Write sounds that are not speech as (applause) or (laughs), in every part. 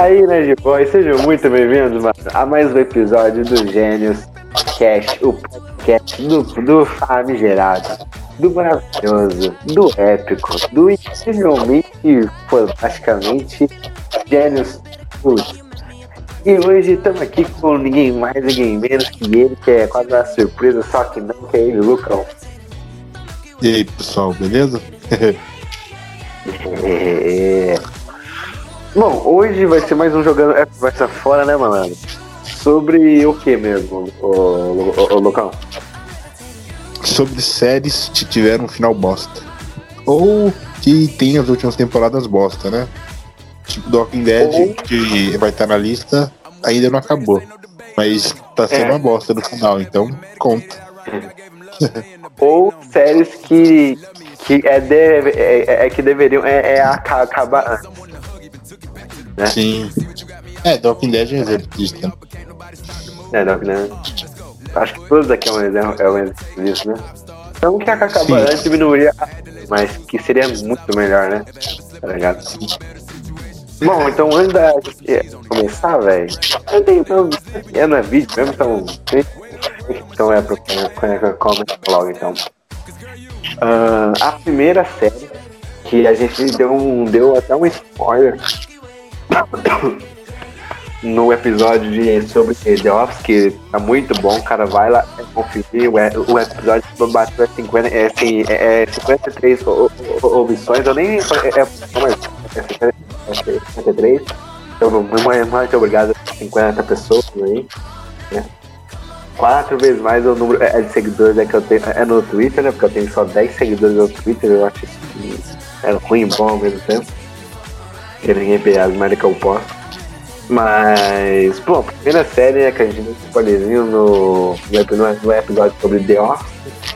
aí, né, de boy? Sejam muito bem-vindos a mais um episódio do Gênios Cast, o podcast do, do famigerado, do maravilhoso, do épico, do incrivelmente, fantasticamente Gênios Putz. E hoje estamos aqui com ninguém mais, ninguém menos que ele, que é quase uma surpresa, só que não, que é ele, Lucão. E aí, pessoal, beleza? (laughs) É... Bom, hoje vai ser mais um jogando é, vai ser fora, né, mano? Sobre o que mesmo, o, o, o Lucão? Sobre séries que tiveram um final bosta. Ou que tem as últimas temporadas bosta, né? Tipo Walking Dead, Ou... que vai estar na lista, ainda não acabou. Mas tá sendo é. uma bosta no final, então conta. (laughs) Ou séries que, que, é, de, é, é que deveriam é, é acabar antes né? Sim. É, Walking Dead é um exemplo disso, né? É, Walking Dead. Acho que todos aqui é um exemplo, é um exemplo disso, né? Então que a acabando diminuiria, mas que seria muito melhor, né? Tá ligado? Sim. Bom, então antes da gente começar, velho, eu tenho então, é na vídeo mesmo, então. Então é pro começar logo então. Uh, a primeira série que a gente deu um. deu até um spoiler (coughs) no episódio de, sobre The Office, que tá muito bom, cara, vai lá conferir, o, o episódio bateu 50, é, assim, é, é 53 opções, eu nem... É, é, é 53, então muito, muito obrigado a 50 pessoas aí, né? Quatro vezes mais o número é, de seguidores é que eu tenho é no Twitter, né? Porque eu tenho só 10 seguidores no Twitter, eu acho que é ruim bom ao mesmo tempo que ninguém que eu posso. Mas, a primeira série né, que a gente deu spoilerzinho no, no, episódio sobre The Office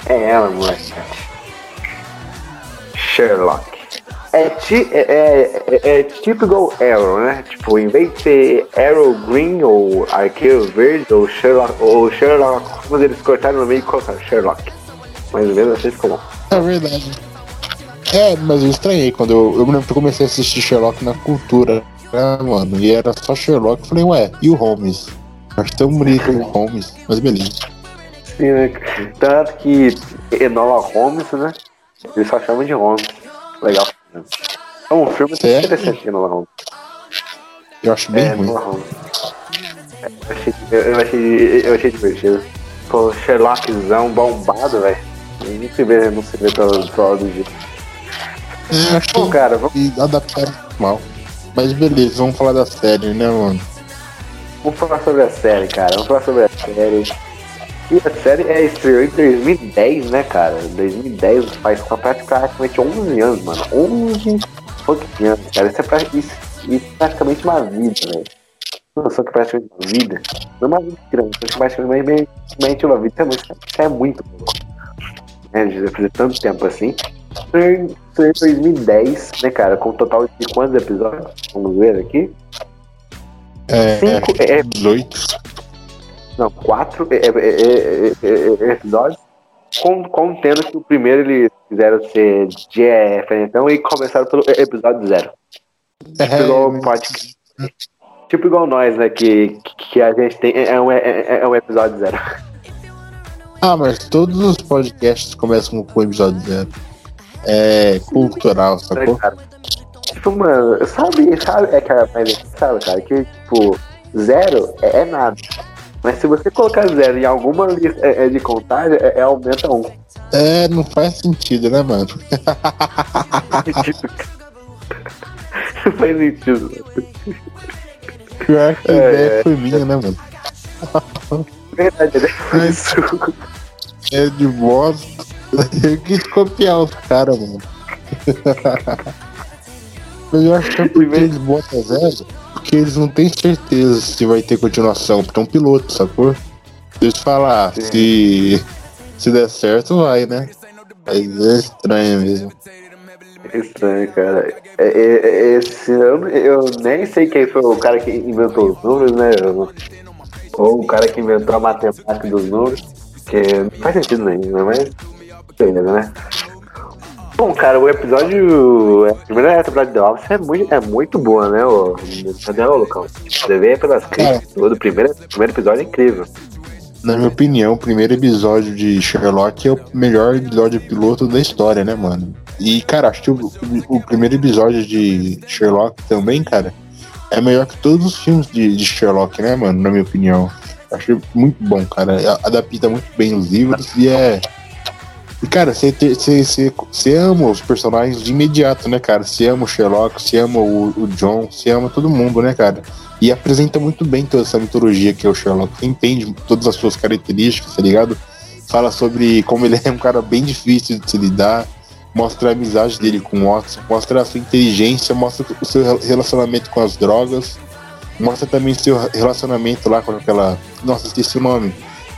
é ela, moleque. Sherlock. É, ti, é, é, é, é typical Arrow, né? Tipo, em vez de ser Arrow Green ou Arqueiro Verde ou Sherlock, ou Sherlock, como eles cortaram no meio e colocaram Sherlock. Ou menos assim ficou bom. É verdade. É, mas eu estranhei quando eu, eu me lembro que eu comecei a assistir Sherlock na cultura, né, mano? E era só Sherlock. Eu falei, ué, e o Holmes? Acho tão bonito o Holmes, mas beleza. Sim, né? Tanto que Enola Holmes, né? Eles só chamam de Holmes. Legal. É um filme é? interessante, Enola Holmes. Eu acho bem é, ruim. Eu, achei, eu, achei, eu achei divertido. Pô, Sherlockzão bombado, velho. Não se vê, não se vê todo, todo dia. É, acho Pô, cara, vamos... que adaptaram mal. Mas beleza, vamos falar da série, né, mano? Vamos falar sobre a série, cara. Vamos falar sobre a série. E a série é estreou em 2010, né, cara? 2010 faz praticamente 11 anos, mano. 11 fucking anos, cara. Isso é, pra, isso, isso é praticamente uma vida, velho. Não só que praticamente uma vida. Não é uma vida grande, mas praticamente uma vida. Isso é muito pouco. Né, de tanto tempo assim. Foi em 2010, né, cara? Com um total de quantos episódios? Vamos ver aqui. É, Cinco é, 18. Não, quatro é, é, é, episódios. Contendo que o primeiro eles fizeram ser GF, então, e começaram pelo episódio zero. Tipo igual, pode, tipo igual nós, né? Que, que a gente tem. É um, é, é um episódio zero. Ah, mas todos os podcasts começam com o episódio zero é, cultural, sacou? Cara, tipo, mano, sabe, sabe, é cara, mas sabe, cara, que, tipo, zero é, é, nada. Mas se você colocar zero em alguma lista é, é de contagem, é, é, aumenta um. É, não faz sentido, né, mano? não (laughs) faz sentido. Pior que a é, ideia foi minha, né, mano? Verdade, é. (laughs) É de bosta. Eu quis copiar os caras, mano. (laughs) Eu acho que é eles botam zero, porque eles não têm certeza se vai ter continuação, porque é um piloto, sacou? Eles falar, ah, se, se der certo, vai, né? Mas é estranho mesmo. É estranho, cara. É, é, é, esse, eu, eu nem sei quem foi o cara que inventou os números, né? Ou o cara que inventou a matemática dos números, que não faz sentido nenhum, né? Mas beleza, né? Bom, cara, o episódio. A primeira temporada de The Office é muito, é muito boa, né, o, cadê o Lucão? Você vê pelas críticas do primeiro, primeiro episódio é incrível. Na minha opinião, o primeiro episódio de Sherlock é o melhor episódio piloto da história, né, mano? E, cara, acho que o, o, o primeiro episódio de Sherlock também, cara, é melhor que todos os filmes de, de Sherlock, né, mano? Na minha opinião. Acho muito bom, cara. Adapta muito bem os livros e é. E, cara, você ama os personagens de imediato, né, cara? Você ama o Sherlock, você ama o, o John, você ama todo mundo, né, cara? E apresenta muito bem toda essa mitologia que é o Sherlock. Você entende todas as suas características, tá ligado? Fala sobre como ele (laughs) é um cara bem difícil de se lidar. Mostra a amizade dele com o Watson, mostra a sua inteligência, mostra o seu relacionamento com as drogas, mostra também seu relacionamento lá com aquela. Nossa, esqueci o nome.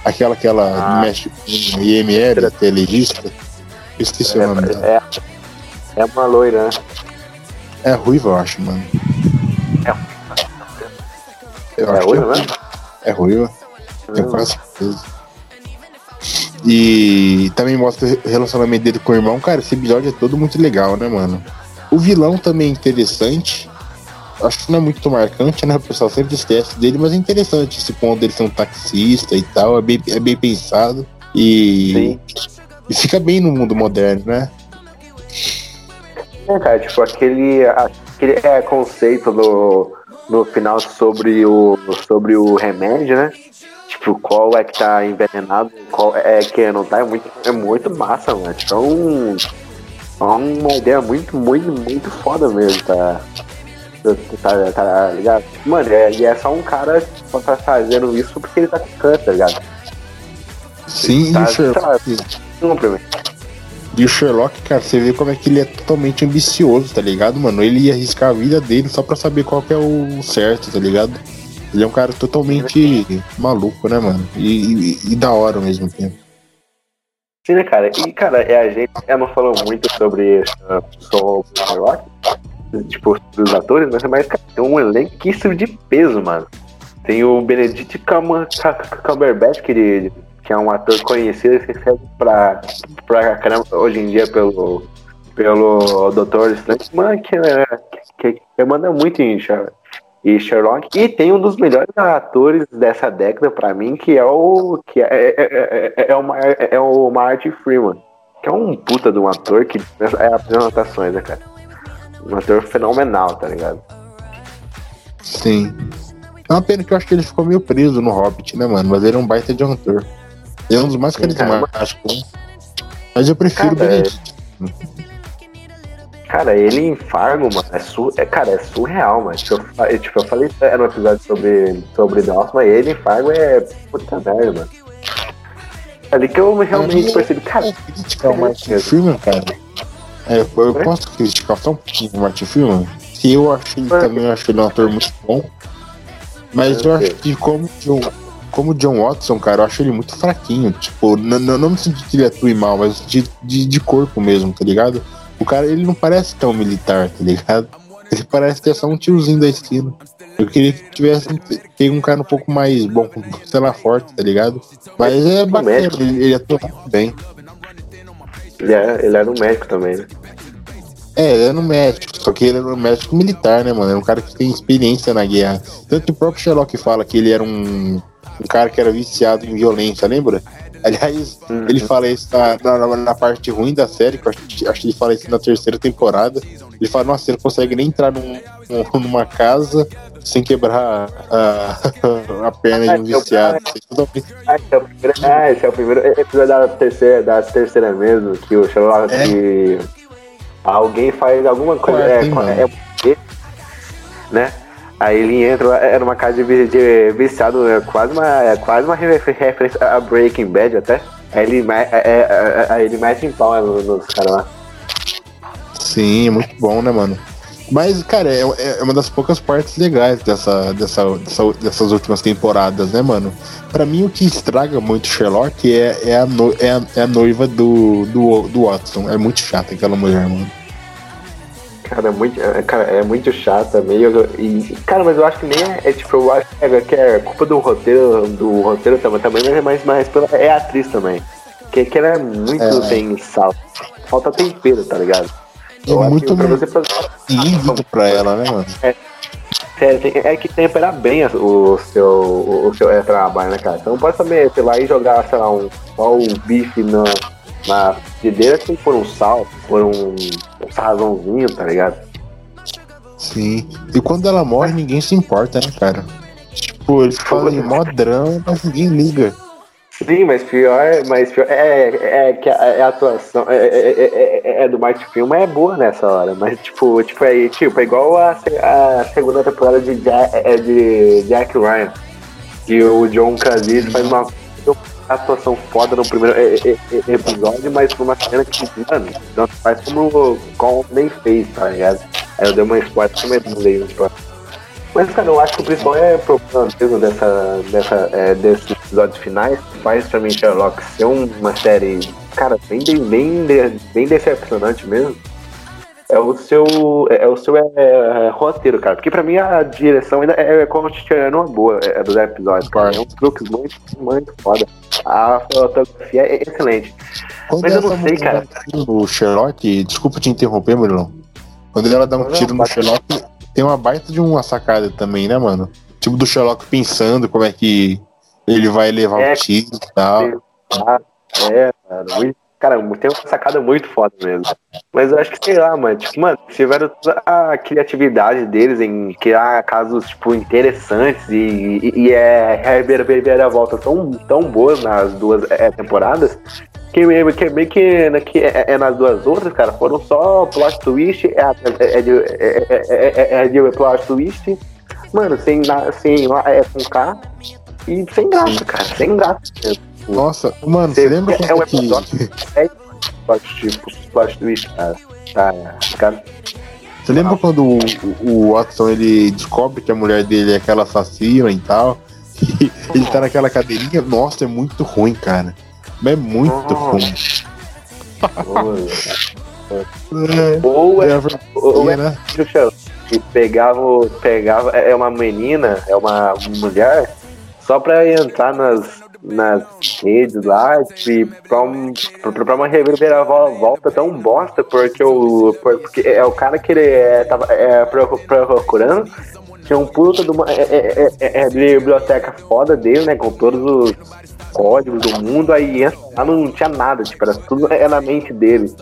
Aquela que ela ah. mexe com IML, até legista. Eu esqueci é, o nome dela. É, é uma loira, né? É ruiva, eu acho, mano. É eu é ruiva, é, né? É ruiva. Tenho quase certeza. E também mostra o relacionamento dele com o irmão. Cara, esse episódio é todo muito legal, né, mano? O vilão também é interessante. Acho que não é muito marcante, né? O pessoal sempre esquece dele, mas é interessante esse ponto dele ser um taxista e tal. É bem, é bem pensado. E, e fica bem no mundo moderno, né? É, cara, tipo, aquele, aquele é, conceito do no final sobre o, sobre o remédio, né? Tipo, qual é que tá envenenado, qual é que não tá, é muito, é muito massa, mano. Tipo, é, um, é uma ideia muito, muito, muito foda mesmo, tá? Tá, tá ligado? Mano, é, e é só um cara que tá fazendo isso porque ele tá com câncer, tá ligado? Sim, tá, isso tá, tá, e o Sherlock, cara, você vê como é que ele é totalmente ambicioso, tá ligado, mano? Ele ia arriscar a vida dele só pra saber qual que é o certo, tá ligado? Ele é um cara totalmente maluco, né, mano? E, e, e da hora ao mesmo tempo. Sim, né, cara? E, cara, é, a gente é, não falou muito sobre, uh, sobre o Sherlock, tipo, dos atores, mas, mas cara, tem um elenquíssimo de peso, mano. Tem o Benedict Cumberbatch, que ele que é um ator conhecido que serve pra, pra caramba hoje em dia pelo, pelo Dr. Strange, mano, que, que, que manda muito em Sherlock. E tem um dos melhores atores dessa década pra mim, que é o. que é, é, é, é, é, o, é o Martin Freeman. Que é um puta de um ator que é apresentações, né, cara? Um ator fenomenal, tá ligado? Sim. É uma pena que eu acho que ele ficou meio preso no Hobbit, né, mano? Mas ele é um baita de um ator. É um dos mais carismáticos. Mas eu prefiro cara, Benedict. Cara, ele em Fargo, mano, é, su é, cara, é surreal, mano. Tipo, eu, tipo, eu falei era um episódio sobre, sobre Dawson, mas ele em Fargo é puta merda, mano. Ali que eu realmente percebi, cara. criticar o Martin Freeman, cara. É, eu, eu posso criticar só um pouquinho o Martin Freeman? Que eu acho ele também, eu acho ele um ator muito bom. Mas eu, acho que como eu, como o John Watson, cara, eu acho ele muito fraquinho. Tipo, não, não, não no sentido que ele atue mal, mas de, de, de, corpo mesmo, tá ligado? O cara, ele não parece tão militar, tá ligado? Ele parece ter só um tiozinho da esquina. Eu queria que tivesse pego um cara um pouco mais bom, sei lá, forte, tá ligado? Mas é bacana, ele, ele atua bem. Ele, é, ele era um médico também, né? É, ele era um médico, só que ele era um médico militar, né, mano? Era um cara que tem experiência na guerra. Tanto que o próprio Sherlock fala que ele era um um cara que era viciado em violência, lembra? Aliás, uhum. ele fala isso na, na, na, parte ruim da série, que eu acho, acho, que ele fala isso na terceira temporada. Ele fala, nossa, ele não consegue nem entrar num, (laughs) numa casa sem quebrar a, (laughs) a perna de um viciado. Ah, esse é o primeiro, ah, esse é o primeiro episódio da terceira, da terceira mesmo, que o Sherlock é? que alguém faz alguma coisa. É, é, é, né? Aí ele entra, era uma casa de, de viciado, é quase uma, é quase uma referência a Breaking Bad até. Aí ele, é, é, é, ele mete em pau nos caras lá. Sim, muito bom, né, mano? Mas, cara, é, é uma das poucas partes legais dessa, dessa, dessa, dessas últimas temporadas, né, mano? Pra mim, o que estraga muito Sherlock é, é, a, no, é, a, é a noiva do, do, do Watson. É muito chata aquela mulher, mano. Cara, é muito, é, cara, é muito chata, meio. E, cara, mas eu acho que nem é, é tipo, eu acho que é, que é culpa do roteiro, do roteiro também, também mas é mais, mais pela. É atriz também. Que, que ela é muito é. sem sal. falta tempero, tá ligado? É Eu muito que lívido pra ela, né, mano? É, tem- é que temperar bem o seu, o, seu é, trabalho, né, cara? Você não pode saber, sei lá, e jogar, sei lá, um, só o bife na, na frigideira sem pôr um sal, pôr um, um tá ligado? Sim. E quando ela morre, ninguém se importa, né, cara? Tipo, eles fazem mó drama, mas ninguém liga. Sim, mas pior, mas pior é, é que a, é a atuação é, é, é, é- é do Martin Filma é boa nessa hora, mas tipo, tipo, é, tipo, é igual a, a segunda temporada de Jack, é de Jack Ryan, que o John Krasinski faz uma atuação foda no primeiro é, é, é, episódio, mas por uma cena que, mano, não faz como o Colin nem fez, tá ligado? Aí eu dei uma spoiler comentando aí no próximo. Mas, cara, eu acho que o principal é o problema mesmo dessa, dessa, é, desses episódios finais que faz pra mim Sherlock ser uma série, cara, bem, bem, de- bem decepcionante mesmo. É o seu, é o seu é, é, roteiro, cara. Porque pra mim a direção ainda é, é como se tivesse numa boa é, dos episódios. Cara. É um truque muito, muito foda. A fotografia é excelente. Quando Mas eu não sei, cara. no Sherlock, desculpa te interromper, Murilão. Quando ela dá um tiro no Sherlock, tem uma baita de uma sacada também, né, mano? Tipo do Sherlock pensando como é que ele vai levar É. o tiro e tal. É, cara, muito, cara, tem uma sacada muito foda mesmo. Mas eu acho que, sei lá, mano, tipo, mano, tiveram toda a criatividade deles em criar casos, tipo, interessantes e, e, e é a volta tão, tão boas nas duas é, temporadas que, meio- que meio que, né, que é, é nas duas outras, cara, foram só plot twist, é, é, é, de, é, é, é, é de plot twist, mano, sem, sem é com K e sem graça, cara, sem graça. Nossa, mano, Você- lembra é quando um que... episódio. plot, tipo, plot twist, cara. Tá, cara. Você lembra quando o, o Watson ele descobre que a mulher dele é aquela assassina e tal? (laughs) E ele tá naquela cadeirinha? Nossa, é muito ruim, cara. É muito Nossa. ruim. É, Ou é é ou é né? que pegava, pegava, é uma menina, é uma mulher, só pra entrar nas, nas redes lá, e pra, um, pra, pra uma reviravolta tão bosta, porque o, porque é o cara que ele é, tava é, pro- procurando, tinha um puta de uma é, é, é, é, biblioteca foda dele, né, com todos os códigos do mundo, aí entra não tinha nada, tipo, era tudo é na mente dele.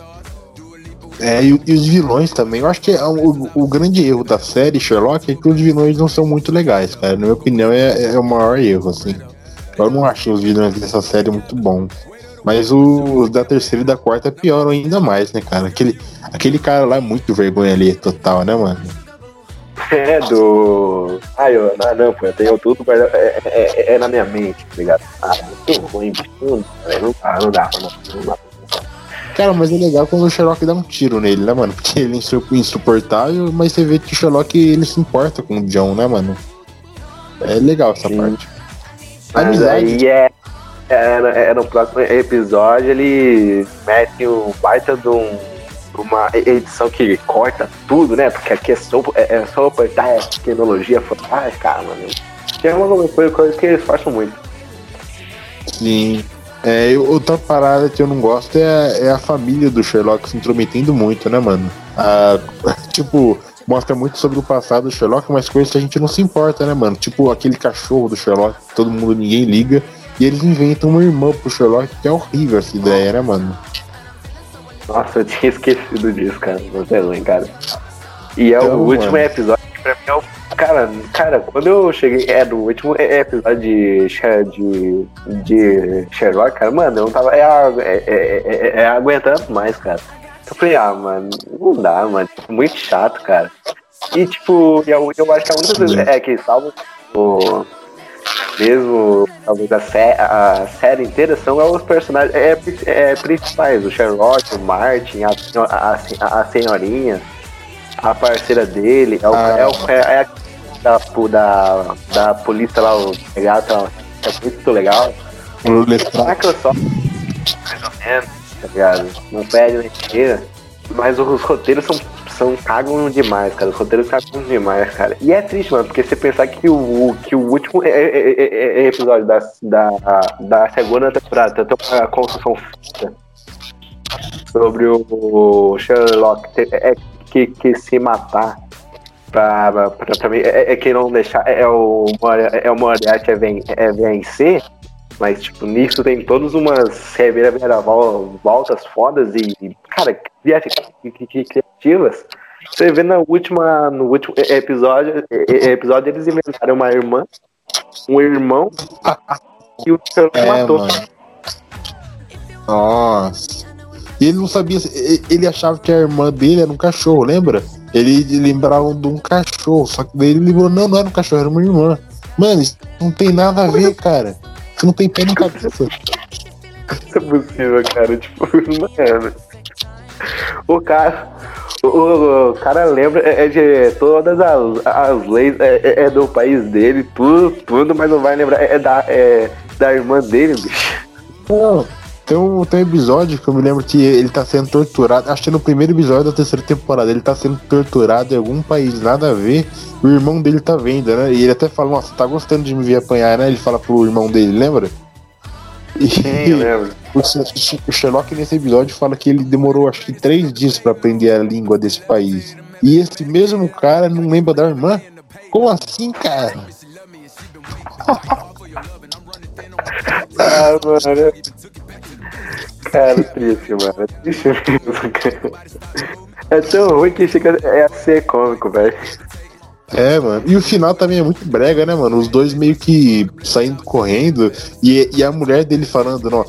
É, e, e os vilões também. Eu acho que é o, o grande erro da série Sherlock é que os vilões não são muito legais, cara. Na minha opinião, é, é o maior erro, assim. Eu não achei os vilões dessa série muito bons. Mas os da terceira e da quarta pioram ainda mais, né, cara? Aquele, aquele cara lá é muito vergonha ali, total, né, mano? É do. Ah, eu, ah, não, pô, eu tenho tudo, mas é, é, é- é na minha mente, tá ligado? Ah, muito ruim. Não, não dá, não dá, não, não dá. Cara, mas é legal quando o Sherlock dá um tiro nele, né, mano? Porque ele é insu- insuportável, mas você vê que o Sherlock ele se importa com o John, né, mano? É legal essa Sim. parte. Amizade. aí é, é, é no próximo episódio ele mete um baita de um. Uma edição que corta tudo, né? Porque aqui é só, é, é só apertar é tecnologia fantástica, mano. Que é uma coisa, que eles façam muito. Sim. É, outra parada que eu não gosto é, a- é a família do Sherlock se intrometendo muito, né, mano? (laughs) Tipo, mostra muito sobre o passado do Sherlock, mas coisas que a gente não se importa, né, mano? Tipo aquele cachorro do Sherlock, todo mundo, ninguém liga. E eles inventam uma irmã pro Sherlock, que é horrível essa ideia, né, mano? Nossa, eu tinha esquecido disso, cara. Não é ruim, cara. E é Então, o último mano. episódio que pra mim é o. Cara, cara, quando eu cheguei. É, no último episódio de, de, de Sherlock, cara, mano, eu não tava é, é, é, é, é aguentando mais, cara. Eu falei, ah, mano, não dá, mano. Muito chato, cara. E tipo, eu, eu acho que a única coisa é que salva o. Mesmo, talvez a, sé- a série inteira são os personagens é, é, principais, o Sherlock, o Martin, a, a, a, senhorinha, a parceira dele, é, o, Ah. é, o, é, a da, da, da polícia lá, o legata, é muito legal. O. Microsoft, mais ou menos, tá ligado? Não perde nem tira. Mas os roteiros são, são cagam demais, cara. Os roteiros cagam demais, cara. E é triste, mano, porque você pensar que o, que o último é- é- é- é episódio da, da, da segunda temporada tem uma construção foda. sobre o Sherlock é, que, que se matar pra, pra, pra é, é que não deixar é, é o é o Moriarty é, ven, é vencer mas tipo nisso tem todas umas reviravoltas fodas e cara criativas você vê na última no último episódio episódio eles inventaram uma irmã um irmão e o Sherlock é, matou mano. nossa e ele não sabia. Ele achava que a irmã dele era um cachorro, lembra? Ele lembrava de um cachorro. Só que daí ele lembrou, não, não era um cachorro, era uma irmã. Mano, isso não tem nada a ver, cara. Não tem pé nem cabeça. Isso é possível, cara. Tipo, (laughs) mano. O cara. O, o, cara lembra é, é de todas as, as leis é, é, é, do país dele, tudo, tudo, mas não vai lembrar. É da, é da irmã dele, bicho. Não. Tem um, tem um episódio que eu me lembro que ele tá sendo torturado. Acho que no primeiro episódio da terceira temporada. Ele tá sendo torturado em algum país, nada a ver. O irmão dele tá vendo, né? E ele até fala: Nossa, tá gostando de me ver apanhar, né? Ele fala pro irmão dele, lembra? E, Sim, lembro. (laughs) O Sherlock nesse episódio fala que ele demorou acho que três dias para aprender a língua desse país. E esse mesmo cara não lembra da irmã? Como assim, cara? ah, mano. Cara, triste, mano. É triste mesmo, cara. É tão ruim que chega é a ser cômico, velho. É, mano. E o final também é muito brega, né, mano? Os dois meio que saindo correndo e, e a mulher dele falando, não,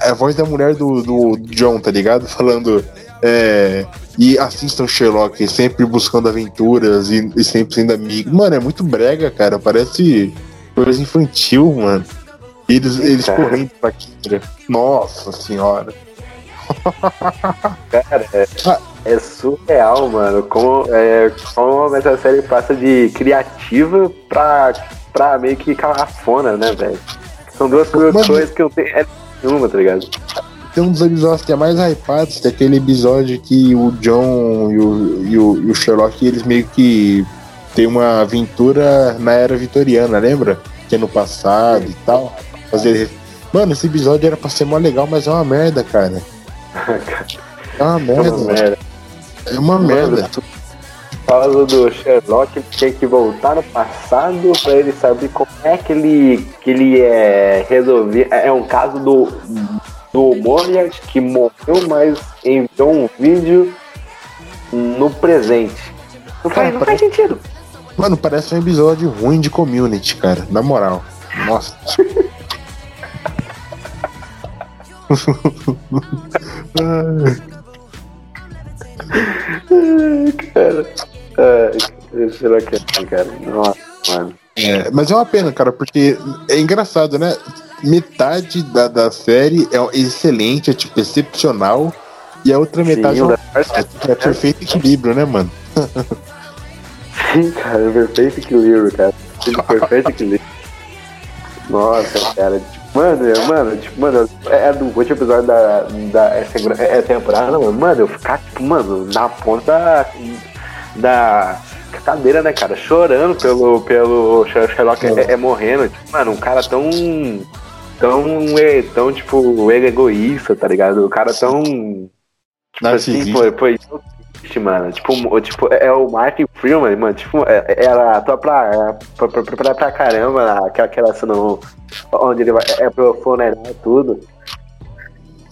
a voz da mulher do, do John, tá ligado? Falando, é, e assistam Sherlock, sempre buscando aventuras e, e sempre sendo amigo. Mano, é muito brega, cara. Parece coisa infantil, mano. Eles, eles correndo pra Kira. Nossa senhora. Cara, é, é, surreal, mano. Como, é, como essa série passa de criativa pra, pra meio que calafona, né, velho? São duas coisas que eu tenho. É nenhuma, tá ligado? Tem um dos episódios que é mais hypados, que é aquele episódio que o John e o, e o, e o Sherlock, eles meio que tem uma aventura na era vitoriana, lembra? Que é no passado e tal fazer. Mano, esse episódio era pra ser mó legal, mas é uma merda, cara. É uma (laughs) merda. É uma merda. É uma merda. Fala do Sherlock, tinha que voltar no passado pra ele saber como é que ele, que ele é resolver. É, é um caso do, do Moriarty que morreu, mas enviou um vídeo no presente. Não faz, cara, não parece... faz sentido. Mano, parece um episódio ruim de community, cara. Na moral. Nossa. (laughs) cara. Ai, será que é, cara? Nossa, mano. É, mas é uma pena, cara, porque é engraçado, né? Metade da, da série é excelente, é tipo excepcional, e a outra metade Sim, é, é, é perfeito equilíbrio, né, mano? Sim, cara, é perfeito equilíbrio, cara. Perfeito equilíbrio. Nossa, cara, tipo, Mano, mano, tipo, mano, é do último episódio da, da essa, é temporada, mano, mano, eu ficar, tipo, mano, na ponta da cadeira, né, cara, chorando pelo, pelo Sherlock é, é, morrendo, tipo, mano, um cara tão, tão, tão, tipo, egoísta, tá ligado? O cara tão, tipo, assim, foi, foi mano. Tipo, tipo, é o Martin Freeman, mano. Tipo, é, é, ela atua pra, pra, pra, pra, pra caramba aquela, aquela cena onde ele vai. É pro funeral e tudo.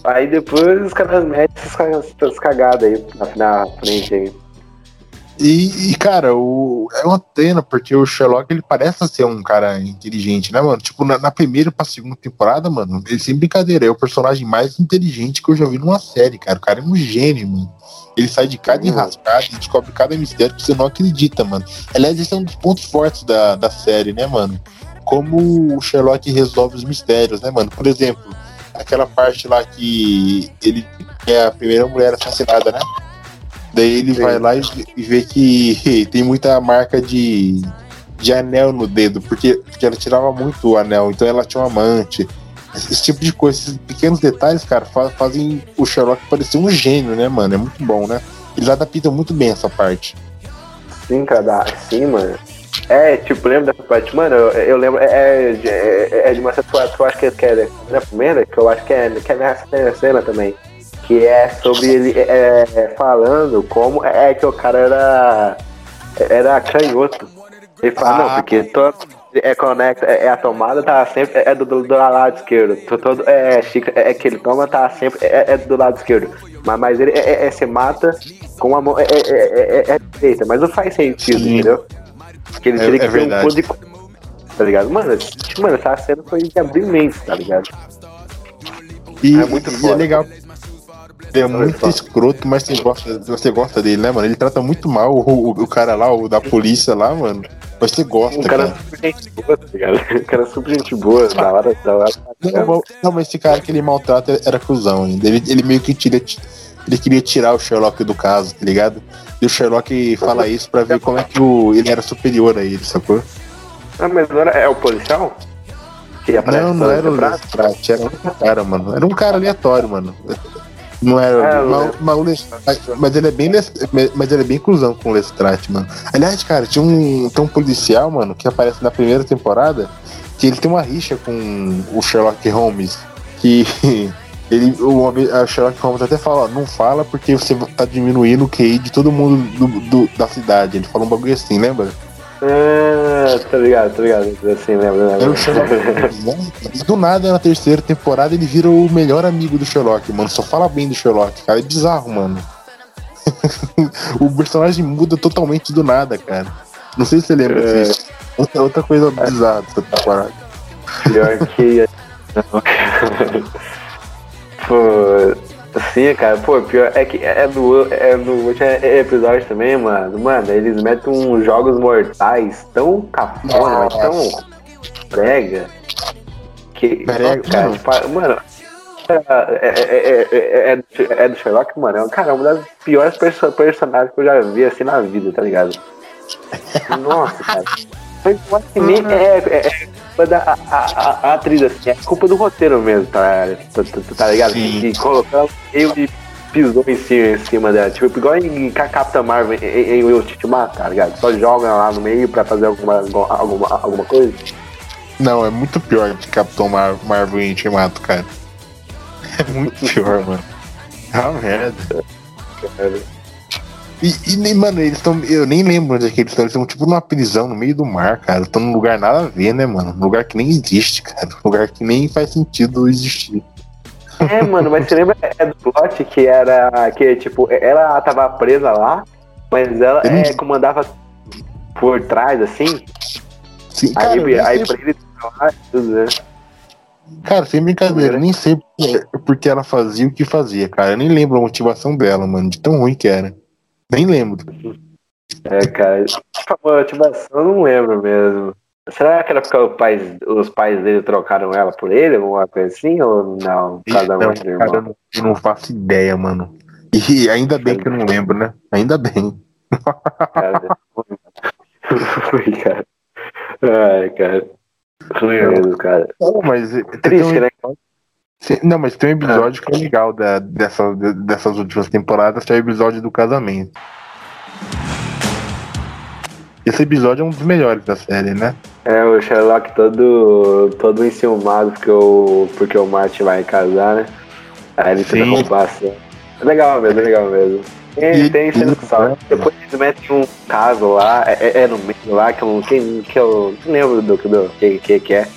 Aí depois os caras metem essas cagadas aí na, frente aí. E, e, cara, o, é uma pena, porque o Sherlock ele parece ser um cara inteligente, né, mano? Tipo, na, na primeira pra segunda temporada, mano, ele sem brincadeira, é o personagem mais inteligente que eu já vi numa série, cara. O cara é um gênio, mano. Ele sai de cada enrascada e descobre cada mistério que você não acredita, mano. Aliás, esse é um dos pontos fortes da, da série, né, mano? Como o Sherlock resolve os mistérios, né, mano? Por exemplo, aquela parte lá que ele é a primeira mulher assassinada, né? Daí ele Sim. vai lá e, e, vê que (laughs) tem muita marca de, de anel no dedo, porque, porque ela tirava muito o anel, então ela tinha um amante. Esse tipo de coisa, esses pequenos detalhes, cara, fazem o Sherlock parecer um gênio, né, mano? É muito bom, né? Eles adaptam muito bem essa parte. Sim, cara, sim, mano. É, tipo, lembra dessa parte? Mano, eu, eu lembro, é, é, é, é de uma situação que eu acho que é, que é na primeira, que eu acho que é, que é nessa cena também. que é sobre ele é, é, falando como é que o cara era era canhoto. Ele fala, ah, não, porque todo é conecta, é, é, a tomada tá sempre é do, do, do lado esquerdo. Todo é, é, é que ele toma tá sempre é, é do lado esquerdo. Mas, mas ele é, é, se mata com a mão é, é, é, direita, mas não faz sentido, Sim. entendeu? Porque ele teria que ter um de tá ligado? Mano, mano, essa cena foi de abrir mente, tá ligado? E é muito e é legal. Ele é muito escroto, mas você gosta, você gosta dele, né, mano? Ele trata muito mal o, o, o cara lá, o da polícia lá, mano. Mas você gosta, um cara. cara. super gente boa, tá ligado? O cara super gente boa, da hora, da hora. Não, não, mas esse cara que ele maltrata era cruzão ainda. Ele, ele meio que tira, ele queria tirar o Sherlock do caso, tá ligado? E o Sherlock fala isso pra ver como é que o, ele era superior a ele, sacou? Ah, mas não era, é o policial? Que não, não era o Lestrade, era outro cara, mano. Era um cara aleatório, mano. Não era. É, mas, mas, mas, ele é bem. Mas ele é bem cruzão com o Lestrade, mano. Aliás, cara, tinha um, tem um policial, mano, que aparece na primeira temporada, que ele tem uma rixa com o Sherlock Holmes. Que (laughs) ele, o Sherlock Holmes até fala, ó, não fala porque você tá diminuindo o QI de todo mundo do, do, da cidade. Ele fala um bagulho assim, lembra? Ah, tá ligado, tá ligado. Assim, lembra, lembra. Sherlock, do nada, na terceira temporada, ele vira o melhor amigo do Sherlock, mano. Só fala bem do Sherlock, cara. É bizarro, mano. (laughs) o personagem muda totalmente do nada, cara. Não sei se você lembra é... disso. Outra, outra coisa bizarra dessa temporada. Pior que. (laughs) Pô, Sim, cara, pô, pior é que é no, é no último episódio também, mano. Mano, eles metem uns jogos mortais tão cafona, mas tão prega. Que. Prega, cara, tipo, mano. É, é, é, é, do Sherlock, mano. É, cara, uma das piores perso personagens que eu já vi assim na vida, tá ligado? (laughs) Nossa, cara. Mas que nem é, é, culpa da a, a, a, atriz, assim, é culpa do roteiro mesmo, tá, tá, tá, tá ligado? Sim. Que colocou ela meio e pisou em cima, em cima dela. Tipo, igual em Capitã Marvel em, em Will Ultimato, tá ligado? Só joga lá no meio pra fazer alguma, alguma, alguma coisa. Não, é muito pior que Capitão Mar Marvel em Ultimato, cara. É muito pior, mano. É uma merda. Cara. E, e mano, eles estão. Eu nem lembro onde é que eles estão. Eles estão tipo numa prisão no meio do mar, cara. Estão num lugar nada a ver, né, mano? Um lugar que nem existe, cara. Um lugar que nem faz sentido existir. É, mano, mas você lembra (laughs) do plot que era. Que, tipo, ela tava presa lá, mas ela é, comandava por trás, assim. Sim, cara, aí, aí pra ele lá, tudo, né? Cara, sem brincadeira, nem sei porque ela fazia o que fazia, cara. Eu nem lembro a motivação dela, mano, de tão ruim que era. Nem lembro. É, cara, motivação eu não lembro mesmo. Será que era porque os pais, os pais dele trocaram ela por ele, alguma coisa assim, ou não? Cada um cara, eu não, eu não faço ideia, mano. E ainda bem que eu não lembro, né? Ainda bem. Cara, (laughs) foi, cara. Ai, cara. Ruim mesmo, cara. Não, mas. Triste, um... né? Não, mas tem um episódio que é legal da, dessa, dessas últimas temporadas, que é o episódio do casamento. Esse episódio é um dos melhores da série, né? É, o Sherlock todo, todo enciumado porque o, porque o Martin vai casar, né? Aí ele tenta roubar assim. É legal mesmo, é legal mesmo. Tem, e, tem cena salve. Depois eles metem um caso lá, é, é, é no meio lá, que eu, que, que eu não lembro do, do que, que, que é.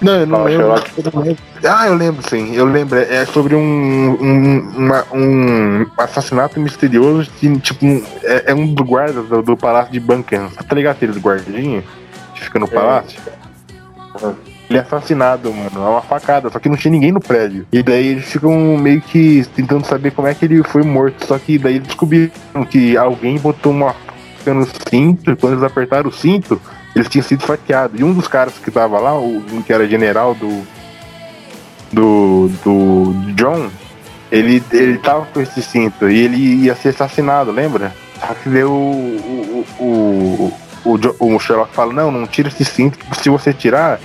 Não, eu não, lembro, eu não lembro. Ah, eu lembro sim. Eu lembro. É sobre um, um, uma, um assassinato misterioso que, tipo, é, é um dos guardas do, do, Palácio de Buckingham. Tá ligado aquele guardinha que fica no é. palácio? Uhum. Ele é assassinado, mano. É uma facada, só que não tinha ninguém no prédio. E daí eles ficam meio que tentando saber como é que ele foi morto. Só que daí descobriram que alguém botou uma faca no cinto, e quando eles apertaram o cinto, eles tinham sido fatiados. E um dos caras que tava lá, o que era general do. do. do John, ele, ele tava com esse cinto e ele ia ser assassinado, lembra? Só que deu o, o, o, o, o Sherlock fala, não, não tira esse cinto, se você tirar,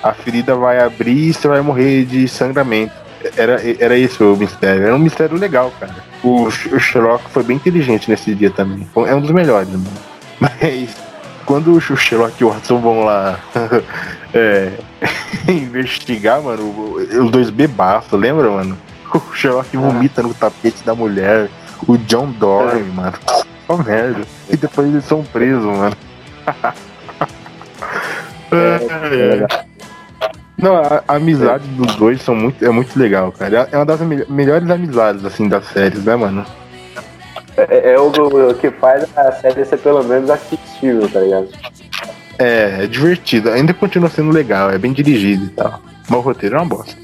a ferida vai abrir e você vai morrer de sangramento. Era, era esse o mistério. Era um mistério legal, cara. O, o Sherlock foi bem inteligente nesse dia também. É um dos melhores, mano. (laughs) Mas quando o Sherlock e o Watson vão lá (laughs) é, (laughs) investigar, mano, os dois bebaços, lembra, mano? O Sherlock vomita no tapete da mulher. O John dorme, mano. Só merda. E depois eles são presos, mano. (laughs) É, é. Não, a, a amizade dos dois são muito, é muito legal, cara. É uma das me melhores amizades, assim, das séries, né, mano? É, é o, que faz a série ser pelo menos assistível, tá ligado? É, é divertido. Ainda continua sendo legal, é bem dirigido e tal. Mas o roteiro é uma bosta.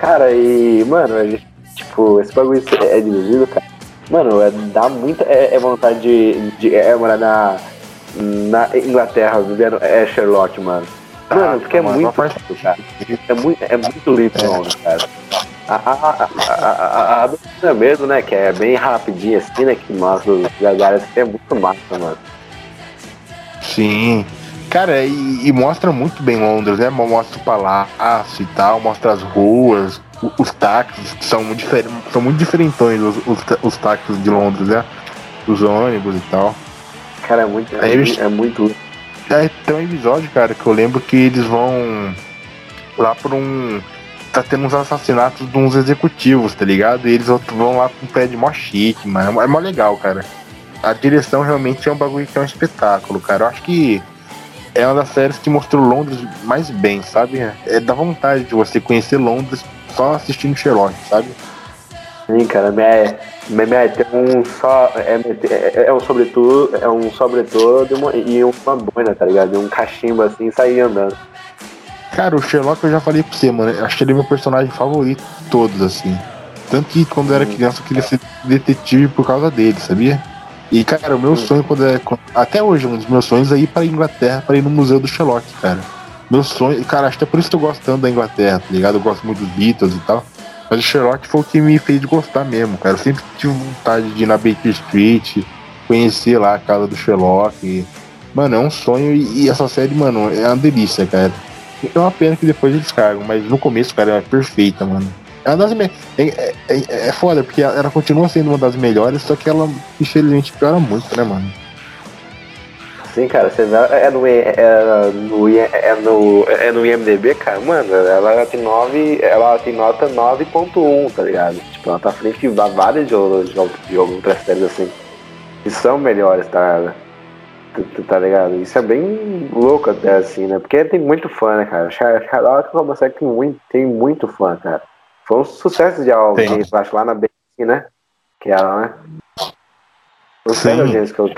Cara, e, mano, tipo, esse bagulho é dirigido, cara. Mano, é, dá muita é, é vontade de, de é, morar na, na Inglaterra, vivendo é Sherlock, mano. Mano, ah, porque é muito. É muito, é muito lindo, é. cara. A, a, a, a, a, mesmo, né? Que é bem rapidinha assim, né? Que os lugares que é muito massa, mano. Sim. Cara, e, e, mostra muito bem Londres, né? Mostra o palácio e tal, mostra as ruas, os, os táxis, que são muito, são muito diferentões os, os, os táxis de Londres, né? Os ônibus e tal. Cara, é muito. É, eles, é muito. É, tem um episódio, cara, que eu lembro que eles vão lá pra um. Tá tendo uns assassinatos de uns executivos, tá ligado? E eles vão lá pra um prédio mó chique, mano. É mó legal, cara. A direção realmente é um bagulho que é um espetáculo, cara. Eu acho que é uma das séries que mostrou Londres mais bem, sabe? É da vontade de você conhecer Londres só assistindo Sherlock, sabe? Sim, cara, é, é tem um só. É, é, é um sobretudo, é um sobretudo e uma boina, tá ligado? E um cachimbo assim sair andando. Cara, o Sherlock eu já falei pra você, mano. Acho que ele é meu personagem favorito de todos, assim. Tanto que quando eu era criança eu queria ser detetive por causa dele, sabia? E, cara, o meu sonho quando é. Até hoje, um dos meus sonhos é ir pra Inglaterra pra ir no Museu do Sherlock, cara. Meu sonho. Cara, acho que é por isso que eu gosto tanto da Inglaterra, tá ligado? Eu gosto muito dos Beatles e tal. Mas o Sherlock foi o que me fez gostar mesmo, cara. Eu sempre tive vontade de ir na Baker Street, conhecer lá a casa do Sherlock. Mano, é um sonho e, e essa série, mano, é uma delícia, cara. É uma pena que depois eles cagam, mas no começo, cara, é perfeita, mano. É, uma das me... é, é, é, é foda, porque ela continua sendo uma das melhores, só que ela, infelizmente, piora muito, né, mano? Sim, cara, você vê, é no, é, é, no, é, no, é no IMDB, cara, mano, ela tem 9, ela tem nota 9.1, tá ligado? Tipo, ela tá à frente de vários jogos, jogos de outras séries assim. Que são melhores, tá, tá ligado? Isso é bem louco até assim, né? Porque tem muito fã, né, cara? Charlotte é que tem muito, tem muito fã, cara. Foi um sucesso de audiência, acho, lá na BC, né? Que é ela, né? Não sei audiência que eu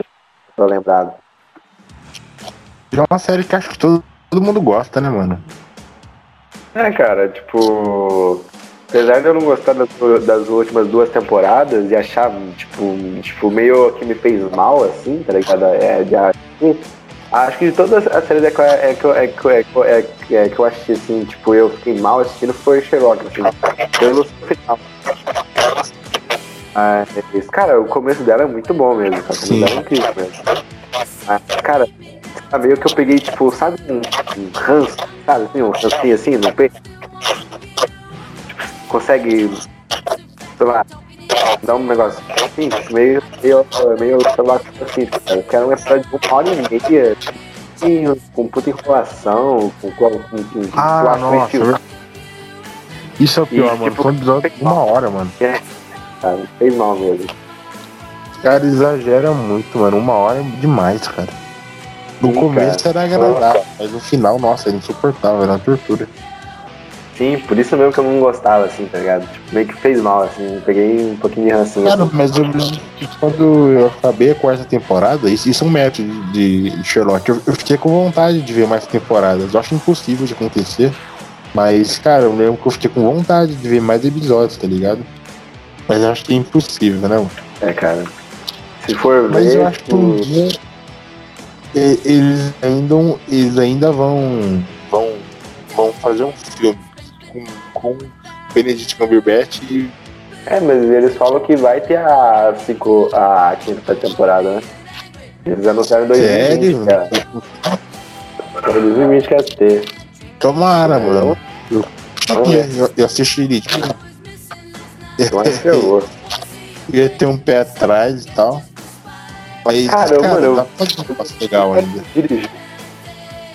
tô lembrado. É uma série que acho que todo, todo mundo gosta, né, mano? É, cara, tipo. Apesar de eu não gostar das, das últimas duas temporadas e achar, tipo, tipo, meio que me fez mal, assim, tá ligado? É, de, acho que de todas as séries é que, é, que, é, que, é, que, é, é, que eu assisti, assim, tipo, eu fiquei mal assistindo foi Sherlock, assim, pelo final. Mas, cara, o começo dela é muito bom mesmo, cara. O começo dela é incrível mesmo. Mas, cara, Sabe, eu que eu peguei, tipo, sabe um, um ranço, sabe, assim, um rancinho assim no peito? Consegue, sei lá, dar um negócio assim, meio, meio, meio, sei lá, assim, cara. Eu quero um episódio de uma hora e meia, assim, com puta enrolação, com, com, com, com ah, nossa, Isso é o pior, e, mano. Tipo, Foi um episódio de uma hora, mano. É, cara, fez mal mesmo. Cara, exagera muito, mano. Uma hora é demais, cara. No Sim, começo cara. era agradável, mas no final, nossa, era insuportável, era uma tortura. Sim, por isso mesmo que eu não gostava, assim, tá ligado? Tipo, meio que fez mal, assim, peguei um pouquinho de rancinho. Cara, assim. mas eu, quando eu acabei a quarta temporada, isso, isso é um método de, de Sherlock, eu, eu, fiquei com vontade de ver mais temporadas. Eu acho impossível de acontecer, mas, cara, eu lembro que eu fiquei com vontade de ver mais episódios, tá ligado? Mas eu acho que é impossível, né? É, cara. Se for Mas ver, eu acho que um dia eles ainda, eles ainda vão, vão, vão fazer um filme com, com Benedict Cumberbatch e... É, mas eles falam que vai ter a, cinco, a quinta temporada, né? Eles anunciaram em 2020, cara. 2020 quer ter. Tomara, é, mano. Eu, eu, eu assistiria, tipo... Eu acho que (laughs) eu. Ia ter um pé atrás e tal. Mas, Caramba, cara, mano, pra fazer um legal ainda.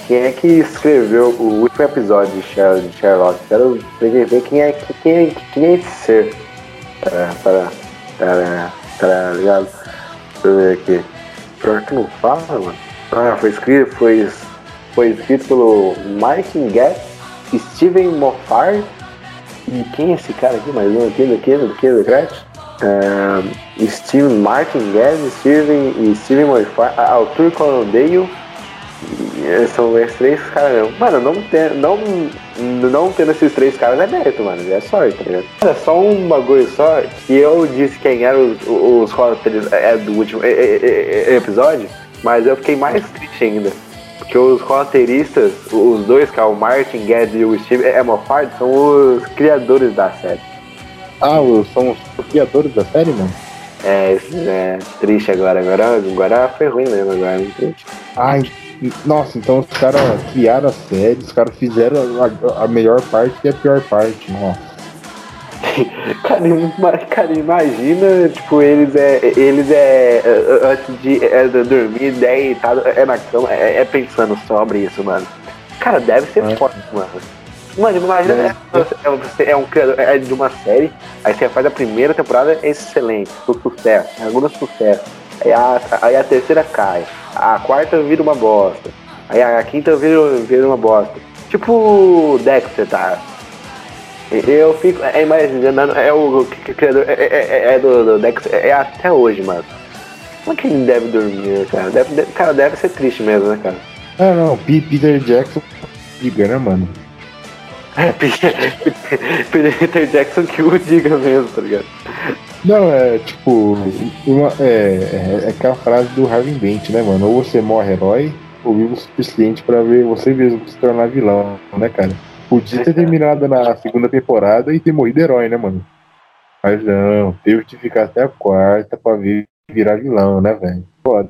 quem é que escreveu o último episódio de Sherlock. Quero ver quem é, quem é, quem é esse ser. Para, para, para, para, ligado? Deixa eu ver aqui. Pior que não fala, mano. Ah, foi escrito, foi, foi escrito pelo Martin Gatt, Steven Moffat e quem é esse cara aqui? Mais um aqui do que? Do Uh, Steven Martin Gatt, Steven e Steven Moffat, Arthur Conan Dale são esses três caras mesmo. Mano, não, ter, não, não tendo esses três caras é mérito, mano. É sorte, tá ligado? É só um bagulho só que eu disse quem eram os, os roteiristas é, do último é, é, é, episódio, mas eu fiquei mais triste ainda. Porque os roteiristas, os dois, que é o Martin Guedes e o Steve Emofard, são os criadores da série. Ah, são os criadores da série, mano? É, é triste agora. Agora, agora foi ruim mesmo, agora. Triste. Ai, nossa, então os caras criaram a série, os caras fizeram a, a, melhor parte e a pior parte, nossa. (laughs) cara, cara, imagina, tipo, eles é. Eles é. Antes de é, dormir, deitado, é na cama, é, é, pensando sobre isso, mano. Cara, deve ser é. forte, mano. Mano, imagina, é, é, é um criador é de uma série, aí você faz a primeira temporada, é excelente, sucesso, alguns sucesso. Aí a, aí a terceira cai. A quarta vira uma bosta. Aí a quinta vira, vira uma bosta. Tipo Dexter, tá? Eu fico é, imaginando, é o criador, é, é, é, do, do Dexter, é até hoje, mano. Como é que ele deve dormir, cara? Deve, deve, cara, deve ser triste mesmo, né, cara? Ah, não, Peter Jackson diga, né, mano? É, Peter Jackson que o diga mesmo, tá ligado? Não, é tipo. Uma, é, é, é aquela frase do Harvey Dent, né, mano? Ou você morre herói, ou vivo o suficiente pra ver você mesmo se tornar vilão, né, cara? Podia ter terminado na segunda temporada e ter morrido herói, né, mano? Mas não, teve que ficar até a quarta pra vir, virar vilão, né, velho? Foda.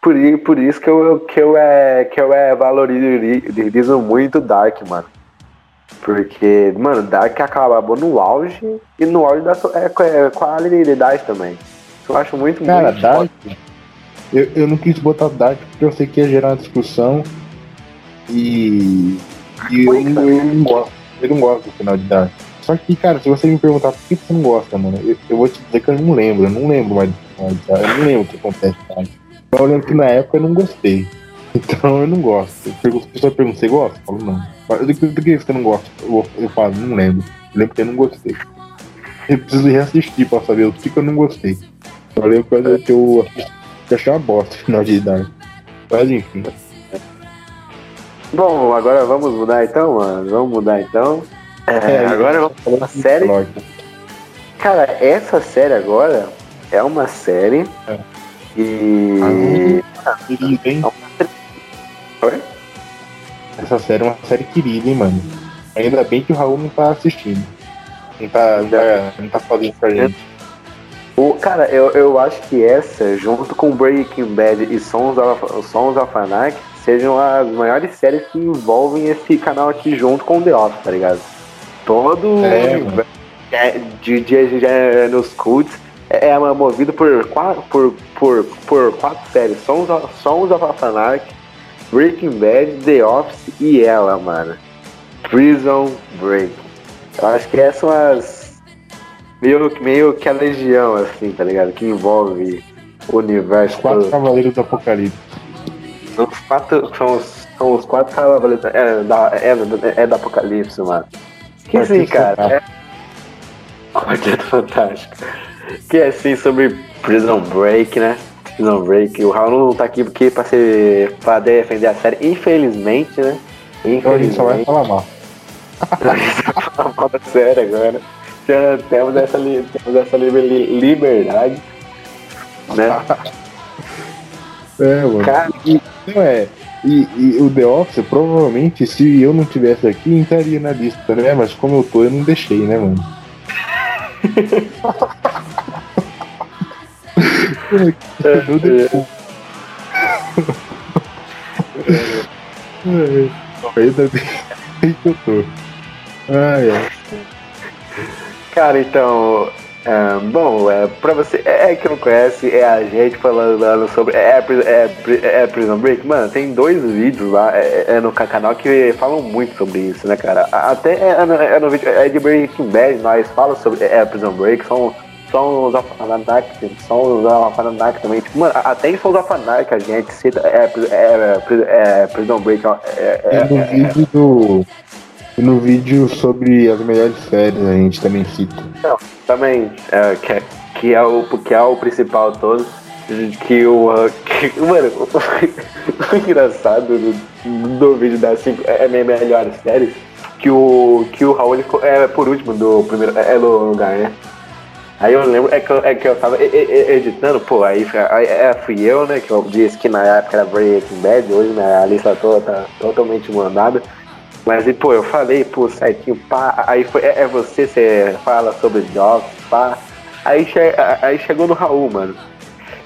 Por, por isso que eu, que eu, é, que eu é valorizo muito Dark, mano. Porque, mano, Dark acabou no auge e no auge da é, é, qualidade também. Eu acho muito, Cara, muito Dark, eu, eu não quis botar Dark porque eu sei que ia gerar uma discussão e, e eu, eu, eu, não gosto, eu não gosto do final de Dark. Só que, cara, se você me perguntar por que você não gosta, mano, eu, eu vou te dizer que eu não lembro, eu não lembro mais do final de Dark, eu não lembro o que acontece Dark. Eu lembro que na época eu não gostei. (laughs) Então eu não gosto. A pessoa pergunta, você gosta? Eu falo, não. Do, do que você não gosta? Eu, eu falo, não lembro. Eu lembro que eu não gostei. Eu preciso reassistir pra saber o que, que eu não gostei. Eu lembro coisa que eu, que achei uma bosta no (laughs) final de idade. Mas enfim. Bom, agora vamos mudar então, mano. Vamos mudar então. É, é, agora vamos falar uma série. Cara, essa série agora é uma série. É. E. Ah? É uma... Oi? Essa série é uma série querida, hein, mano. Ainda bem que o Raul não tá assistindo. Não tá, não tá, não tá falando pra gente. O, cara, eu, eu acho que essa, junto com Breaking Bad e Sons of, Sons of Anarchy, sejam as maiores séries que envolvem esse canal aqui junto com The Office, tá ligado? Todo é, é de, de, de, nos cults é, é movido por quatro, por, por, por quatro séries. Sons of, Sons of Anarchy, Breaking Bad, The Office e ela, mano. Prison Break. Eu acho que essas são as. Meio, meio que a legião, assim, tá ligado? Que envolve o universo. Os quatro todo. Cavaleiros do Apocalipse. São os quatro. São os, são os quatro Cavaleiros. É, da, é, é do Apocalipse, mano. Que sim, cara. É... Quarteto Fantástico. Que é assim sobre Prison Break, né? Prison Break. O Raul não tá aqui porque pra, ser, pra defender a série, infelizmente, né? Infelizmente. Então a gente só vai falar mal. a gente vai falar mal da série agora. Já temos essa, temos essa liberdade. Né? (laughs) é, mano. Cara, e, não é. E, e, o The Office, provavelmente, se eu não tivesse aqui, entraria na lista, né? Mas como eu tô, eu não deixei, né, mano? (laughs) Ainda bem que eu tô. Ai, Cara, então, Ah, bom, é, pra você é, que não conhece, é a gente falando sobre. É, é, é, é Prison Break, mano, tem dois vídeos lá é, é no canal que falam muito sobre isso, né, cara? Até é, no, é no vídeo é de Breaking Bad, nós falamos sobre é, Prison Break, são, são os Alphanark, são os Alphanark também. Tipo, mano, até em Sons Alphanark a gente cita é, é, é, Prison Break. É, é, no vídeo do. no vídeo sobre as melhores séries a gente também cita. Não, também, é, que, é, que, é o, que é o principal todo, que o. Que, mano, (laughs) o engraçado do, do vídeo das 5 é, é minha melhor séries, que o, que o Raul é por último do primeiro. É, é lugar, né? Aí eu lembro, é que eu, é que eu tava editando, pô, aí, aí é, fui eu, né, que eu disse que na época era Breaking Bad, hoje né, a lista toda tá totalmente mandada. Mas, pô, eu falei, pô, certinho, pá, aí foi, é, é você, você fala sobre jogos, pá. Aí, che, aí chegou no Raul, mano.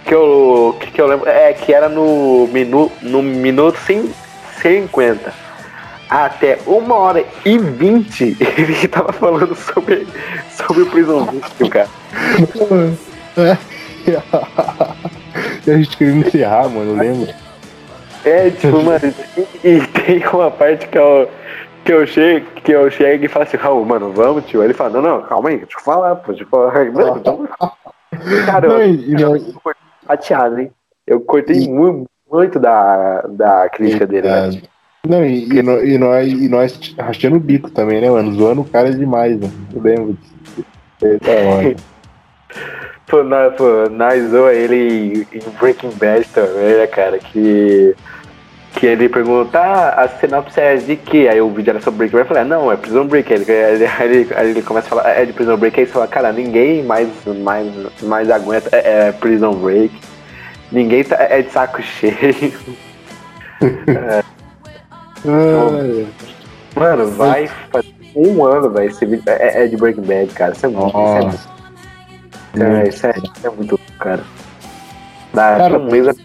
Que eu, que, que eu lembro, é que era no, minu, no minuto 50. Até uma hora e vinte (laughs) ele tava falando sobre, sobre o Prison cara. (laughs) a gente queria encerrar, mano, lembra? É, tipo, mano, e, tem uma parte que eu, que eu chego, que eu chego e falo assim, Raul, mano, vamos, tio. Aí ele fala, não, não, calma aí, deixa eu falar, pô, deixa eu falar. Mano, então... Cara, eu, eu, eu, eu chateado, hein? Eu cortei e... muito, muito da, da crítica dele, né? Não, e, e, e, nós, e nós rachando o bico também, né, mano? Zoando o cara demais, mano. Eu lembro. Eita, pô, nós, pô, nós zoa ele em Breaking Bad também, né, cara? Que que ele pergunta, ah, a sinopse é de que? Aí o vídeo era sobre Breaking Bad, eu falei, ah, não, é Prison Break. Aí ele, ele, ele começa a falar, é de Prison Break, aí você fala, cara, ninguém mais, mais, mais aguenta, é, é Prison Break. Ninguém tá, é de saco (laughs) cheio. é. (laughs) Mano, vai fazer um ano, velho, esse vídeo é, é, de Breaking Bad, cara. Isso é muito, isso é, isso é, isso é, muito, cara. Dá cara, um mês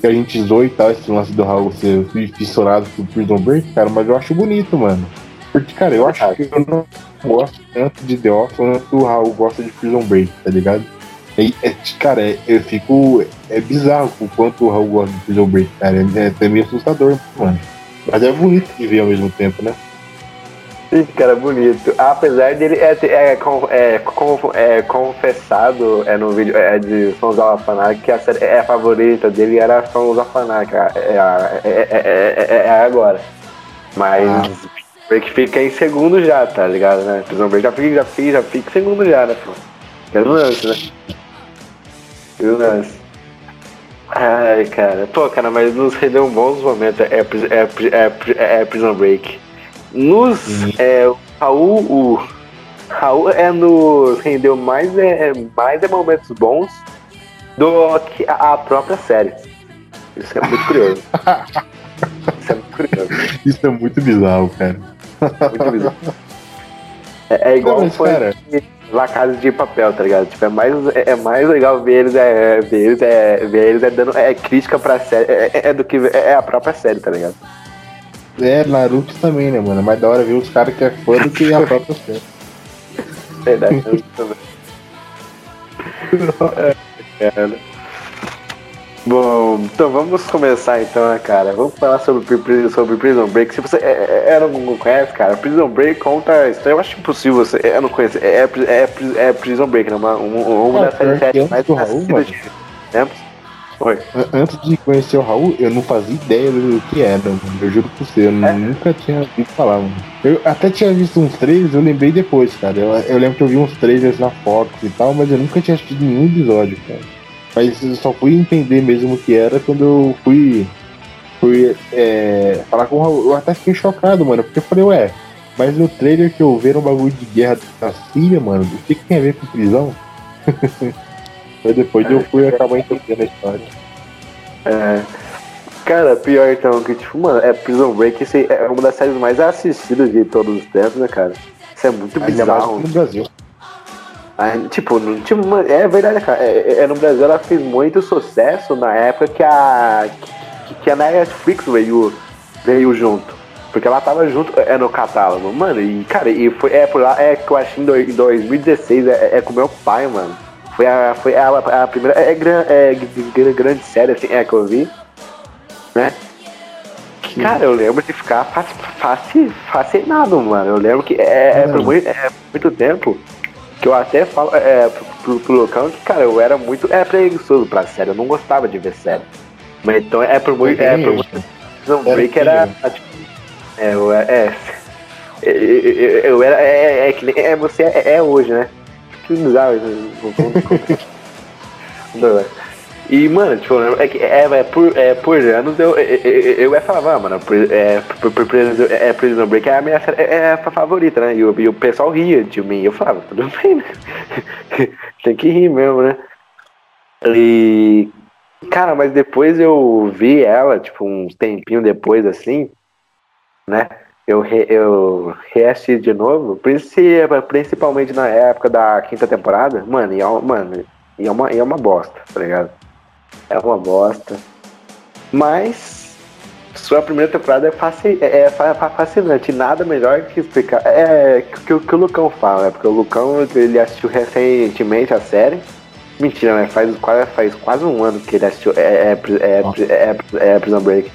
que a gente zoou e tal, esse lance do Raul ser fissurado por Prison Break, cara, mas eu acho bonito, mano. Porque, cara, eu acho que eu não gosto tanto de The Office quanto o Raul gosta de Prison Break, tá ligado? E, é, cara, é, eu fico. É bizarro o quanto o Raul gosta de Prison Break, cara. É, é meio assustador, mano. Mas é bonito de ver ao mesmo tempo, né? Sim, cara, bonito. Apesar dele é, é, é, é, confessado é, no vídeo é, de Sons Anarchy que a série é a favorita dele era Sons of Anarchy. É, é, é, é, agora. Mas ah. Break fica em segundo já, tá ligado, né? Prison Break já fica, já fica, já fica em segundo já, né, pô? Que lance, né? Que lance. Ai, cara. Pô, cara, mas nos rendeu bons momentos. É, é, é, é Prison Break. Nos. É, o Raul, o Raul é nos rendeu mais é, mais é momentos bons do que a, própria série. Isso é muito curioso. (laughs) Isso é muito curioso. Isso é muito bizarro, cara. Muito bizarro. (laughs) É, é igual Não, foi cara... La Casa de Papel, tá ligado? Tipo, é mais, é, é mais legal ver eles, é, ver eles, é, ver eles é dando é, crítica pra série, é, é, é do que é a própria série, tá ligado? É, Naruto também, né, mano? É mais da hora ver os caras que é fã do que a (laughs) própria série. Verdade, também. (laughs) é, cara. Bom, então vamos começar então, né, cara? Vamos falar sobre, sobre Prison Break. Se você é, é, não conhece, cara, Prison Break conta a história. Eu acho impossível você é, não conhecer. É, é, é, Prison Break, né? Uma, uma, uma das séries mais assistidas de tempos. Oi. Antes de conhecer o Raul, eu não fazia ideia do que era, mano. Eu juro por você, eu é? nunca tinha ouvido falar, mano. Eu até tinha visto uns trailers, eu lembrei depois, cara. Eu, eu lembro que eu vi uns trailers na Fox e tal, mas eu nunca tinha assistido nenhum episódio, cara. Mas eu só fui entender mesmo o que era quando eu fui, fui é, falar com o Raul. Eu até fiquei chocado, mano, porque eu falei, ué, mas no trailer que eu vi era um bagulho de guerra da Síria, mano, o que, que tem a ver com prisão? (laughs) Mas depois eu fui acabar entendendo a história. É. Cara, pior então, que tipo, mano, é Prison Break, é uma das séries mais assistidas de todos os tempos, né, cara? Isso é muito Ainda bizarro. no Brasil. Aí, tipo, no, tipo, é verdade, cara. É, é, é, no Brasil ela fez muito sucesso na época que a. que, que a Netflix veio, veio junto. Porque ela tava junto é, no catálogo, mano. E, cara, e foi é por lá, é que eu acho em 2016, é, é com meu pai, mano. Foi a, foi a, a primeira. É, é, é, grande série, assim, é que eu vi. Né? Que, cara, eu lembro de ficar fascinado, mano. Eu lembro que é, é, por muito, é muito tempo que eu até falo é, pro, pro Lucão que, cara, eu era muito é, preguiçoso pra série. Eu não gostava de ver série. Mas então é por muito. É, por muito. Não, Break era. Tipo, é, eu, é, eu, eu, eu era. É, é, que nem é, você é, é hoje, né? Que bizarro. E, mano, tipo, é é, é, por, é, por anos eu, eu, eu, eu ia falar, mano, é, por, por, por, é, Prison Break é a minha série é, a favorita, né? E o, e o pessoal ria de mim. Eu falava, tudo bem, né? (laughs) Tem que rir mesmo, né? E. Cara, mas depois eu vi ela, tipo, um tempinho depois, assim, né? Eu, re, eu reassisti de novo, principalmente na época da quinta temporada, mano, e é, mano, e é, uma, e é uma bosta, tá ligado? É uma bosta. Mas sua primeira temporada é, faci é, é, fascinante. Nada melhor que explicar. É que, que, que o Lucão fala, né? Porque o Lucão ele assistiu recentemente a série. Mentira, né? Faz quase, faz quase um ano que ele assistiu. É, é, é, é, é Prison Break.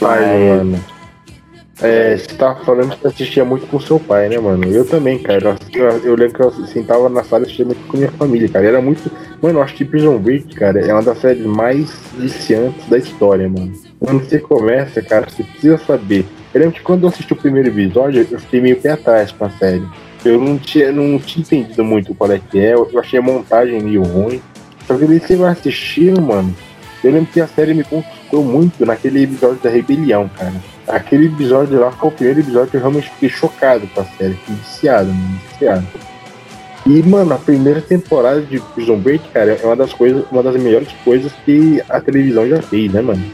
Um ano. É, você tava falando que você assistia muito com seu pai, né, mano? Eu também, cara. Eu, eu lembro que eu sentava na sala assistindo muito com minha família, cara. Era muito. Mano, eu acho que Prison Break, cara, é uma das séries mais viciantes da história, mano. Quando você começa, cara, você precisa saber. Eu lembro que quando eu assisti o primeiro episódio, eu fiquei meio pé atrás com a série. Eu não tinha, não tinha entendido muito qual é que é. Eu achei a montagem meio ruim. Só que daí você vai assistindo, mano. Eu lembro que a série me conquistou muito naquele episódio da rebelião, cara Aquele episódio lá foi o primeiro episódio que eu realmente fiquei chocado com a série. Fiquei viciado, mano. Viciado. E, mano, a primeira temporada de Prison Break, cara, é uma das coisas, uma das melhores coisas que a televisão já fez, né, mano?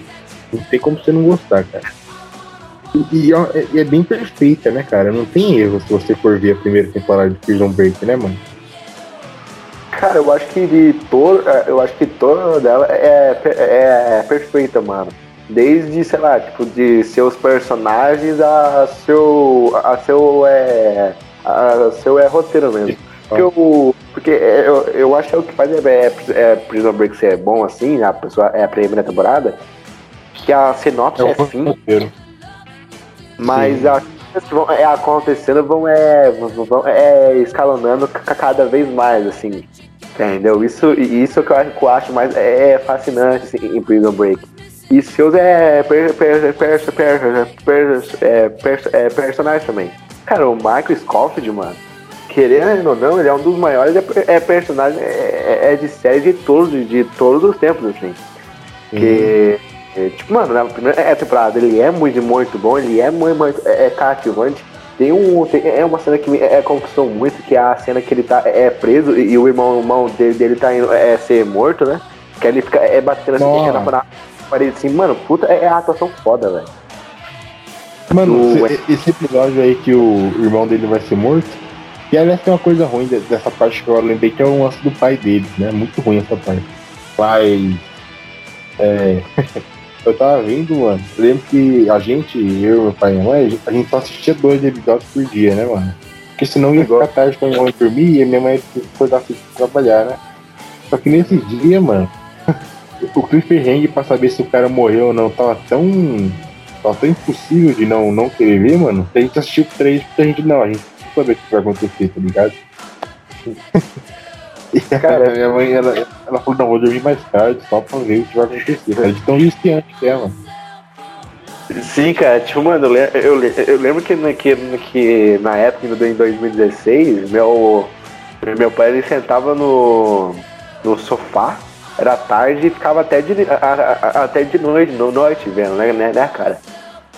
Não tem como você não gostar, cara. E, e, é, e é bem perfeita, né, cara? Não tem erro se você for ver a primeira temporada de Prison Break, né, mano? Cara, eu acho que de todo, eu acho que toda dela é, é, é perfeita, mano. Desde, sei lá, tipo, de seus personagens a seu. a seu. É, a seu é roteiro mesmo. Porque, eu, porque eu, eu acho que é o que faz é, é, é Prison Break ser bom assim, a pessoa é a primeira temporada, que a sinopse é, é fim. Mas Sim. as coisas que vão é, acontecendo vão, é, vão é, escalonando cada vez mais, assim. Entendeu? Isso, isso que eu acho, que eu acho mais é, fascinante assim, em Prison Break. E seus é, per, per, per, per, é, personagens também. Cara, o Michael Scofield, mano, querendo ou não, ele é um dos maiores é, personagens é, de série de todos, de todos os tempos, assim. Que, tipo, mano, na primeira temporada ele é muito, muito bom, ele é muito, muito é, cativante. Tem um. Tem, é uma cena que me é, conquistou muito, que é a cena que ele tá é, preso e, e o irmão, irmão dele, dele tá indo é, ser morto, né? Que ele fica é, batendo assim, na, parede assim, mano, puta, é, é a atuação foda, velho. Mano, Do... esse episódio aí que o irmão dele vai ser morto, e aliás tem uma coisa ruim dessa parte que eu lembrei, que é o lance do pai dele, né? Muito ruim essa parte. Pai. É. (laughs) eu tava vendo, mano. Eu lembro que a gente, eu, meu pai e minha mãe, a gente só assistia dois episódios por dia, né, mano? Porque senão ia ficar tarde pra minha mãe dormir e minha mãe ia acordar cedo pra trabalhar, né? Só que nesse dia, mano, o cliffhanger pra saber se o cara morreu ou não tava tão. tava tão impossível de não, não querer ver, mano. Que a gente assistiu três porque a gente não, a gente não sabe o que vai acontecer, tá ligado? (laughs) e cara, minha mãe, ela, ela falou, não, vou dormir mais tarde só pra ver o que vai acontecer. Cara, de tão viciante que é, mano. Sim, cara, tipo, mano, eu, eu lembro que, que, que na época, em 2016, meu, meu pai ele sentava no, no sofá era tarde e ficava até de, a, a, até de noite, no noite vendo, né, né, né, cara?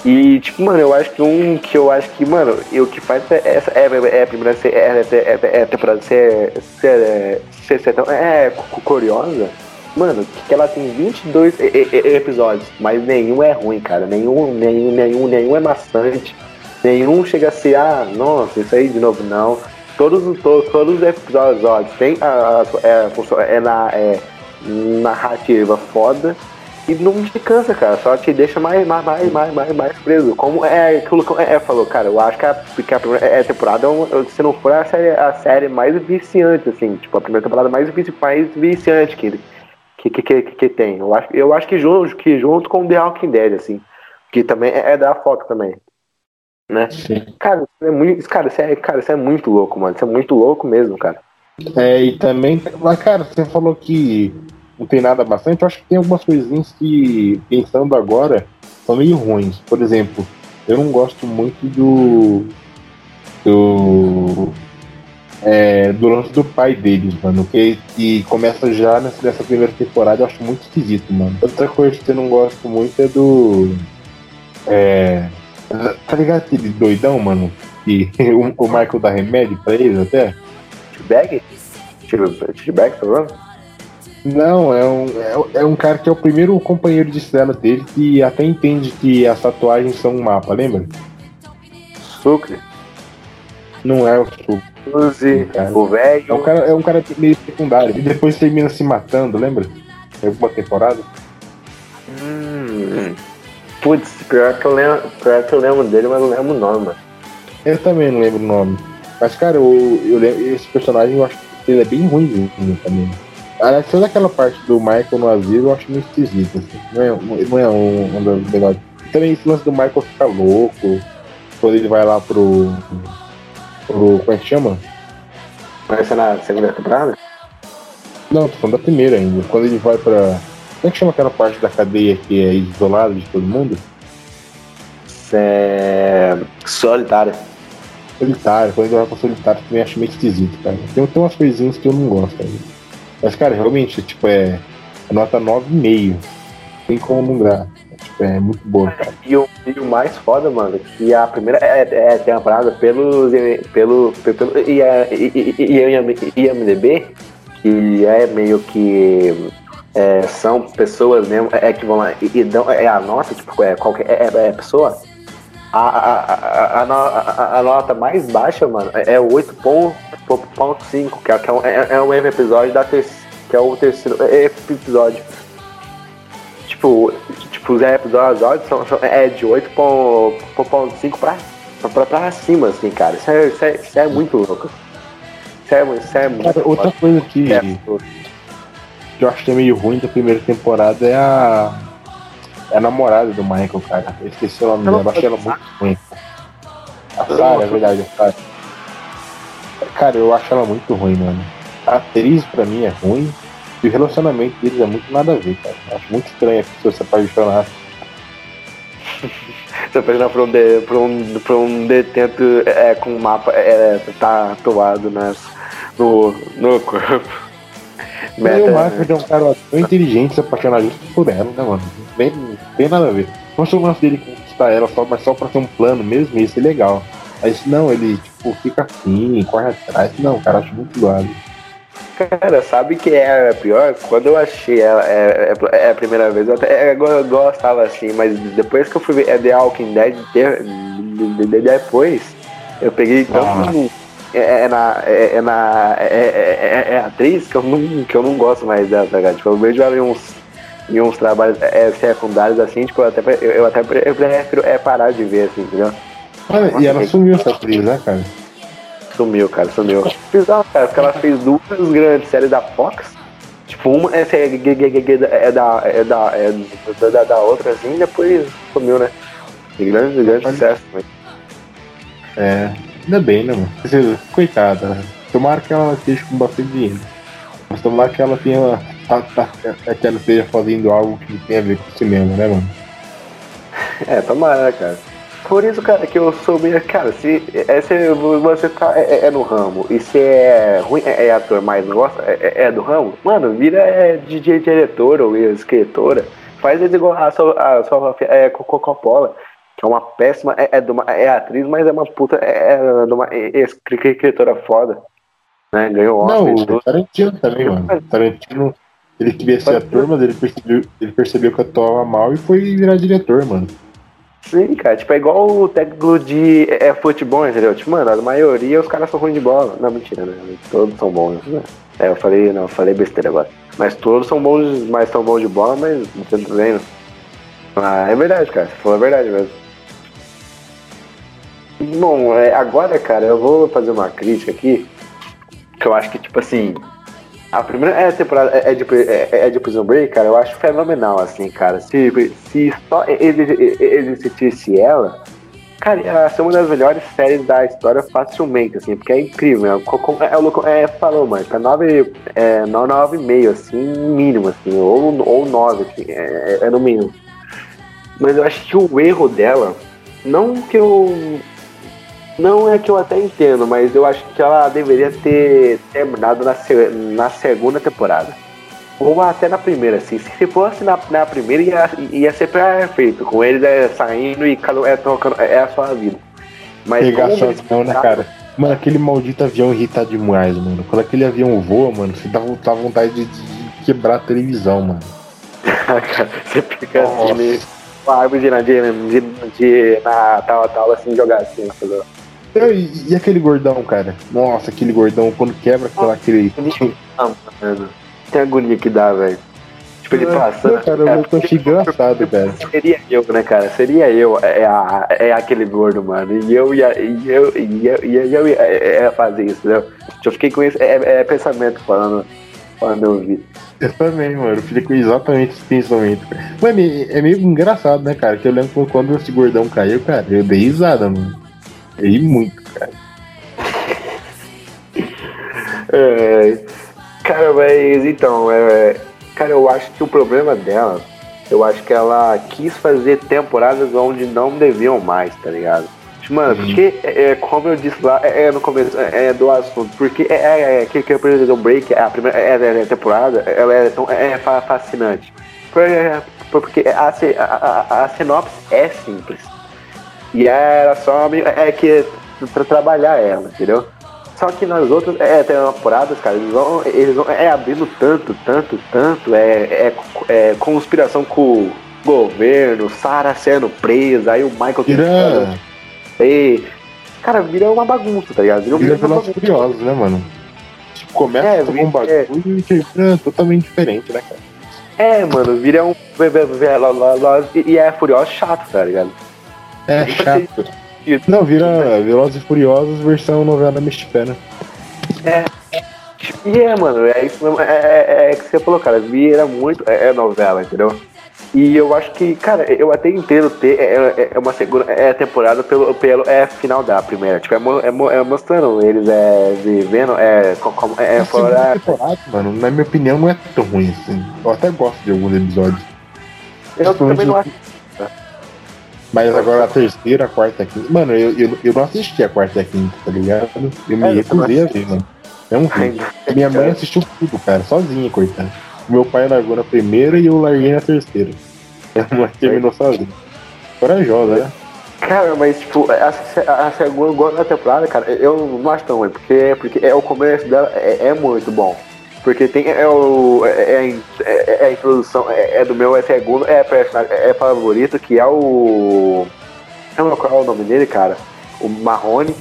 E, tipo, mano, eu acho que um que eu acho que, mano, o que faz essa é, é, é a primeira ser, é, é, é, é temporada ser, ser, ser, ser tão, é, curiosa, mano, que ela tem 22 episódios, mas nenhum é ruim, cara. Nenhum, nenhum, nenhum, nenhum é maçante. Nenhum chega a ser, ah, nossa, isso aí de novo, não. Todos, todos, todos os episódios tem a, a, é, é, na, é, narrativa foda e não te cansa, cara. Só te deixa mais, mais, mais, mais, mais, mais preso. Como é aquilo que é, falou, cara, eu acho que a, que a primeira temporada, é se não for a série, a série mais viciante, assim, tipo, a primeira temporada mais, mais viciante que, que, que, que, que tem. Eu acho, eu acho que, junto, que junto com The Walking Dead, assim, que também é, é da Fox também. Né? Sim. Cara, isso é muito, cara, isso é, cara, isso é muito louco, mano. Isso é muito louco mesmo, cara. É, e também, mas cara, você falou que não tem nada bastante, eu acho que tem algumas coisinhas que, pensando agora, são meio ruins. Por exemplo, eu não gosto muito do. do. É, do lance do pai deles, mano. Que, que começa já nessa, nessa primeira temporada, eu acho muito esquisito, mano. Outra coisa que eu não gosto muito é do. É. Tá ligado aquele doidão, mano? Que (laughs) o, o Michael dá remédio pra eles até? T-Bag? T-Bag, tá falando? Não, é um, é, é, um cara que é o primeiro companheiro de cela dele que até entende que as tatuagens são um mapa, lembra? Sucre? Não é o Sucre. Uzi, o velho. É um, cara, é um cara meio secundário. E depois termina se matando, lembra? Em alguma temporada. Hum. Putz, pior que, eu lembro, pior que eu lembro dele, mas não lembro o nome, mano. Eu também não lembro o nome. Mas, cara, eu, eu lembro, esse personagem eu acho que ele é bem ruim também. Aliás, toda aquela parte do Michael no asilo eu acho meio esquisito. Assim. Não é, não é um, um dos negócios. Também esse lance do Michael ficar louco. Quando ele vai lá pro. pro. como é que chama? Ser na segunda temporada? Não, tô falando da primeira ainda. Quando ele vai pra. Como é que chama aquela parte da cadeia que é isolada de todo mundo? É... Solitária. Solitária, quando ele pra solitário também acho meio esquisito, cara. Tem, tem umas coisinhas que eu não gosto. Mas, cara, realmente, tipo, é, é nota 9,5. Tem como não dar. Tipo, é muito boa, cara. E o, e o mais foda, mano, que a primeira é, é temporada pelos, pelo, pelo IMDB, que é meio que é, são pessoas mesmo, é, que vão lá e, dão é a nota, tipo, é qualquer é, é pessoa. A, a, a, a, nota mais baixa, mano, é 8.5, que é, que é, um, é um episódio da terceira, que é o terceiro episódio. Tipo, tipo os episódios são, são, é de 8.5 pra, pra, pra cima, assim, cara. Isso é, isso é, isso é muito louco. Isso é, isso é muito cara, Outra coisa que, que eu acho que é meio ruim da primeira temporada é a é a namorada do Michael, cara. Eu esqueci o nome dela, achei ela muito ruim. A Sarah, é verdade, a Sarah. Cara, eu acho ela muito ruim, mano. A atriz pra mim é ruim. E o relacionamento deles é muito nada a ver, cara. Eu acho muito estranho a pessoa se apaixonar. (laughs) se apaixonar por um, de, por um, por um detento é, com um mapa é, tatuado nas, no, no corpo. Meta, o Michael é um cara tão inteligente se apaixonar justo por ela, né, mano? Bem, bem nada a ver. Sou o lance dele conquistar ela só, mas só pra ter um plano mesmo, isso é legal. Mas não, ele, tipo, fica assim, corre atrás. Não, cara, acho muito zoado. Cara, sabe que é pior? Quando eu achei ela é, é, é a primeira vez, eu até eu, eu gostava assim, mas depois que eu fui ver é The Walking Dead, depois eu peguei tão. Ah é, é, na, é, é na é, é, é, atriz que eu, não, que eu não gosto mais dela, tá ligado? Tipo, eu vejo ela em uns, em uns trabalhos é, secundários assim, tipo, eu até, eu, eu até eu prefiro é parar de ver, assim, entendeu? Ah, e ela sumiu essa atriz, né, cara? Sumiu, cara, sumiu. Bizarro, cara, porque ela fez duas grandes séries da Fox. Tipo, uma essa é, é, da, é, da, é da, da outra, assim, e depois sumiu, né? De grande, grande sucesso também. É. Ainda bem, né, mano? Coitada. Né? Tomara que ela esteja com bastante dinheiro. Mas tomara que ela tenha. Que ela esteja fazendo algo que tem a ver com o cinema, né, mano? (laughs) É, tomara, cara. Por isso, cara, que eu soube, cara, se, é, se você tá, é, é, no ramo e se é ruim, é, é ator, mas não gosta, é, é, do ramo, mano, vira é, DJ diretor ou escritora, faz eles igual a sua, a sua é, Coca-Cola que é uma péssima, é, é, uma, é atriz, mas é uma puta, é, é uma escritora foda. Né? Ganhou Oscar. Não, o Tarantino também, mano. Tarantino, ele queria ser ator, mas ele percebeu, ele percebeu que atuava mal e foi virar diretor, mano. Sim, cara, tipo, é igual o técnico de é, futebol, entendeu? Tipo, mano, a maioria os caras são ruins de bola. Não, mentira, né? Todos são bons, né? É, eu falei, não, eu falei besteira agora. Mas todos são bons, mas são bons de bola, mas você tá vendo? Ah, é verdade, cara. Você falou a verdade mesmo. Bom, é, agora, cara, eu vou fazer uma crítica aqui. Que eu acho que, tipo assim. A primeira é, temporada é, é de, é, é, de Prison Break, cara, eu acho fenomenal, assim, cara. Se, se só existisse ela, cara, ia ser uma das melhores séries da história facilmente, assim, porque é incrível. É, é, o Luco é, falou, mano, tá nove, é, nove meio, assim, mínimo, assim, ou, ou nove, assim, é, é no mínimo. Mas eu acho que o erro dela, não que eu não é que eu até entendo, mas eu acho que ela deveria ter terminado na, na segunda temporada. Ou até na primeira, assim. Se fosse na, na primeira, ia, ia ser perfeito. Com eles é, saindo e cada é, trocando, é a sua vida. Mas Pegar só avião, né, cara? Mano, aquele maldito avião irrita demais, mano. Quando aquele avião voa, mano, você dá, dá vontade de, de, quebrar a televisão, mano. (laughs) você fica Nossa. assim, com a árvore de, de, de, de na tal, tal, assim, jogar assim, entendeu? E, e, aquele gordão, cara? Nossa, aquele gordão, quando quebra aquela, aquele. Mano. Tem agonia que dá, velho. Tipo, ele passa. Não, cara, eu tô achei engraçado, cara. Seria eu, né, cara? Seria eu, é, a, é aquele gordo, mano. E eu ia, e eu, e eu, e eu, eu ia, é, é fazer isso, entendeu? Eu fiquei com isso, é, é pensamento falando, quando eu vi. Eu também, mano. Eu fiquei com exatamente esse pensamento. Mano, é meio engraçado, né, cara? Que eu lembro quando esse gordão caiu, cara, eu dei risada, mano. Ri muito, cara. é, cara, mas então, é, cara, eu acho que o problema dela, eu acho que ela quis fazer temporadas onde não deviam mais, tá ligado? Mano, uhum. porque, é, é, como eu disse lá, é, é no começo é, é, do assunto, porque é, é, é que, que o Break, a primeira é, temporada, ela é, tão, é fascinante. Porque a, a, a, a sinopse é simples. E era só é que pra trabalhar ela, entendeu? Só que nas outras é, temporadas, cara, eles vão, eles vão é abrindo tanto, tanto, tanto, é, é, é conspiração com o governo, Sarah sendo presa, aí o Michael vira... e, cara, vira uma bagunça, tá ligado? Vira, vira Velozes Furiosos, né, mano? Tipo, começa é, com um bagulho é. e termina totalmente diferente, né, cara? É, mano, vira um e é furioso chato, tá ligado? É (laughs) chato. Não, vira Velozes e Furiosos versão novela mexicana. É. E é, mano, é isso mesmo. É, é, é que você falou, cara. Vira muito. É, é, novela, entendeu? E eu acho que, cara, eu até entendo ter. É, é, é uma segunda é, temporada pelo, pelo é final da primeira. Tipo, é, é, é mostrando eles é, vivendo. É, como, é, é fora. temporada, mano, na minha opinião, não é tão ruim assim. Eu até gosto de alguns episódios. Eu também não acho mas agora a terceira, a quarta, a quinta. Mano, eu, eu, eu não assisti a quarta e a quinta, tá ligado? Eu me recusei a ver, mano. É um filme. Minha mãe assistiu tudo, cara, sozinha, coitada. Meu pai largou na primeira e eu larguei na terceira. (laughs) Minha mãe terminou sozinha. Corajosa, né? Cara, mas tipo, a, a segunda temporada, cara, eu não acho tão ruim, porque, porque é, o começo dela é, é muito bom. Porque tem é, o, é, é, é a introdução, é, é, do meu é segundo, é é favorito, que é o. Qual é o nome dele, cara? O Marrone,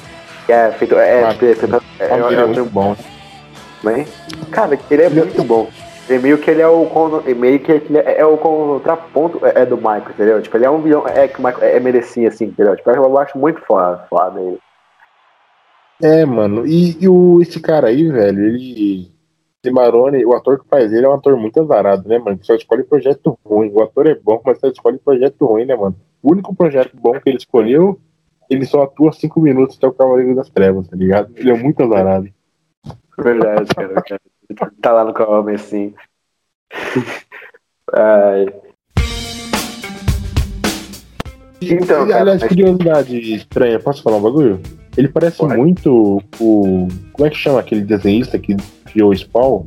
é feito. É, é, feito, é, é, é, muito bom. Bem, cara, ele é muito bom. É meio que ele é o meio que ele é, o contraponto é, do Michael, entendeu? Tipo, ele é um vilão é que o Michael é, merecia assim, entendeu? Tipo, eu acho muito foda, foda ele. É, mano, e, e o, esse cara aí, velho, ele Cimarone, o ator que faz ele é um ator muito azarado, né, mano? Só escolhe projeto ruim. O ator é bom, mas só escolhe projeto ruim, né, mano? O único projeto bom que ele escolheu, ele só atua cinco minutos até o Cavaleiro das Trevas, tá ligado? Ele é muito azarado. Verdade, cara. tá lá no assim. Ai. Então, cara, aliás, curiosidade estranha, posso falar um bagulho? Ele parece Pode. muito o. Como é que chama aquele desenhista que criou o Spawn?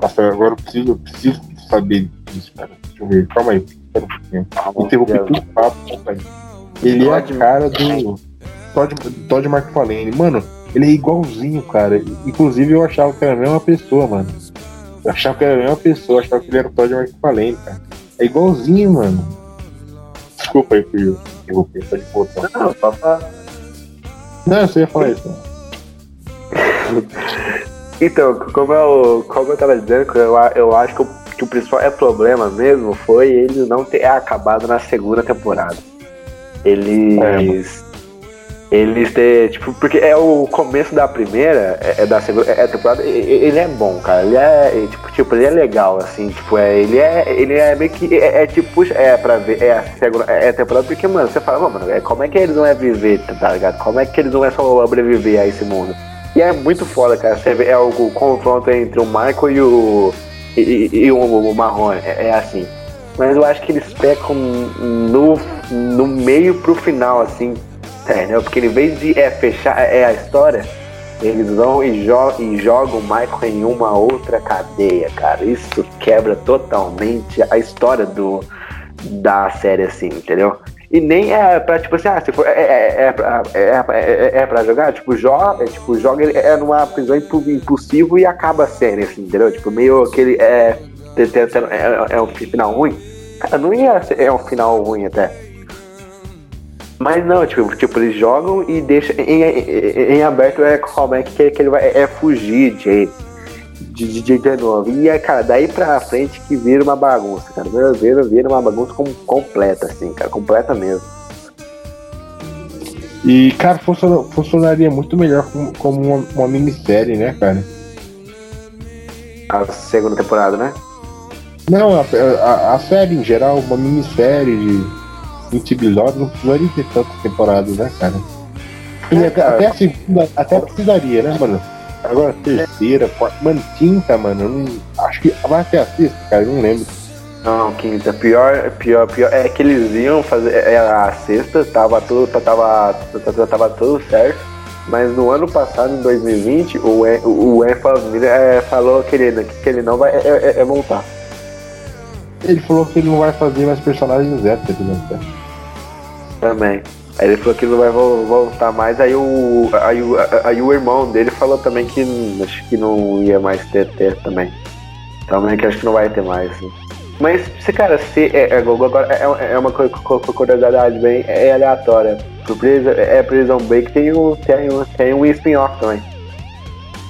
Nossa, agora eu preciso, eu preciso saber disso, cara. Deixa eu ver. Calma aí. Espera um pouquinho. Ah, Interrompi tudo o papo, Ele é a cara do. Todd, Todd McFarlane. Mano, ele é igualzinho, cara. Inclusive eu achava que era a mesma pessoa, mano. Eu achava que era a mesma pessoa, achava que ele era o Todd McFarlane, cara. É igualzinho, mano. Desculpa aí, filho. Eu vou de botão. Não, papai. Não, você ia falar isso. (laughs) Então, como eu, como eu tava dizendo, eu, eu acho que o, que o principal é problema mesmo foi ele não ter acabado na segunda temporada. Eles. É, eles ter, tipo, porque é o começo da primeira, é, é da segunda é, é temporada, ele é bom, cara. Ele é, tipo, tipo, ele é legal, assim, tipo, é, ele é, ele é meio que, é, é tipo, é pra ver, é a segunda, é a temporada, porque, mano, você fala, mano, como é que eles não é viver, tá ligado? Como é que eles não é só sobreviver a esse mundo? E é muito foda, cara, é o, o confronto entre o Michael e o, e, e, e o, o Marrone, é, é assim. Mas eu acho que eles pecam no, no meio pro final, assim, Entendeu? Porque em vez de é, fechar é, a história, eles vão e, jo e jogam o Michael em uma outra cadeia, cara. Isso quebra totalmente a história do, da série, assim, entendeu? E nem é pra, tipo assim, ah, se for, é, é, é, pra, é, é, é pra jogar, tipo, joga, é, tipo, joga ele é numa prisão impossível e acaba série, assim, entendeu? Tipo, meio aquele, é, é, é um final ruim. Cara, não ia ser, é um final ruim até. Mas não, tipo, tipo eles jogam e deixam em, em, em aberto é como é que, que ele vai é fugir de, de, de, de novo. E é, cara, daí pra frente que vira uma bagunça, cara. Meu Deus, vira uma bagunça com, completa, assim, cara, completa mesmo. E, cara, funciona, funcionaria muito melhor como, como uma, uma minissérie, né, cara? A segunda temporada, né? Não, a, a, a série em geral, uma minissérie de 20 episódios, não precisaria ter tantas temporadas, né, cara? É, até, até, a segunda, até precisaria, né, mano? Agora, terceira, quarta, mano, quinta, mano, não, acho que vai ter a sexta, cara, não lembro. Não, quinta. Pior, pior, pior. É que eles iam fazer. É, a sexta, tava tudo, tava, tava, tava tudo certo. Mas no ano passado, em 2020, o, o, o é, falou que ele, que ele não vai é, é, é voltar. Ele falou que ele não vai fazer mais personagens héteros, né? Também. Aí ele falou que não vai voltar mais, aí o, aí o, aí o irmão dele falou também que acho que não ia mais ter, ter também. Também que acho que não vai ter mais, assim. Mas, se, cara, se é, é, agora é, é uma curiosidade bem é aleatória. Surpresa, é Prison Break tem um, tem um, tem um spin-off também.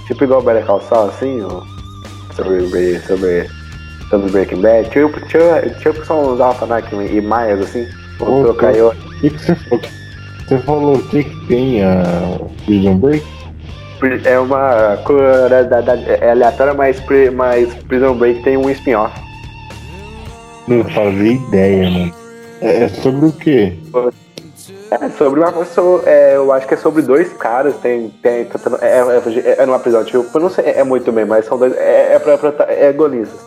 Tipo igual o Better Call Saul, assim, ó, sobre, sobre, sobre Breaking Bad. Tipo, tipo, tipo são os Alpha Knight e Myers, assim. Vou trocar eu. O que, você falou? Você falou o que, que tem a Prison Break? É uma curiosidade é aleatória, mas, mas Prison Break tem um spin-off. Não fazia ideia, mano. É, é sobre o quê? É sobre uma pessoa, é, eu acho que é sobre dois caras, tem, tem é, é, é numa prisão, tipo, eu não sei é muito bem, mas são dois, é, é pra, pra é agonistas.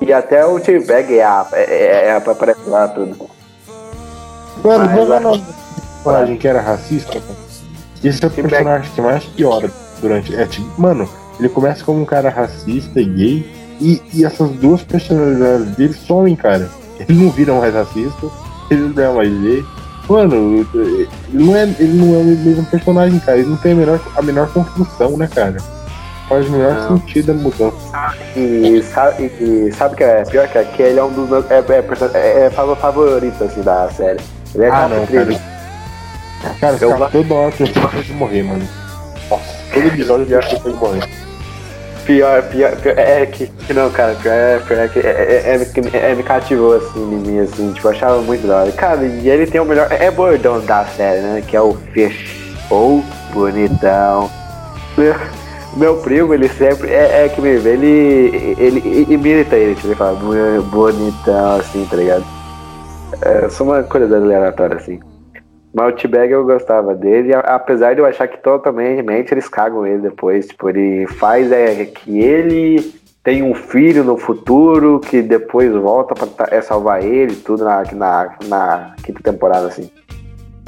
E até o T-Bag é, é, é, é, aparece lá tudo. Mano, lá no personagem que era racista, Esse é o personagem que mais piora durante. É, tipo, mano, ele começa como um cara racista e gay, e, e essas duas personalidades dele somem, cara. Ele não vira mais racista, ele não é mais gay. Mano, ele não é, ele não é o mesmo personagem, cara. Ele não tem a menor, a menor construção, né, cara? Faz o menor não. sentido a mudança. E sabe, e sabe que é pior que, que ele é um dos meus é, é, é, é favoritos assim, da série. Ele é ah, não, cara. Cara, eu cara, toda hora que eu fico de morrer, mano. Nossa, todo episódio eu acho que de morrer. Pior, pior, pior, é que, que não, cara, pior é, pior é que é, é, é, é, me cativou assim em mim, assim, tipo, eu achava muito da hora. Cara, e ele tem o melhor, é bordão da série, né? Que é o fechou bonitão. (laughs) Meu primo, ele sempre é, é que me vê, ele, ele, ele imita ele, tipo, ele fala bonitão, assim, tá ligado? É só uma curiosidade aleatória, assim. T-Bag eu gostava dele, apesar de eu achar que totalmente eles cagam ele depois. Tipo, ele faz é, que ele tem um filho no futuro que depois volta pra é, salvar ele, tudo na, na, na quinta temporada, assim.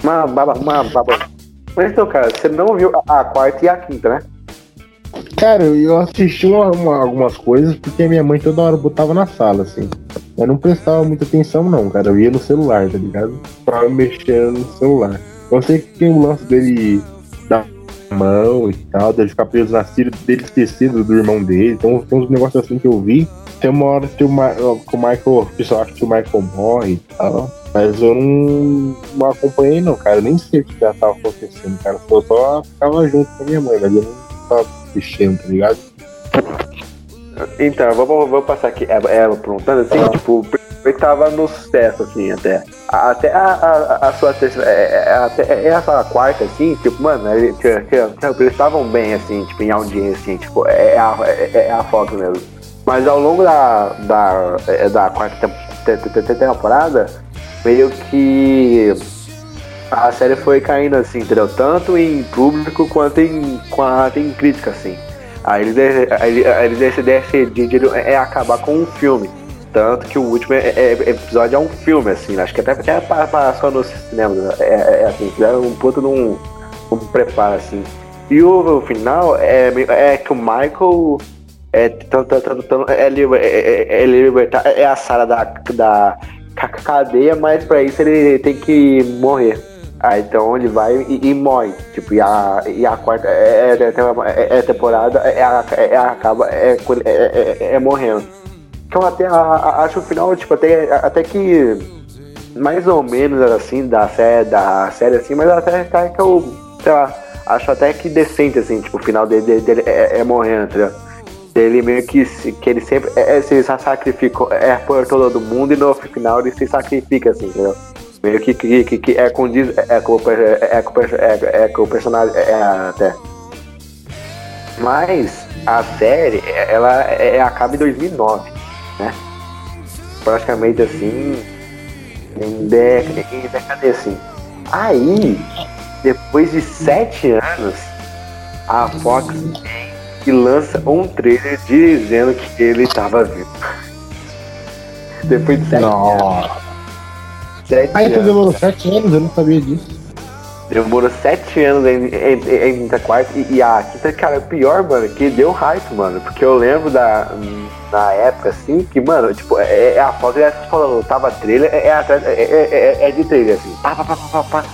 Uma baba, uma baba. Mas então, cara, você não viu a, a quarta e a quinta, né? Cara, eu assisti uma, uma, algumas coisas porque minha mãe toda hora botava na sala, assim. Eu não prestava muita atenção, não, cara. Eu ia no celular, tá ligado? Pra mexer no celular. Eu sei que tem o lance dele dar mão e tal, dele ficar preso na Síria, dele esquecido do irmão dele. Então tem uns negócios assim que eu vi. Tem uma hora que o, Michael, o pessoal acha que o Michael morre e tal. Mas eu não, não acompanhei, não, cara. Eu nem sei o que já tava acontecendo, cara. Eu só ficava junto com a minha mãe, mas eu não tava mexendo, tá ligado? Então, eu vou, vou passar aqui ela, ela perguntando assim, ah. tipo, ele tava no sucesso, assim, até. Até a, a, a sua terceira. É, é, é até essa quarta, assim, tipo, mano, eles estavam bem, assim, tipo, em audiência, assim, tipo, é a, é, é a Fox mesmo. Mas ao longo da, da, da quarta temporada, meio que a série foi caindo assim, entendeu? Tanto em público quanto em, quanto em crítica, assim. Aí eles, eles decidiram é, acabar com um filme. Tanto que o último é, é, episódio é um filme, assim. Acho que até, até passou no cinema. Né? É, é, é assim, fizeram um puto num um preparo, assim. E o, o final é, é que o Michael é, tanto, tanto, é, é, é, libertar, é a sala da, da cadeia, mas pra isso ele tem que morrer. Aí então ele vai e, e morre. Tipo, e a, e a quarta é, é, é, é temporada é, é, acaba é, é, é, morrendo. Então até a, acho o final, tipo, até, até que mais ou menos assim, da série, da série assim, mas até, até que eu, sei lá, acho até que decente, assim, tipo, o final dele, dele, dele é, é morrendo, entendeu? Ele meio que, que ele sempre é, se sacrifica é por todo mundo e no final ele se sacrifica, assim, entendeu? Meio que, que, que, que é condiz é, com, é, é, é com o personagem é, até. Mas a série, ela é, acaba em 2009, né? Praticamente assim, em década, em década assim. Aí, depois de sete anos, a Fox e lança um trailer dizendo que ele estava vivo. (laughs) Depois de sete Nossa. anos. Sete Aí tu demorou sete anos, eu não sabia disso. Demorou sete anos em, em, quarta e, e, a quinta, cara, pior, mano, que deu hype, mano. Porque eu lembro da, na época, assim, que, mano, tipo, é, é a foto, é, falando, tava trailer, é, é, é, é, de trailer, assim, pá, pá, pá, pá, pá.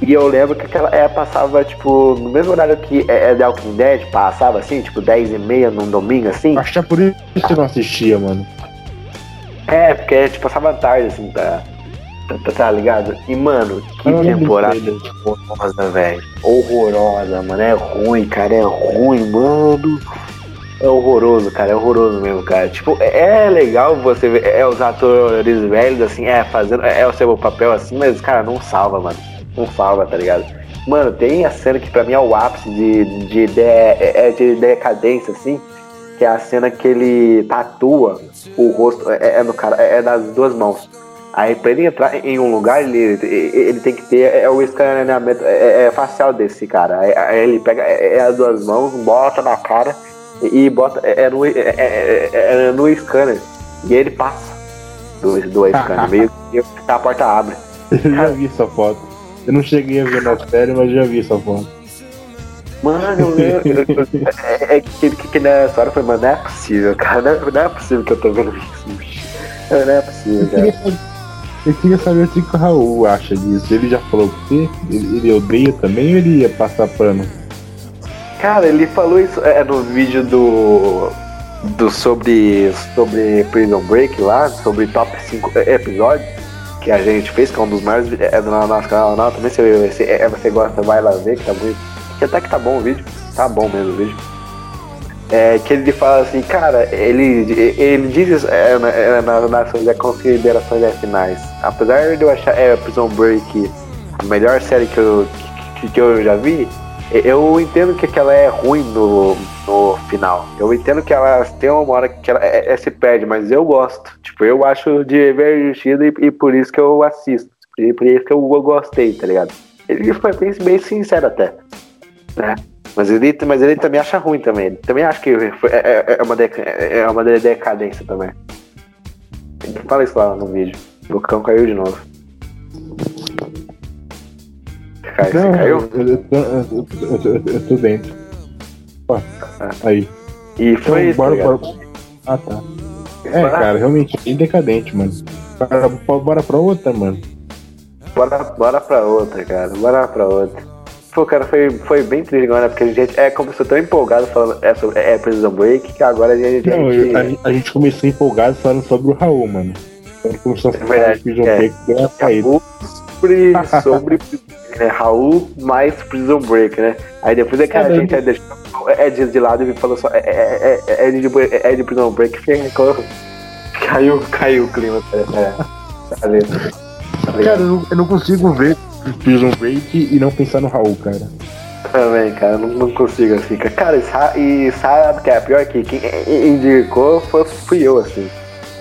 E eu lembro que aquela é, passava, tipo, no mesmo horário que é, é The Walking Dead, passava assim, tipo, 10 e meia num domingo, assim. Acho que é por isso que eu não assistia, mano. É, porque, tipo, passava tarde, assim, tá, tá, tá, tá ligado? E, mano, que temporada horrorosa, velho. Horrorosa, mano. É ruim, cara, é ruim, mano. É horroroso, cara, é horroroso mesmo, cara. Tipo, é legal você ver é, os atores velhos, assim, é, fazendo, é, é o seu papel assim, mas, cara, não salva, mano com salva, tá ligado? Mano, tem a cena que pra mim é o ápice de, de, de, é, é de decadência, assim, que é a cena que ele tatua o rosto, é, é no cara, é, é das duas mãos. Aí pra ele entrar em um lugar, ele, ele tem que ter é, o escaneamento é, é facial desse cara. Aí, aí ele pega é, as duas mãos, bota na cara e, e bota é, no, é, no scanner. E ele passa do, do scanner, (laughs) meio que a porta abre. Eu já vi essa foto. Eu não cheguei a ver na série, mas já vi essa foto. Mano, (laughs) eu, é, é que, que, que nessa hora foi, mano, não é possível, cara. Não é, não é possível que eu tô vendo isso. Não é possível, cara. (laughs) Eu queria saber o que o Raul acha disso. Ele já falou o quê? Ele, ele odeia também ou ele ia passar pano? Cara, ele falou isso é, no vídeo do. do sobre. sobre Prison Break lá, sobre top 5 episódios que a gente fez, que é um dos maiores é do nosso canal não, também se, se é, você gosta, vai lá ver, que tá muito. Que até que tá bom o vídeo, tá bom mesmo o vídeo. É, que ele fala assim, cara, ele, ele diz isso é, é, nas, nas considerações finais. Apesar de eu achar é, Prison Break a melhor série que eu, que, que eu já vi, eu entendo que, ela é ruim no, no final. Eu entendo que ela tem uma hora que ela é, é, se perde, mas eu gosto. Tipo, eu acho divertido e, e por isso que eu assisto. E por isso que eu gostei, tá ligado? Ele foi bem, bem sincero até. Né? Mas ele, mas ele também acha ruim também. Ele também acha que foi, é, é, é uma deca, é uma decadência também. Ele fala isso lá no vídeo. O cão caiu de novo. Cai, não, você caiu? Eu, eu, eu, eu, tô dentro. Ó, aí. E foi então, isso, bora, tá bora... Ah, tá. É, bora. cara, realmente bem decadente, mano. Bora, bora pra outra, mano. Bora, bora pra outra, cara. Bora pra outra. Pô, cara, foi, foi bem triste agora, porque a gente é, começou tão empolgado falando é, sobre, é Prison Break que agora a gente. Não, a gente, a, a gente começou empolgado falando sobre o Raul, mano. Quando começou a falar é de Prison é, Break, deu uma saída. Sobre, sobre (laughs) né? Raul mais Prison Break, né? Aí depois é que a Caramba. gente deixou Ed de lado e falou só é, é, é, é, Ed, de, é de Prison Break, ficou, (laughs) caiu, caiu o clima. É, é. Tá? Cara, eu não, eu não consigo ver Prison Break e não pensar no Raul, cara. Também, cara, não, não consigo assim. cara. Cara, e sa- e sabe que é pior que quem indicou foi, fui eu, assim.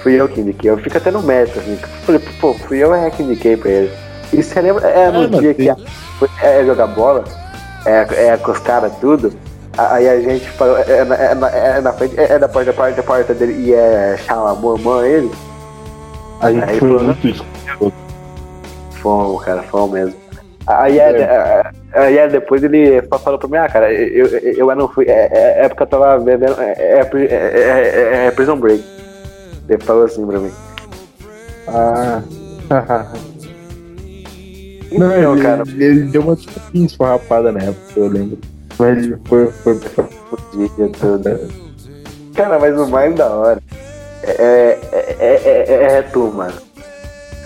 Fui eu que indiquei. Eu fico até no mérito, assim. Falei, pô, fui eu é que indiquei pra ele. E você lembra, é no É, mas dia que a- foi- é, jogar bola, é, é acostada tudo. a- Aí a gente falou, é, é, na- é, na- é na frente, é, é da porta, porta, porta dele e é chamar a mamãe ele. A gente Aí foi falou, muito escuro. Fomos, cara, fomos mesmo. Aí, é, é, aí é, depois ele fa- falou pra mim, ah, cara, eu, eu, eu não fui. É, é, é porque eu tava bebendo. É, é, é, é, é Prison Break. Ele falou assim pra mim. Ah. Não, Então, ele, cara, ele deu uma desculpinha esfarrapada na época, eu lembro. Mas ele foi, foi, foi podia tudo. Cara, mas o mais da hora é, é, é, é, é, é tu, mano.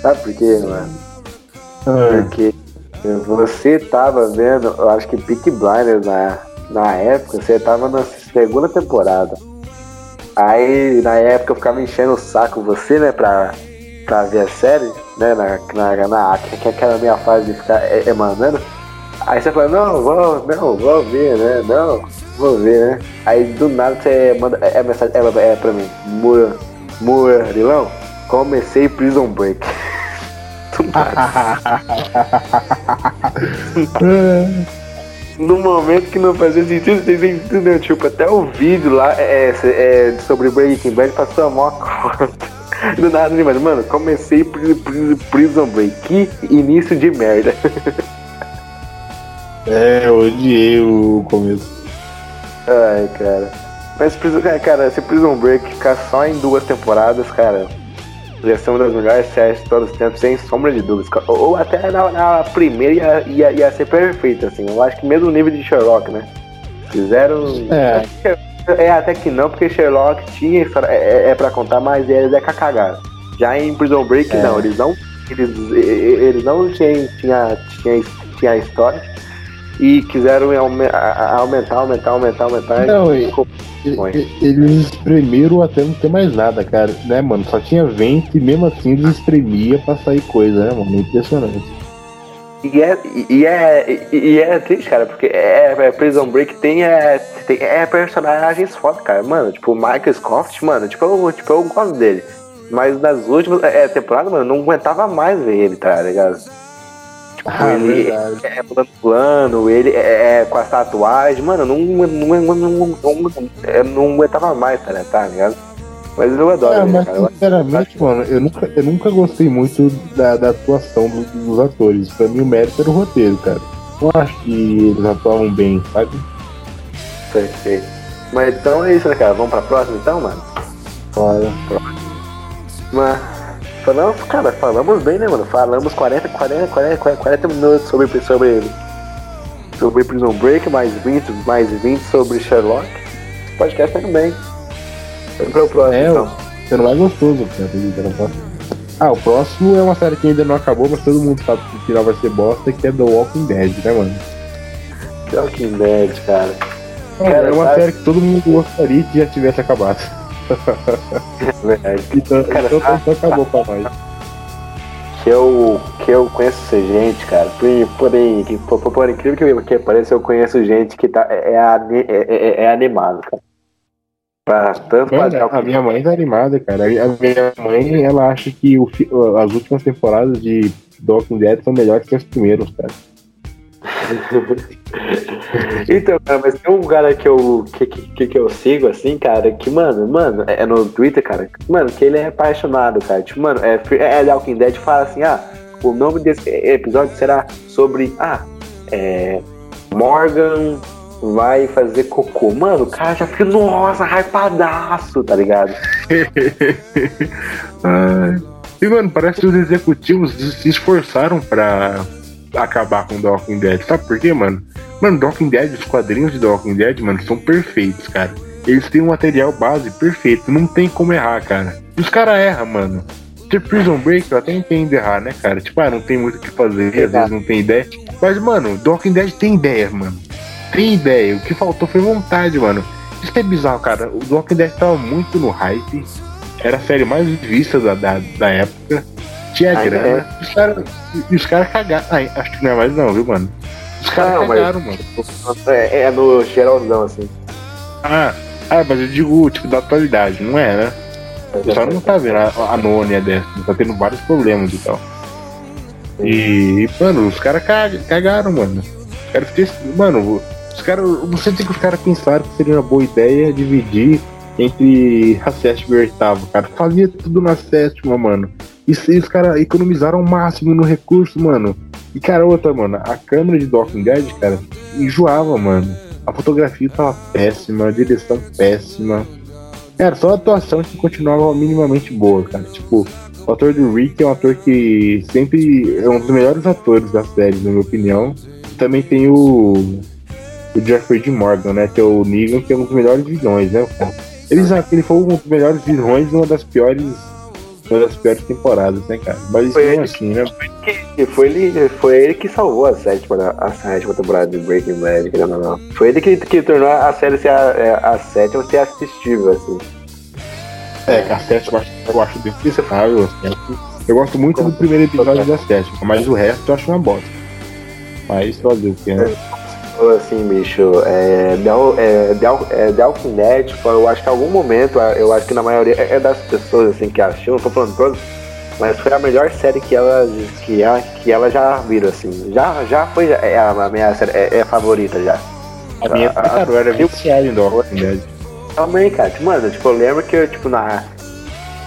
Sabe por quê, mano? Porque você tava vendo, eu acho que Peak Blinders na, na época, você tava na segunda temporada. Aí na época eu ficava enchendo o saco você, né, pra, pra ver a série, né, na, na, na que, que era a minha fase de ficar é, é, mandando. Aí você falou, não, vou, não, vou ver, né? Não, vou ver, né? Aí do nada você manda é, é mensagem é, é pra mim, Murilão, comecei Prison Break. (laughs) Nada. (laughs) no momento que não fazia sentido, vocês entenderam? Tipo, até o vídeo lá é, é, sobre Breaking Bad passou a maior conta. (laughs) Do nada, né, mano? Mano, comecei Pri- Pri- Prison Break. Que início de merda. (laughs) é, eu odiei o começo. Ai, cara. Mas, cara, cara, se Prison Break ficar só em duas temporadas, cara, ia ser uma das melhores séries de todos os tempos, sem sombra de dúvidas. Ou, até na, na primeira ia, ia, ia ser perfeita, assim. Eu acho que mesmo nível de Sherlock, né? Fizeram. É. É, até que não, porque Sherlock tinha história, é, é, é pra contar, mas eles é cagada. Já em Prison Break, É. não, eles não. Eles, eles não tinham tinha, tinha, tinha história e quiseram aumentar, aumentar, aumentar, aumentar. Não, e- Eles espremeram até não ter mais nada, cara. Né, mano? Só tinha vento e mesmo assim eles espremia pra sair coisa, né, mano? Impressionante. E é, e, é, e, é triste, cara, porque é, é Prison Break tem, é, tem é personagens foda, cara. Mano, tipo, o Michael Scofield, mano, tipo, eu, tipo, eu gosto dele. Mas nas últimas é, temporadas, mano, eu não aguentava mais ver ele, tá ligado? Tipo, Ah, ele verdade. é plano plano, ele é, é com as tatuagens, mano, eu não, não, não, não, não, eu não aguentava mais, tá, tá ligado? Mas eu adoro É, ele, mas cara. Eu- sinceramente, mano, eu nunca, eu nunca gostei muito da, da atuação do- dos atores. Pra mim o mérito era o roteiro, cara. Eu acho que eles atuavam bem, sabe? Perfeito. Mas então é isso, né, cara? Vamos pra próxima então, mano? Olha. Mas falamos, cara, falamos bem, né, mano? Falamos 40, 40, 40, 40 minutos sobre, sobre, sobre Prison Break, mais 20, mais 20 sobre Sherlock. Esse podcast também. Vamos pro próximo, É, então. sendo mais gostoso, cara. acredita, não posso- Ah, o próximo é uma série que ainda não acabou, mas todo mundo sabe que o final vai ser bosta, que é The Walking Dead, né, mano? Walking Dead, cara. Cara, é uma sabe- série que todo mundo gostaria que já tivesse acabado. (laughs) Verdade. Então, Cara, então, sabe- então acabou pra nós. Que eu, que eu conheço gente, cara. Por, porém, que, por, por incrível que, que pareça, eu conheço gente que tá, é, é, ani- é, é, é animado, cara. Pra, tanto pra Mano, a minha mãe tá animada, cara. A minha mãe, ela acha que o as últimas temporadas de Walking Dead são melhores que as primeiras, cara. (laughs) (laughs) Então, cara, mas tem um cara que eu, que, que, que eu sigo, assim, cara, que, mano, mano, é no Twitter, cara, mano, que ele é apaixonado, cara. Tipo, mano, é, é The Walking Dead fala assim, ah, o nome desse episódio será sobre, ah, é, Morgan vai fazer cocô. Mano, o cara já fica, nossa, hypadaço, tá ligado? (laughs) E, mano, parece que os executivos se esforçaram pra acabar com The Walking Dead. Sabe por quê, mano? Mano, The Walking Dead, os quadrinhos de The Walking Dead, mano, são perfeitos, cara. Eles têm um material base perfeito, não tem como errar, cara. E os caras erram, mano. Tipo, Prison Break, eu até entendo errar, né, cara? Tipo, ah, não tem muito o que fazer, às vezes não tem ideia. Mas, mano, The Walking Dead tem ideia, mano. Tem ideia. O que faltou foi vontade, mano. Isso é bizarro, cara. O The Walking Dead tava muito no hype. Era a série mais vista da, da, da época. Tinha Ainda grana. é. Os caras os cara cagaram. Ai, acho que não é mais não, viu, mano? Os caras Não, mas- cagaram, mano. É, é no geralzão, assim. Ah, ah, mas eu digo, tipo, da atualidade, não é, né? O pessoal não tá vendo a, a nônia dessa, tá tendo vários problemas e tal. E, mano, os caras cagaram, mano. Os caras Mano, os caras. Você tem que os caras pensaram que seria uma boa ideia dividir entre a sétima e a oitava, cara. Fazia tudo na sétima, mano. E se os caras economizaram o máximo no recurso, mano. E, cara, outra, mano, a câmera de Walking Dead, cara, enjoava, mano. A fotografia tava péssima, a direção péssima. Cara, só a atuação que continuava minimamente boa, cara. Tipo, o ator do Rick é um ator que sempre é um dos melhores atores da série, na minha opinião. Também tem o, o Jeffrey D. Morgan, né? Que é o Negan, que é um dos melhores vilões, né? cara? Ele, já- ele foi um dos melhores vilões e uma das piores. Uma das piores temporadas, né, cara? Mas Foi ele assim, né? Que foi, ele, foi ele que salvou a sétima, a sétima temporada de Breaking Bad, ou não. Foi ele que, que tornou a série ser a, é, a sétima ser assistível, assim. É, que a sétima eu acho, detestável. assim. Eu gosto muito do primeiro episódio da sétima, mas o resto eu acho uma bosta. Mas o que, né? Falou assim, bicho, é, The, é, The, é, Walking Dead, tipo, eu acho que em algum momento, eu acho que na maioria é é das pessoas assim que assistiram, não tô falando todas, mas foi a melhor série que ela, que ela, que ela já viram, assim. Já, já foi é a minha série, é, é a favorita já. A minha, Ah, cara, eu era viciado em Walking Dead. Também, cara, tipo, mano, tipo, eu lembro que eu, tipo, na,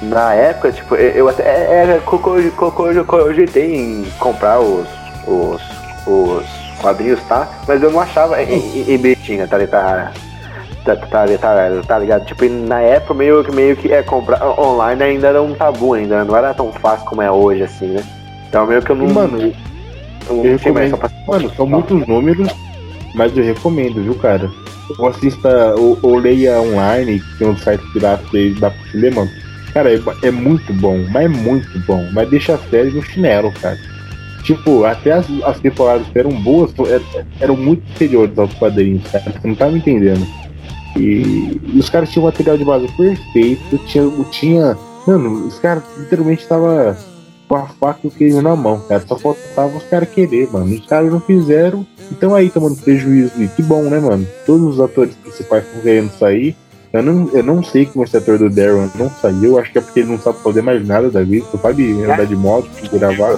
na época, tipo, eu, eu até é, era, co- co- co- co- cogitei em comprar os, os, os quadrinhos, tá? Mas eu não achava em, em, em bonitinha, tá, tá, tá, tá, tá, tá ligado? Tipo, na época meio que, meio que é, comprar online ainda era um tabu ainda, não era tão fácil como é hoje, assim, né? Então meio que eu não, mano, eu mais recomendo. essa Mano, são muitos números, mas eu recomendo, viu, cara? Ou assista, ou, ou leia online, que tem um site pirata aí, dá pra você ler, mano. Cara, é, é muito bom, mas é muito bom. Mas deixa a série no chinelo, cara. Tipo, até as, as temporadas que eram boas, er- eram muito superiores aos quadrinhos, cara. Você não tá me entendendo. E, e os caras tinham um material de base perfeito, tinha, tinha. Mano, os caras literalmente estavam com a faca e o queijo na mão, cara. Só faltava os caras querer, mano. Os caras não fizeram, então aí tomando prejuízo. E que bom, né, mano? Todos os atores principais estão querendo sair. Eu não, eu não sei como esse ator do Darren não saiu. Acho que é porque ele não sabe fazer mais nada da vida. Só sabe andar de moto, gravar.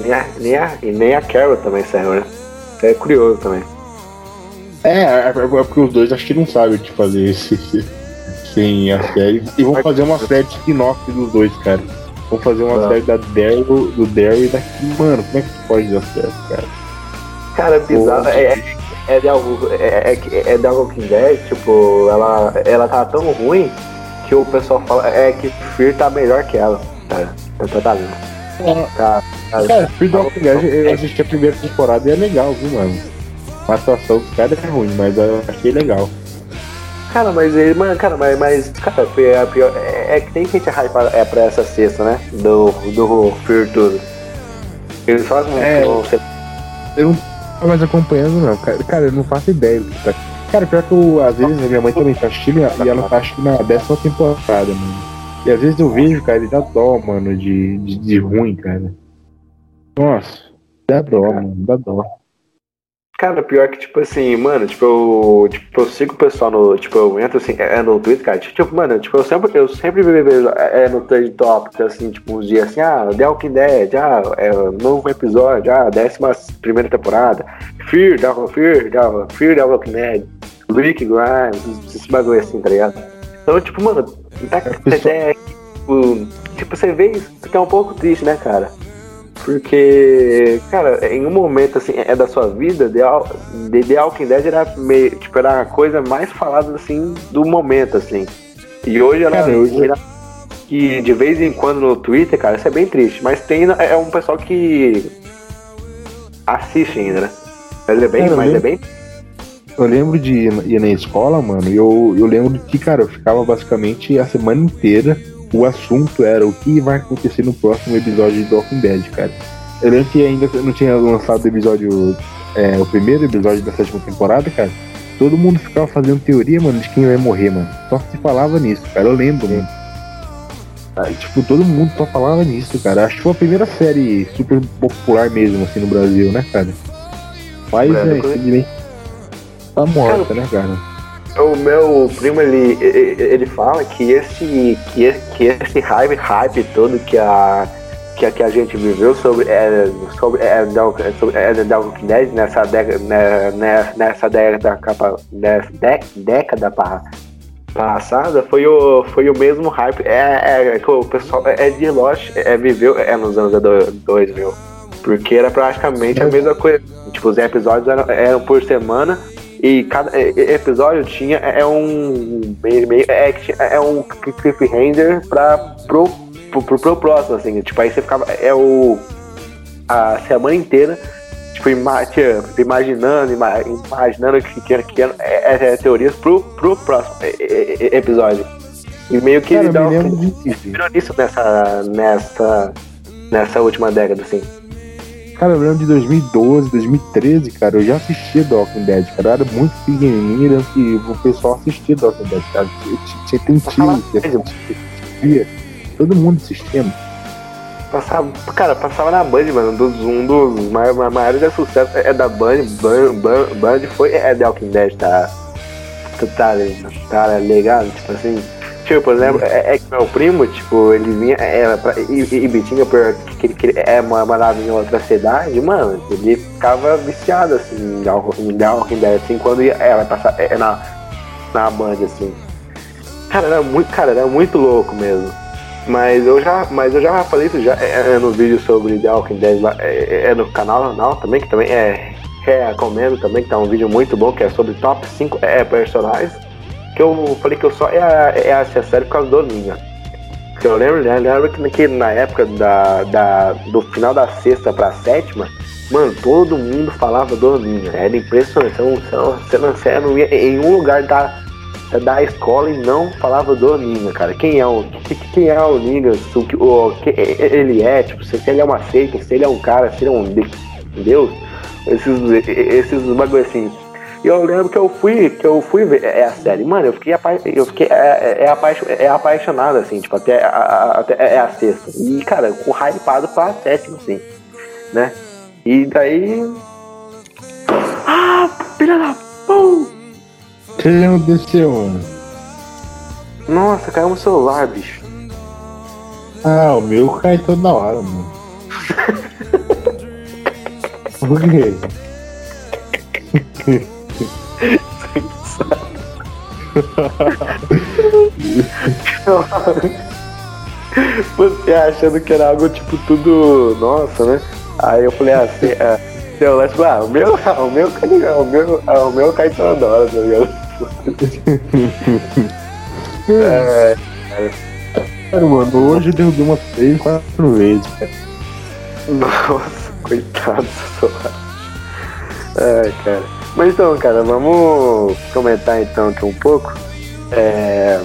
Nem a, nem a, e nem a Carol também saiu, né? Isso é curioso também. É, é, é porque os dois acho que não sabem o que fazer (laughs) esse, sem a série. E vão fazer uma série de spin-off dos dois, cara. Vão fazer uma Ah. série da Daryl, do Daryl e daqui. Mano, como é que pode dar certo, cara? Cara, bizarro. É, é, é de algo. É, é, é de Walking Dead, tipo, ela, ela tá tão ruim que o pessoal fala é que Fear tá melhor que ela. Tá, tá, tá, tá? Tá, tá, Cara, the Walking Dead, eu assisti a primeira temporada e é legal, viu, mano? A atuação dos caras é ruim, mas eu achei legal. Cara, mas ele, mano, cara, mas, mas cara, foi a pior. É, é que tem gente hypada é pra essa sexta, né? Do, do Fear tudo. Eles falam É. Eu não tô mais acompanhando, não. Cara, cara, eu não faço ideia do que tá. Cara, pior que eu, às vezes a minha mãe também tá assistindo e ela tá que na décima temporada, mano. E às vezes eu vejo, cara, e dá dó, mano, de, de, de ruim, cara. Nossa, dá dó, mano, dá dó. Cara, pior que, tipo assim, mano, tipo, eu, tipo, eu sigo o pessoal no, tipo, eu entro assim, é, no Twitter, cara, tipo, mano, tipo, eu sempre, eu sempre vejo é, no Trade Topic, assim, tipo, uns dias assim, ah, The Walking Dead, ah, é, novo episódio, ah, décima primeira temporada, Fear, da, Fear, da, Fear, da Walking Dead, Rick Grimes, esse bagulho assim, tá ligado? Então, tipo, mano, tá, pessoal- é, tipo, tipo, você vê isso, fica um pouco triste, né, cara? Porque, cara, em um momento assim, é da sua vida, The, The, Walking Dead era meio, tipo, era a coisa mais falada assim do momento, assim. E hoje ela Cara, eu- vira que de vez em quando no Twitter, cara, isso é bem triste. Mas tem é um pessoal que assiste ainda, né? Mas é bem, Cara, eu mas é bem. Eu lembro de ir ir na escola, mano, e eu, eu lembro que, cara, eu ficava basicamente a semana inteira. O assunto era o que vai acontecer no próximo episódio de Walking Dead, cara. Eu lembro que ainda não tinha lançado o episódio. É, o primeiro episódio da sétima temporada, cara. Todo mundo ficava fazendo teoria, mano, de quem vai morrer, mano. Só se falava nisso, cara. Eu lembro, mano. Ah, tipo, todo mundo só falava nisso, cara. Acho que foi a primeira série super popular mesmo, assim, no Brasil, né, cara? Mas, é, infelizmente, tá morta, né, cara? O meu primo, ele, ele fala que esse, que que esse hype, hype todo que a, que que a gente viveu sobre, é, sobre, é, sobre é, Walking Dead nessa década, né, nessa década, nessa década passada foi o, foi o mesmo hype. É, é que o pessoal é de Lost, é, viveu é, nos anos 2000. Porque era praticamente a mesma coisa. Tipo, os episódios eram, eram por semana e cada episódio tinha é um é, é um cliffhanger para pro, pro, pro, próximo assim tipo aí você ficava é o a semana inteira tipo imaginando imaginando que que, que é, é, é, teorias pro, pro próximo episódio. E meio que Cara, ele dá um, isso nessa nessa nessa última década assim Cara, eu lembro de 2012, 2013, cara, eu já assistia The Walking Dead, cara. Eu era muito pequenininho e o pessoal assistia The Walking Dead, cara. Tinha tio, assistia. Todo mundo assistia, mano. Passava, cara, passava na Band, mano. Um dos, um dos maiores, maiores de sucesso é da Band. Band, Band, Band foi é The Walking Dead, tá? Tá, tá ligado? Tipo assim. Tipo, por exemplo, é, é, que meu primo, tipo, ele vinha é, pra Ibitinga, porque que ele é, morava em outra cidade, mano, ele ficava viciado, assim, em The Walking Dead, assim, quando ia, ela passar é, na, na Band, assim. Cara, era muito, cara, era muito louco mesmo. Mas eu já, mas eu já falei isso já é, é no vídeo sobre The Walking Dead lá, é, é no canal não, também, que também é recomendo também, que tá um vídeo muito bom, que é sobre top 5 é, personagens que eu falei que eu só ia, ia assistir a série por causa do Ninho. Porque eu lembro, né, lembro que, que na época da, da, do final da sexta pra sétima, mano, todo mundo falava do Ninho. Era impressionante. Você não, você não, não em um lugar da, da escola e não falava do Ninho, cara. Quem é o, quem é o Ninho? O, o, que ele é, tipo, se ele é uma seita, se ele é um cara, se ele é um Deus. Esses, esses bagulho assim. E eu lembro que eu fui, que eu fui ver é a série. Mano, eu fiquei, apa eu fiquei é, é, é, apaixo é apaixonado, assim, tipo, até, a, a, até é a sexta. E, cara, com hypado pra sétima, assim, né? E daí. Ah, filha da pão! O que aconteceu, mano? Nossa, caiu no celular, bicho. Ah, o meu cai toda hora, mano. (laughs) Por quê? (laughs) (laughs) Você achando que era algo tipo tudo nossa, né? Aí eu falei assim, é, seu lance, ah, o meu, o meu, (laughs) o meu, o meu cai toda hora, tá ligado? (laughs) é, é. Cara, mano, hoje deu umas três, quatro vezes, cara. Nossa, coitado do. Ai, cara. Mas então, cara, vamos comentar então aqui um pouco. É...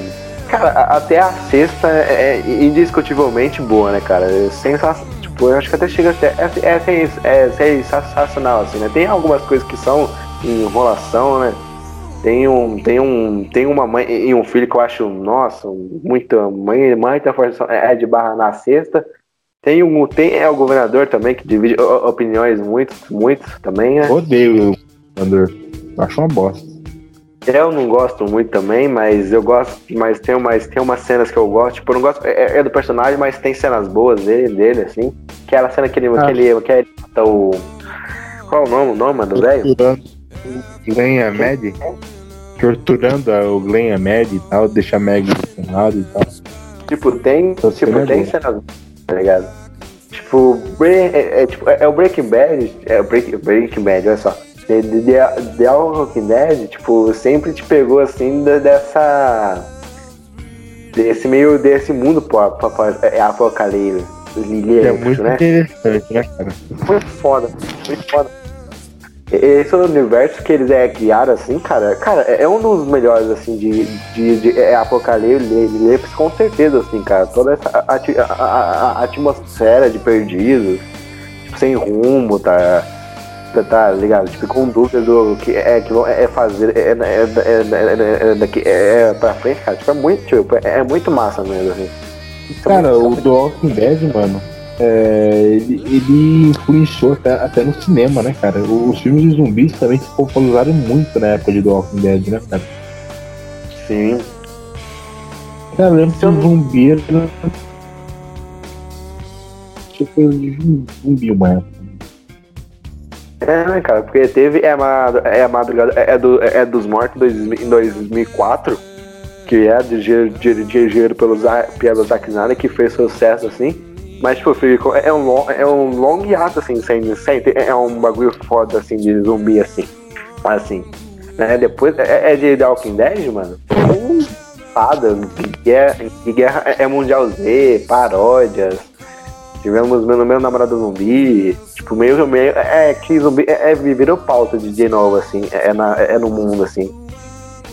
Cara, até a sexta é, é indiscutivelmente boa, né, cara? Sensacional. Tipo, eu acho que até chega a ser. É, é, é, é sensacional, assim, né? Tem algumas coisas que são enrolação, né? Tem um, tem um, tem uma mãe e um filho que eu acho, nossa, muita mãe, muita força é de barra na sexta. Tem um, tem é o governador também que divide opiniões muito, muito também, né? Odeio Andor. Acho uma bosta. Eu não gosto muito também, mas eu gosto, mas tem umas, tem umas cenas que eu gosto, tipo, eu não gosto, é, é do personagem, mas tem cenas boas dele, dele assim. Aquela cena que ele, ah. que ele, que ele mata o. Qual é o nome, o nome do velho? Glenn Ahmed. Torturando o Glenn Ahmed e tal, deixa a Meg do lado e tal. Tipo, tem, Tô tipo, tem cenas, tá ligado? Tipo, é, é, tipo, é, é o Breaking Bad, é o Breaking, Breaking Bad, olha só The, The, The Walking Dead, tipo, sempre te pegou assim dessa. desse meio. desse mundo pô, é apocalipse. É muito né? interessante, né, cara? Muito foda, muito foda. Esse universo que eles é, criaram, assim, cara, cara, é um dos melhores, assim, de, de, de é, Apocalipse, com certeza, assim, cara. Toda essa a, a, a, a atmosfera de perdidos, sem rumo, tá? Tá, tá ligado? Tipo, com dúvida do que é, que é fazer é, é, é, é, é, pra frente, cara. Tipo, é muito, tipo, é, muito massa mesmo, assim. Cara, o The Walking Dead, mano, é, ele, ele, influenciou até, até no cinema, né, cara? Os filmes de zumbis também se popularizaram muito na época de The Walking Dead, né, cara? Sim. Cara, eu lembro que o zumbi era. Tipo, zumbi uma época. É, né, cara? Porque teve é é madrugada é, do, é dos mortos em 2004, que é dirigido pelos pelo Zack Snyder, que fez sucesso assim. Mas, tipo, ficou, é, um, é um long ato, assim, sem, sem, é um bagulho foda, assim, de zumbi, assim. Assim. Né? Depois, é, é de The Walking Dead, mano? Fada, guerra, guerra é Mundial Z, paródias. Tivemos meu, meu namorado zumbi. Tipo, meio meio. É que zumbi é, é virou pauta de, de novo, assim. É, na, é no mundo, assim.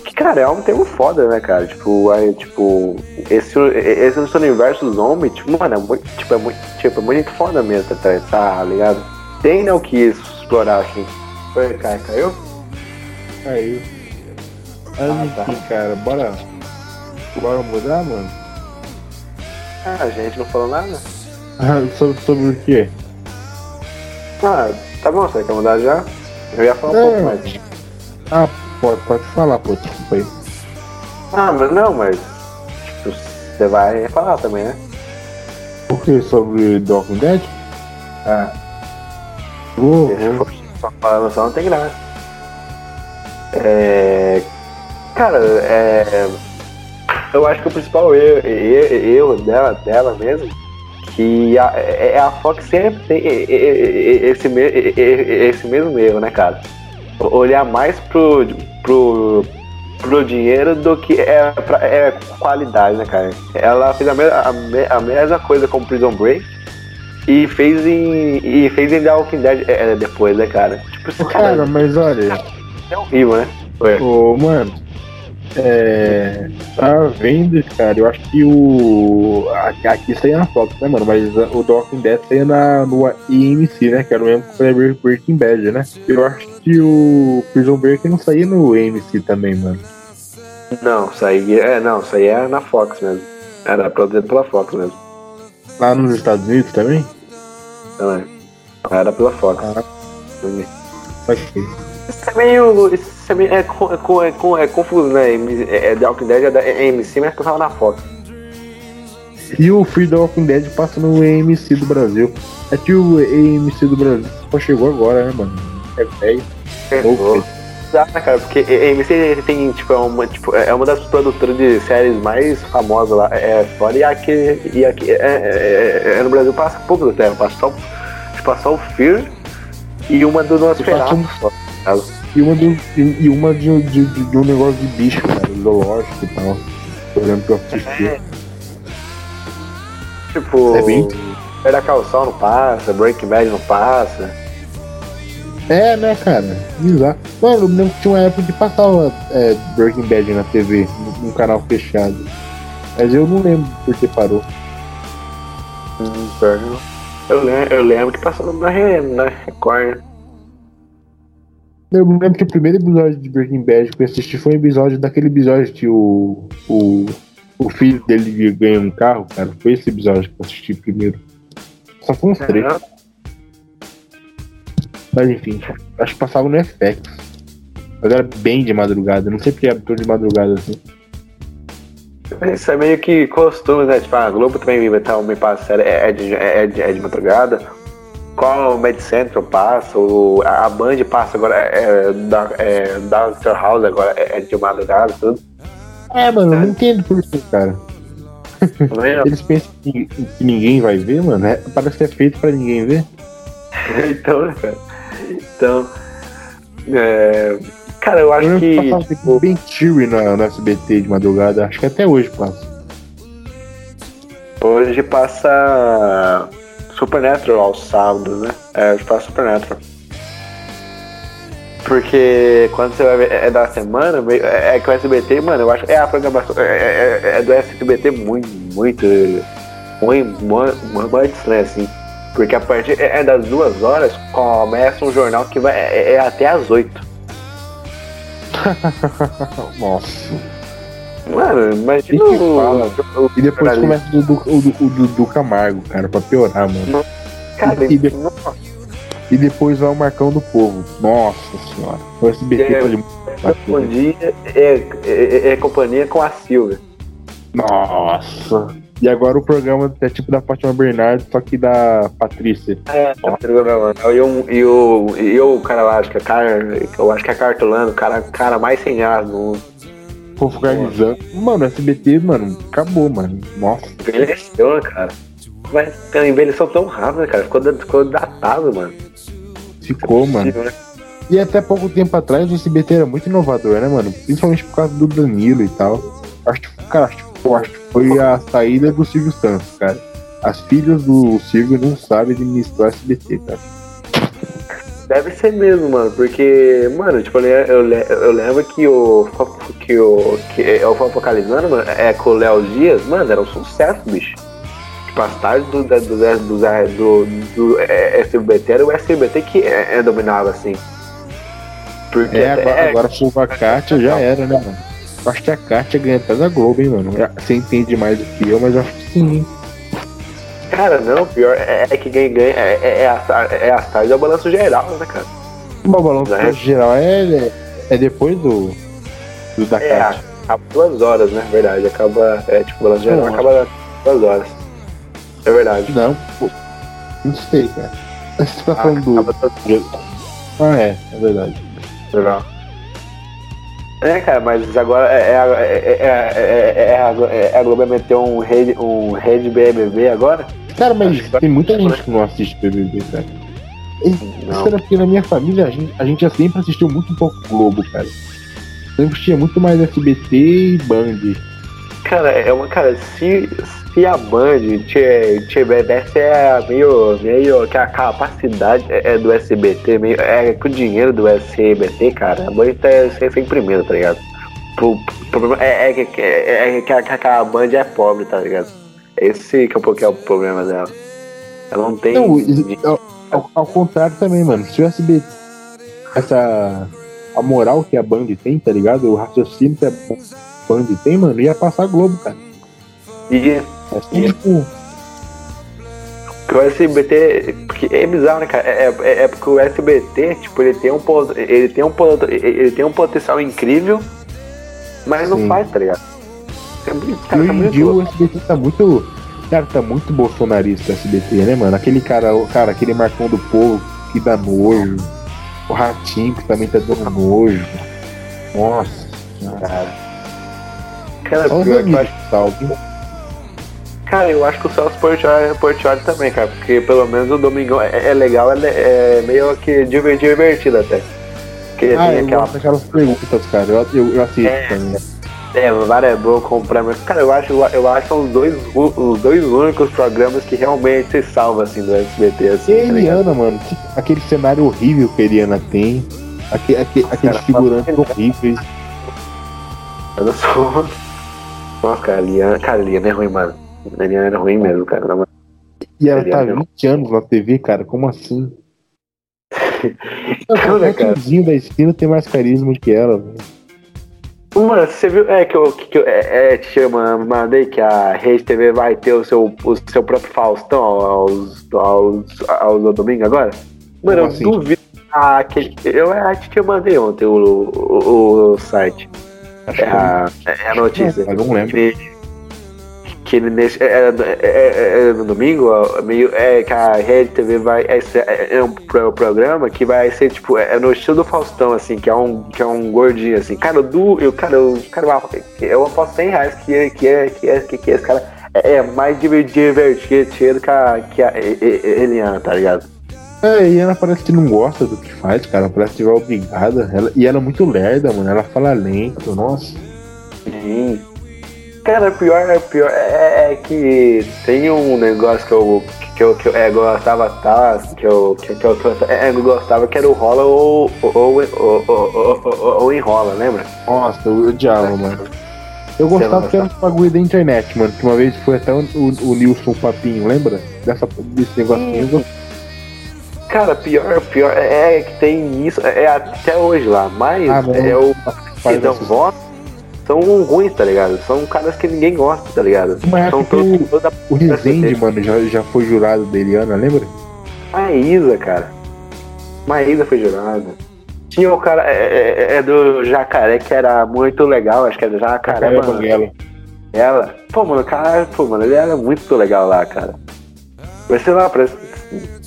Que, cara, é um termo foda, né, cara? Tipo, é, tipo esse, esse universo zombie, tipo, mano, é muito, tipo, é muito, tipo, é muito foda mesmo, tá, tá ligado? Tem, né, o que explorar, assim. Foi, cara, caiu? Caiu. Ah tá. cara, bora. Bora mudar, mano? Ah, a gente não falou nada? Ah, sobre, sobre o quê? Ah, tá bom, você quer mudar já? Eu ia falar um pouco mais. Ah, pode, pode falar, pô, desculpa aí. Ah, mas não, mas. Tipo, você vai falar também, né? O que? Sobre Walking Dead? Ah. Uh, Só falando só não tem graça. É. Cara, é. Eu acho que o principal erro, erro dela, dela mesmo que a, é, é a Fox sempre tem esse, esse mesmo erro, né, cara? Olhar mais pro, pro, pro dinheiro do que é, pra, é qualidade, né, cara? Ela fez a, me, a, a mesma coisa com Prison Break e fez em, e fez em The Walking Dead é, depois, né, cara? Tipo, esse cara, cara, mas olha. É horrível, né? Ô, mano, é, tá vendo, cara, eu acho que o. Aqui saía na Fox, né, mano? Mas o Walking Dead saía na, no IMC, né? Que era o mesmo que o Breaking Bad, né? Eu acho que o Prison Break não saía no AMC também, mano. Não, saía. É, não, saía na Fox mesmo. Era produzido pela Fox mesmo. Lá nos Estados Unidos também? Também. Era pela Fox. Ah. Ok. Isso é meio. Isso é, meio, é, é, é, é confuso, né? É, The Walking Dead é da AMC, mas passava na Fox. E o Free The Walking Dead passa no AMC do Brasil. É que o AMC do Brasil só chegou agora, né, mano? É velho. Dá, né, cara, porque a AMC tem, tipo, é uma, tipo, é uma das produtoras de séries mais famosas lá. É fora e aqui, e aqui é, é, é, no Brasil passa pouco até. Passa só, passa só o Fear e uma do Nosferatu. E uma, do, e uma de, de, de, um negócio de bicho, cara, zoológico e tal. Eu lembro que eu assisti. É. Tipo, é bem... Era Calção não passa, Breaking Bad não passa. É, né, cara? Exato. Mano, eu lembro que tinha uma época que passava é, Breaking Bad na TV, num canal fechado. Mas eu não lembro por que parou. Hum, eu, lembro, eu lembro que passava na, na Record, né? Eu me lembro que o primeiro episódio de Breaking Bad que eu assisti foi um episódio daquele episódio que o, o, o filho dele ganha um carro, cara. Foi esse episódio que eu assisti primeiro. Só foi uns três. Mas enfim, acho que passava no FX. Mas era bem de madrugada, não sei porque era todo de madrugada assim. Isso é meio que costume, né? Tipo, a Globo também me, tá, me passa, é, é, de, é, de, é de madrugada qual o Med Central passa, o, a Band passa agora, é, da, é, Doctor House agora é, é de madrugada, tudo. É, mano, eu não entendo por que, cara. (laughs) Eles pensam que, que, ninguém vai ver, mano. É, parece que é feito pra ninguém ver. (laughs) então, né, cara. Então. É, cara, eu acho eu que. Passava tipo... bem cheery no, no SBT de madrugada. Acho que até hoje passa. Hoje passa. Supernatural aos sábados, né? É, eu faço Supernatural. Porque quando você vai ver é da semana, é, é que o SBT, mano, eu acho. É a programação. É, é, é do SBT muito, muito ruim, muito, né, assim. Porque a partir é, é das duas horas começa um jornal que vai é, é até às oito. (laughs) Nossa. Mano, imagina que o- o- E depois começa o do, o, do, o Dudu Camargo, cara, pra piorar, mano. Cara, e de- E depois vai o Marcão do Povo. Nossa senhora. O SBT É, pode bom dia é, é, é companhia com a Silvia. Nossa. E agora o programa é tipo da Fátima Bernardes, só que da Patrícia. É, tá programando. E o, e o, e o cara lá, acho que é cara, eu acho que é cartolando, o cara, cara mais sem ar do mundo. Fofocalizando. Mano, o SBT, mano, acabou, mano. Nossa. Envelheceu, né, cara? Mas cara, envelheceu tão rápido, né, cara? Ficou, ficou datado, mano. Ficou, mano. Possível, né? E até pouco tempo atrás o SBT era muito inovador, né, mano? Principalmente por causa do Danilo e tal. Acho que, cara, acho, que- eu acho que foi a saída do Silvio Santos, cara. As filhas do Silvio não sabem administrar o SBT, cara. Deve ser mesmo, mano, porque, mano, tipo, eu, le- eu, le- eu lembro que o. que o. que eu focalizando, mano, é com o Léo Dias, mano, era um sucesso, bicho. Tipo, as tardes do, do, do, do, do, do é, SBT era o SBT que é, é dominava, assim. Porque É, agora, é, agora a Kátia já era, né, mano? Acho que a Kátia ganha até da Globo, hein, mano? Você entende mais do que eu, mas acho que sim, hein? Cara, não, pior é, é que quem ganha é, é, é, a, é tardes é o balanço geral, né, cara? O balanço É. geral é, é depois do, do da É, acaba duas horas, né? Verdade. Acaba. É tipo, o balanço geral Não. acaba duas horas. É verdade. Não, pô. Não sei, cara. Você tá Ah, falando do. Ah, é, é verdade. Legal. É, cara, mas agora é, é, é, é, é, é, a, é Globo meteu um rede, um rede BBB agora? Cara, mas tem muita gente que não assiste BBB, cara. E-. Isso era porque na minha família a gente, a gente sempre assistiu muito pouco Globo, cara. Sempre tinha muito mais SBT e Band. Cara, é uma. Cara, se, se a Band te- tivesse é meio, meio que a capacidade é é do SBT, meio, é que o dinheiro do SBT, cara, a Band tá sempre em primeiro, tá ligado? O problema é, é, que- é, é que a, que a Band é pobre, tá ligado? Esse que é um pouquinho o problema dela. Ela não tem. Não, ao, ao- ao contrário também, mano. Se o SBT. Essa. A moral que a Band tem, tá ligado? O raciocínio que a Band tem, mano, ia passar Globo, cara. E tipo. Porque o SBT. Porque é bizarro, né, cara? É, é, é porque o SBT, tipo, ele tem um, ele tem um, ele tem um potencial incrível, mas não Sim. faz, tá ligado? É muito, cara, tá muito o. SBT tá muito. Cara, tá muito bolsonarista o SBT, né, mano? Aquele cara, o cara, aquele Marcão do Povo que dá nojo. O Ratinho que também tá dando nojo. Nossa. cara. Cara, os pior que eu acho, que salve. Cara, eu acho que o Celso Portioli, Portioli também, cara, porque pelo menos o Domingão é, é legal, é, é meio que diver- divertido até. Porque Ah, eu aquela gosto daquelas perguntas, cara. Eu, eu, eu assisto É. também. É, várias é bom comprar, mas cara, eu acho, eu acho que são os dois, os dois únicos programas que realmente se salvam assim do SBT, assim. E a tá ligado? Eliana, mano, que- aquele cenário horrível que a Eliana tem. Aque, aque, aqueles figurantes horríveis. Eu não sou. (laughs) Nossa, cara, a Liana, cara, a Liana é ruim, mano. Liana era ruim mesmo, cara. Não, E ela tá há Eliana. 20 anos na TV, cara. Como assim? (laughs) O cara. tiozinho da esquina tem mais carisma do que ela, velho. Mano, você viu? É que eu, que, eu é, é, te chama, mandei que a Rede TV vai ter o seu, o seu próprio Faustão aos, aos, aos, ao domingo agora? Mano, eu Como assim? duvido. Ah, aquele, eu acho que eu mandei ontem o, o, o site. É a, é a notícia. Eu não lembro. Que ele nesse. É, é, é- é no domingo, ó, meio, é que a Rede TV vai. É, é- é um pro- programa que vai ser tipo. É no estilo do Faustão, assim, que é um, que é um gordinho, assim. Cara, eu, du- eu, cara, eu, cara, eu, eu aposto 100 reais que, é- que, é, que, é, que, que esse cara é, é mais diver- divertido que a, que a Eliana, tá ligado? É, e ela parece que não gosta do que faz, cara. Parece que vai obrigada. Ela, e ela é muito lerda, mano. Ela fala lento, nossa. Sim. Cara, pior, pior é, é que tem um negócio que eu, que eu, que eu é, gostava, tá? Que eu, que, que eu, que eu, é, eu gostava que era o rola ou, ou, ou, ou, ou, ou- enrola, lembra? Nossa, eu odiava, mano. Eu gostava porque era um bagulho da internet, mano. Que uma vez foi até o, o, o Nilson Papinho, lembra? Dessa, desse negocinho. Cara, pior, pior é, é que tem isso, é até hoje lá, mas Ah, é o que votam são ruins, tá ligado? São caras que ninguém gosta, tá ligado? Uma São todos o, toda o Rezende, mano, já, já foi jurado da Eliana, lembra? Maísa, cara. Maísa foi jurada. Tinha o cara é, é- é do Jacaré que era muito legal, acho que era Jacaré, Jacaré mano. Banguela. Ela. Pô, mano, o cara, pô, mano, ele era muito legal lá, cara. Mas sei lá, parece.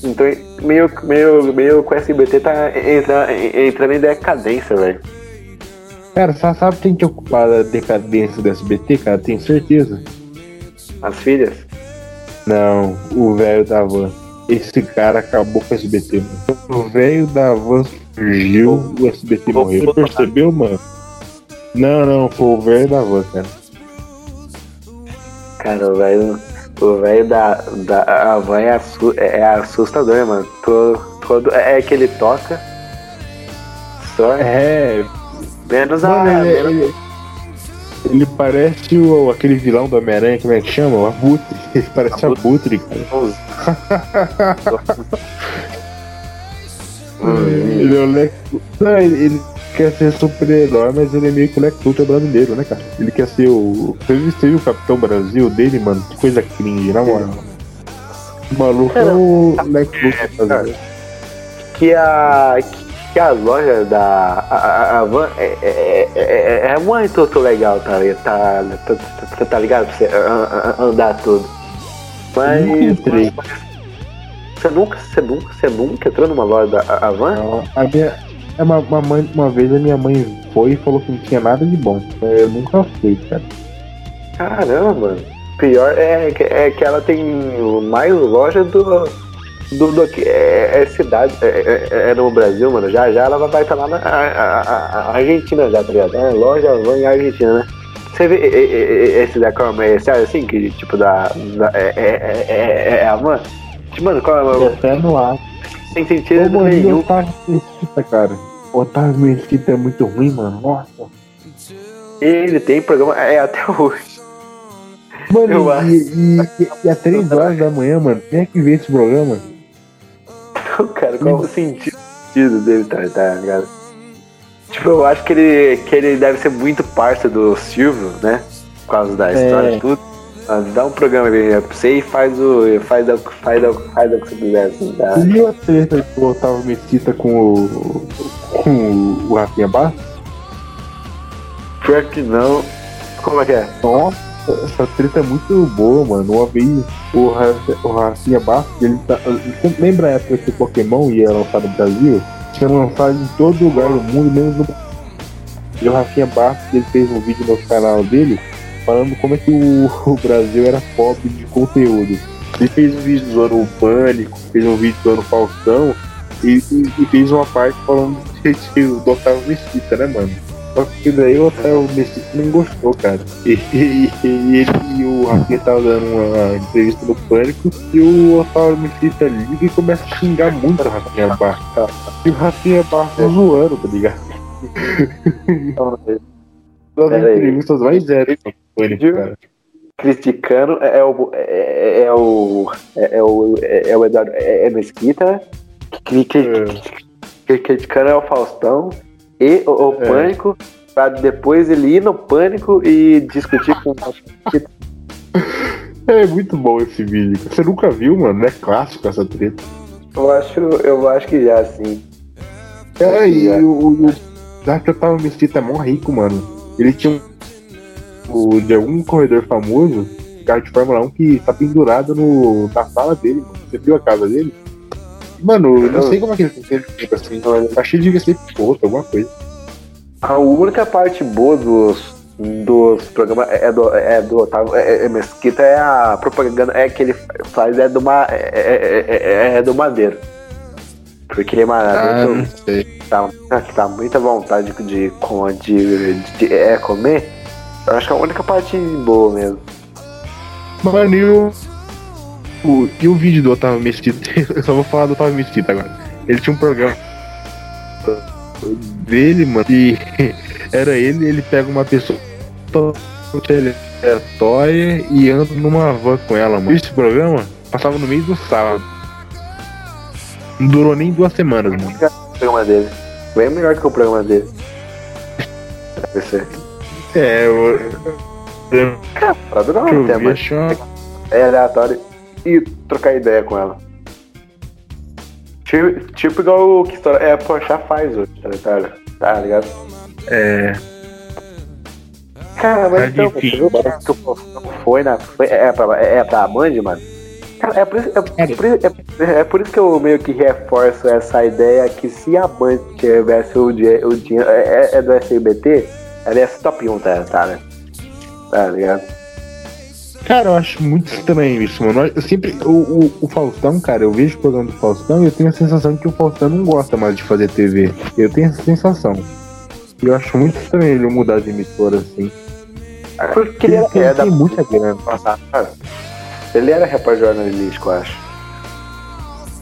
Então, meio, meio, meio com o SBT tá entra, entrando em decadência, velho. Cara, só sabe quem que ocupar a decadência do SBT, cara? Tenho certeza. As filhas. Não, o velho da van. Esse cara acabou com o SBT, mano. O velho da van surgiu, o SBT Vou- morreu. Você percebeu, mano? Não, não, foi o velho da van, cara. Cara, o velho. O velho da, da Havan é, assu- é assustador, mano. Todo, todo, é que ele toca. Só É, menos a. mano, ele, menos- ele, ele parece o, aquele vilão do Homem-Aranha, como é que chama? O Abutre. (laughs) Ele parece Abutre. Abutre, cara. (laughs) Ele é o Lex. Não, ele, ele quer ser super-herói, mas ele é meio que o Lex Luthor brasileiro, né, cara? Ele quer ser o. Você viu- você viu o Capitão Brasil dele, mano? Que coisa cringe, na moral. O maluco é o Lex Luthor brasileiro. que a que a loja da a, a, a van é, é, é, é muito legal, tá, tá, tá, tá, tá ligado? Pra você andar tudo. Mas entrei. você nunca, você nunca, você nunca entrou numa loja da a, a van? Não, A minha, é uma, uma, mãe, uma vez a minha mãe foi e falou que não tinha nada de bom. Eu nunca fui, cara. Caramba, mano. Pior é, que- é que ela tem mais loja do. Do, do que é, é cidade, é, é- é no Brasil, mano. Já já ela vai estar lá na a- a- a- a Argentina, já, tá ligado? É, loja van em Argentina, né? Você vê esse da comercial assim, que tipo da. da- é, é, é, é- é a van? Tipo, Mano, qual é o. Até no ar. Sem Ô, sentido o nenhum. Otávio Mesquita, cara. O Otávio Mesquita é muito ruim, mano. Nossa. Ele tem programa é até hoje. Mano, Eu acho. e, e, e, e às 3 horas da manhã, mano, quem é que vê esse programa? Cara, qual o sentido dele, tá, tá ligado? Tipo, eu acho que ele, que ele deve ser muito parça do Silvio, né? Por causa da história É. e tudo. Mas dá um programa aí pra você e faz o. faz o, faz o, faz o que você quiser, assim, tá? Viu a treta do Otávio Mesquita com o. com o Rafinha Bastos? Pior que não. Como é que é? Nossa, essa treta é muito boa, mano. Uma vez o, Ra- o Rafinha Bastos, ele tá. Lembra a época que o Pokémon ia lançar no Brasil? Tinha lançado em todo lugar do mundo, menos no Brasil. E o Rafinha Bastos, ele fez um vídeo no canal dele falando como é que o, (laughs) o Brasil era pobre de conteúdo. Ele fez um vídeo zoando o Pânico, fez um vídeo zoando o Faustão e, e- e fez uma parte falando de, de, do Otávio Mesquita, né, mano? Só que daí o Otávio Mesquita não gostou, cara. E, e- e ele e o Rafinha tava dando uma entrevista no Pânico e o Otávio Mesquita liga e começa a xingar muito o Rafinha Bastos. E o Rafinha Bastos zoando, tá ligado? (laughs) Das Pera aí. entrevistas mais zero no Pânico, cara. Criticando é, é o. É, é o. É, é o. É, é o Eduardo. É, é Mesquita. Que, que, que, criticando é o Faustão e o, É. Pânico. Pra depois ele ir no Pânico e discutir com (laughs) É muito bom esse vídeo. Você nunca viu, mano? É clássico essa treta. Eu acho, eu acho que já sim. É, e o, o, o Dark Otávio Mesquita é mó rico, mano. Ele tinha um. O, de algum corredor famoso, carro de Fórmula 1 que tá pendurado no, na sala dele, mano. Você viu a casa dele? Mano, eu não sei como é que ele tem tempo assim. Achei que devia ser piloto, alguma coisa. A única parte boa dos, dos programas é do, é do Otávio é, é Mesquita é a propaganda é que ele faz é do, ma, é, é, é, é do Madeiro. Porque, mano, Ah, tá, tá muita vontade de, de, de, de, é, comer. Eu acho que é a única parte boa mesmo. Mano, e o. E o vídeo do Otávio Mesquita? (laughs) Eu só vou falar do Otávio Mesquita agora. Ele tinha um programa dele, mano, e (laughs) era ele, ele pega uma pessoa aleatória e ando numa van com ela, mano. Esse programa passava no meio do sábado. Não durou nem duas semanas, mano. O programa dele. Bem melhor que o programa dele. É, eu. (laughs) Pra durar um uma- É aleatório. E trocar ideia com ela. Tipo, tipo igual o que é a Porsche faz hoje, tá ligado? Tá ligado? É. Cara, mas Tá então, você viu que o Faustão foi na. Foi, é, pra, é pra Band, mano? Cara, é por, isso, é, por isso- é- é por isso que eu meio que reforço essa ideia que se a Band tivesse o, di- o dinheiro é, é do SBT, ela ia ser top 1, tá, tá, né? Tá ligado? Cara, eu acho muito estranho isso, mano. Eu sempre. O, o, o Faustão, cara, eu vejo o programa do Faustão e eu tenho a sensação que o Faustão não gosta mais de fazer TV. Eu tenho essa sensação. E eu acho muito estranho ele mudar de emissora assim. Porque ele era, ele é da tem muita grana. Ele era repórter jornalístico, eu acho.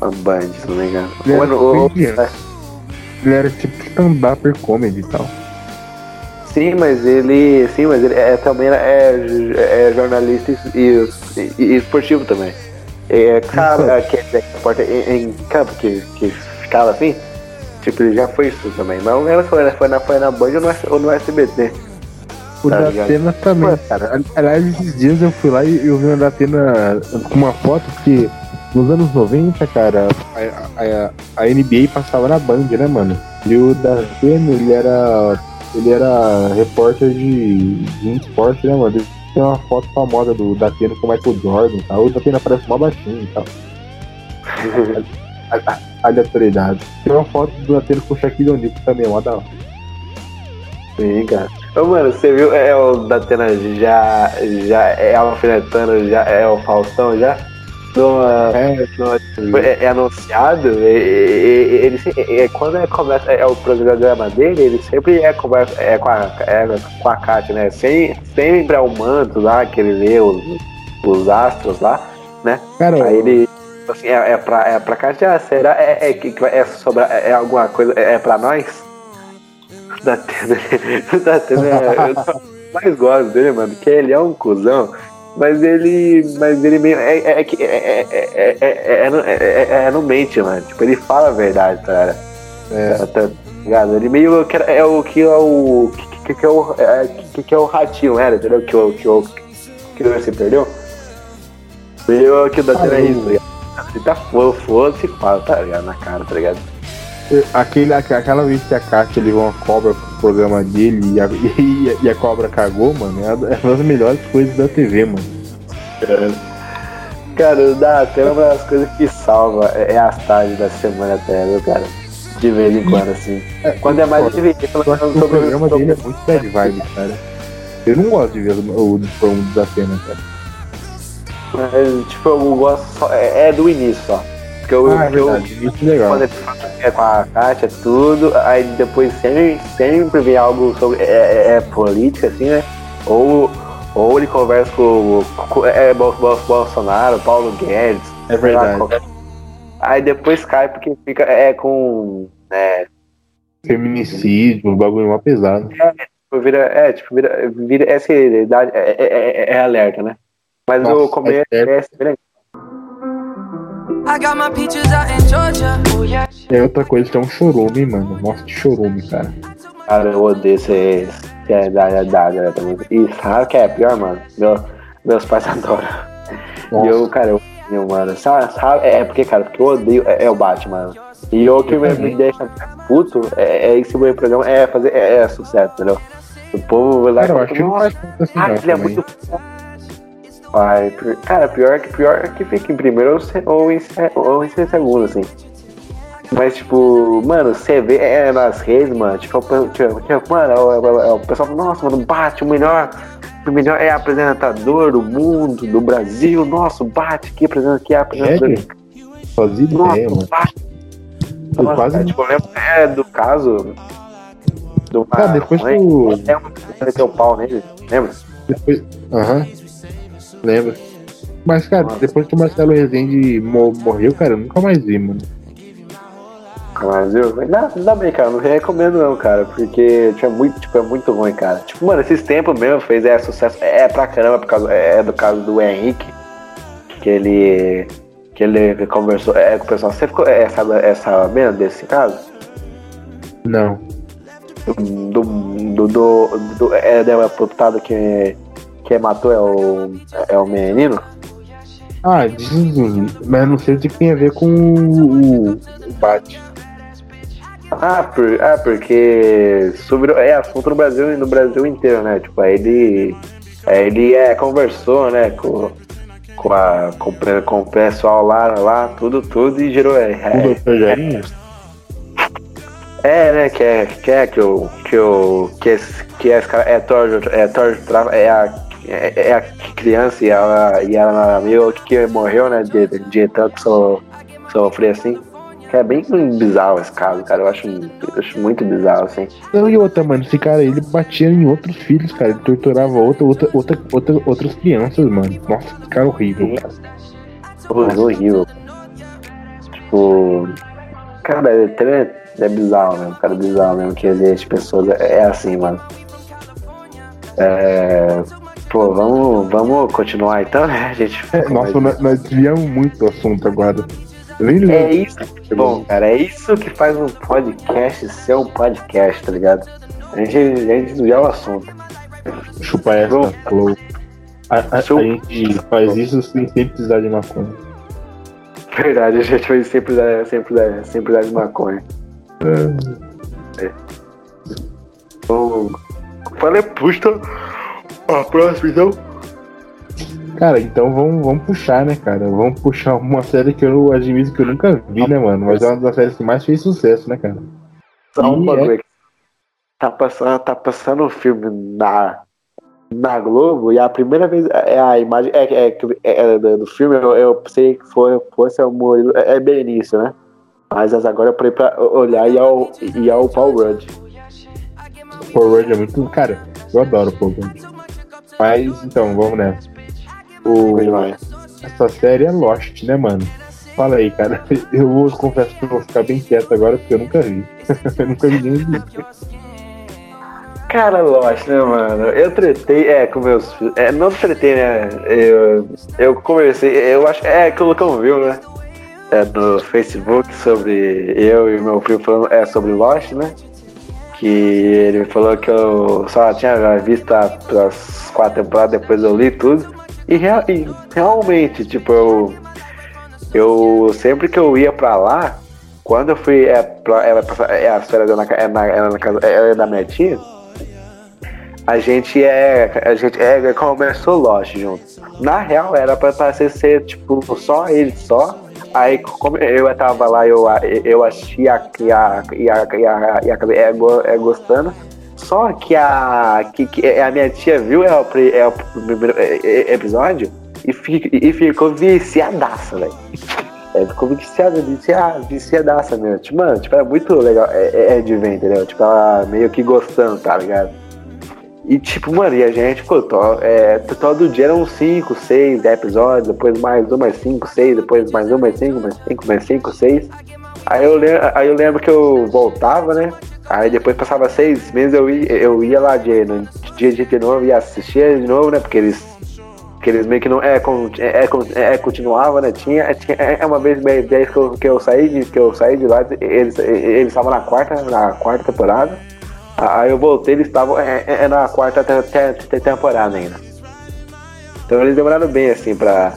A Band, se não me engano. Ele era Ou- comediante. Ele era tipo stand-upper comedy e tal. Sim, mas ele. Sim, mas ele é, também é, é jornalista e, e- e esportivo também. É, cara, (laughs) quer dizer, repórter em, em campo que, que ficava assim. Tipo, ele já foi isso também. Mas se foi, foi, na, foi na Band ou no, ou no SBT. O Tá da ligado? Atena também, cara. Aliás, esses dias eu fui lá e eu vi o da Atena com uma foto que nos anos 90, cara, a, a, a NBA passava na Band, né, mano? E o da Atena, ele era. Ele era repórter de, de esporte, né, mano? Tem uma foto famosa do Datena com o Michael Jordan e tal. O Datena parece mó baixinho e tal. (laughs) Aleatoriedade. Tem uma foto do Datena com o Shaquille O'Neal também é mó da hora. Sim, cara. Ô, mano, você viu? É o Datena já, já é alfinetando, já é o Faustão já? Numa, É, numa- é, é anunciado, e- e- e- ele, é, quando é, começa, é o programa dele, ele sempre é, conversa, é, com, a, é com a Kátia, né? Sem, sempre é o manto lá, que ele lê os, os astros lá, né? cara, Aí ele, assim, é, é, pra, é pra Kátia, ah, será é, é, é, sobre, é, é alguma coisa, é, é pra nós? (laughs) Da Tena, (laughs) da Tena, é- eu (laughs) mais gosto dele, mano, que ele é um cuzão, mas ele, mas ele meio, é, é, é, que- é, é, é, é, é, é, é, é no mente, mano, tipo, ele fala a verdade, cara, é, tá, tá ligado? Ele meio que é o que é o, que, que, é o, é, que, que é o ratinho, era, entendeu? Que o, que o, que você perdeu? Meio que o da é isso, tá ligado? Ele tá foda, foda-se e fala, tá ligado? Na cara, tá ligado? Aquele, aqu- aquela vez que a Kátia levou uma cobra pro programa dele e a, (laughs) e, a- e a cobra cagou, mano, é a- é uma das melhores coisas da TV, mano. (laughs) Cara, o da Tena é uma das coisas que salva é é as tardes da semana até, viu, cara? De vez em quando, assim. Quando é mais pelo Eu acho menos que o sobre programa dele é muito bad vibe, cara. Eu não gosto de ver o, programa da Atena, cara. Mas, tipo, eu gosto só. É, é do início só. Porque eu, Ah, é eu- isso é legal. quando ele fala que é com a Kátia, tudo, aí depois sempre, sempre vem algo sobre. É, é- é política, assim, né? Ou, ou ele conversa com, com é, Bol- Bol- Bolsonaro, Paulo Guedes. É lá, verdade. qualquer- Aí depois cai porque fica é, com. É, Feminicídio, o bagulho é mó pesado. tipo, vira, é, tipo, vira, vira essa idade é, é, é- é alerta, né? Mas Nossa, o começo é é, é É outra coisa que é um chorume, mano. Mostra de chorume, cara. Cara, eu odeio esse é da idade, né, também. E sabe o que é pior, mano? Meu, meus pais (laughs) adoram. Nossa. E eu, cara, eu odeio, mano. Sabe, sabe? É porque, cara, porque eu odeio é, é o Batman. E o que me, me deixa mais puto é, é esse meu programa é fazer é, é sucesso, entendeu? O povo vai lá e fala, assim, ah, ele é muito foda. Cara, pior que pior que fica em primeiro ou, em, ou em segundo, assim. Mas, tipo, mano, você vê é, nas redes, mano, tipo, tipo, tipo, mano, é o, é o- é o pessoal fala, nossa, mano, bate o melhor, o melhor é apresentador do mundo, do Brasil, nossa, o bate aqui, apresenta aqui, apresentador. Sério? Fazia ideia, mano. o bate. Eu Nossa, quase cara, tipo, eu lembro é, do caso do Cara, depois mãe, tu- meteu o pau nele, lembra? Depois. Aham. Lembra? Mas, cara, Nossa. depois que o Marcelo Rezende mo- morreu, cara, eu nunca mais vi, mano. nunca mais, viu? Mas Não, ainda bem, cara, não recomendo não, cara, porque tinha muito, tipo, é muito ruim, cara. Tipo, mano, esses tempos mesmo fez é, sucesso, é pra caramba, por causa, é do caso do Henrique, que ele, que ele conversou, é com o pessoal, você ficou, é, sabe, é sabendo desse caso? Não. Do, do, do, do é, do deputado que, que matou é o, é o menino? Ah, dizem, mas não sei o que tem a ver com o, o Bate. Ah, por, ah, porque sobre, é assunto no Brasil no Brasil inteiro, né? Tipo, aí ele, aí ele é, conversou, né, com, com, a, com, com o pessoal lá, lá, tudo, tudo, e gerou. É, é, é, né, que é, que é que o. Que o. Que esse, que esse cara é torture, é torture, é a. É, é a criança e ela, e ela meio que morreu, né? De, de tanto so, sofrer assim. Que é bem bizarro esse caso, cara. Eu acho, eu acho muito bizarro, assim. Não, e outra, mano, esse cara ele batia em outros filhos, cara. Ele torturava outra, outra, outra, outra, outras crianças, mano. Nossa, esse cara é horrível, cara. Horrível, horrível. Tipo. Cara, é, é bizarro mesmo, cara. É bizarro mesmo que existe pessoas. É assim, mano. É. Pô, vamos, vamos continuar então, né? A gente. É, nossa, nós, nós desviamos muito do assunto agora. Nem É isso. Bom, cara, é isso que faz um podcast ser um podcast, tá ligado? A gente, a gente desvia o assunto. Chupa essa, Vamos. falou. A, a- a gente faz isso sem sempre precisar de maconha. Verdade, a gente vai sempre dar, sempre dar, sempre dar de maconha. É. Então, falei, puxa. A próxima então. Cara, então vamos, vamos puxar, né, cara? Vamos puxar uma série que eu admito que eu nunca vi, né, mano? Mas é uma das séries que mais fez sucesso, né, cara? Só um bagulho aqui. Tá passando, tá passando um filme na, na Globo e a primeira vez é a imagem é, é, é, é do filme, eu, eu pensei que foi, fosse o Murilo, é, é bem início, né? Mas agora eu parei pra olhar e é o, e é o Paul Rudd. Forward é muito. Cara, eu adoro o Forward. Mas então, vamos nessa. O, essa série é Lost, né, mano? Fala aí, cara. (laughs) Eu vou confesso que eu vou ficar bem quieto agora porque eu nunca vi. (laughs) eu nunca vi nem vi. Cara, Lost, né, mano? Eu tretei, é, com meus filhos. É, não tretei, né? Eu, eu conversei, eu acho. É que eu viu, né? É, no Facebook sobre eu e meu filho falando é, sobre Lost, né? Que ele falou que eu só tinha visto as quatro temporadas, depois eu li tudo. E, rea- e realmente, tipo, eu, eu sempre que eu ia pra lá, quando eu fui é, pra, pra- é, as férias na, ca- é, na, na é, é da minha tia, a gente é. A gente é, começou Lost junto. Na real, era pra, pra ser, ser, tipo, só ele só. Aí, como eu tava lá, eu, eu achei a, e a, a, e a, é, go- é, gostando. Só que a, que, que a minha tia viu é o, é o primeiro é, é, episódio e, fi- e ficou viciadaça, velho. (laughs) É, ficou viciada, viciada, viciadaça mesmo. Tipo, mano, tipo, era muito legal é, é, é de ver, entendeu? Tipo, ela meio que gostando, tá ligado? E tipo, mano, e a gente, pô, to, é, todo dia eram 5, 6 episódios, depois mais um, mais 5, 6, depois mais um, mais 5, mais 5, mais 5, 6. Aí eu, aí eu lembro que eu voltava, né? Aí depois passava seis meses, eu ia, eu ia lá de, no dia de novo e assistia de novo, né? Porque eles, porque eles meio que não. É, é, con- é, continuava, né? Tinha, tinha, é uma vez, meio- desde que eu, que eu saí de, que eu saí de lá, eles eles estavam na quarta, na quarta temporada. Aí eu voltei, eles estavam é, é, na quarta te- te- te- temporada ainda. Então eles demoraram bem assim pra,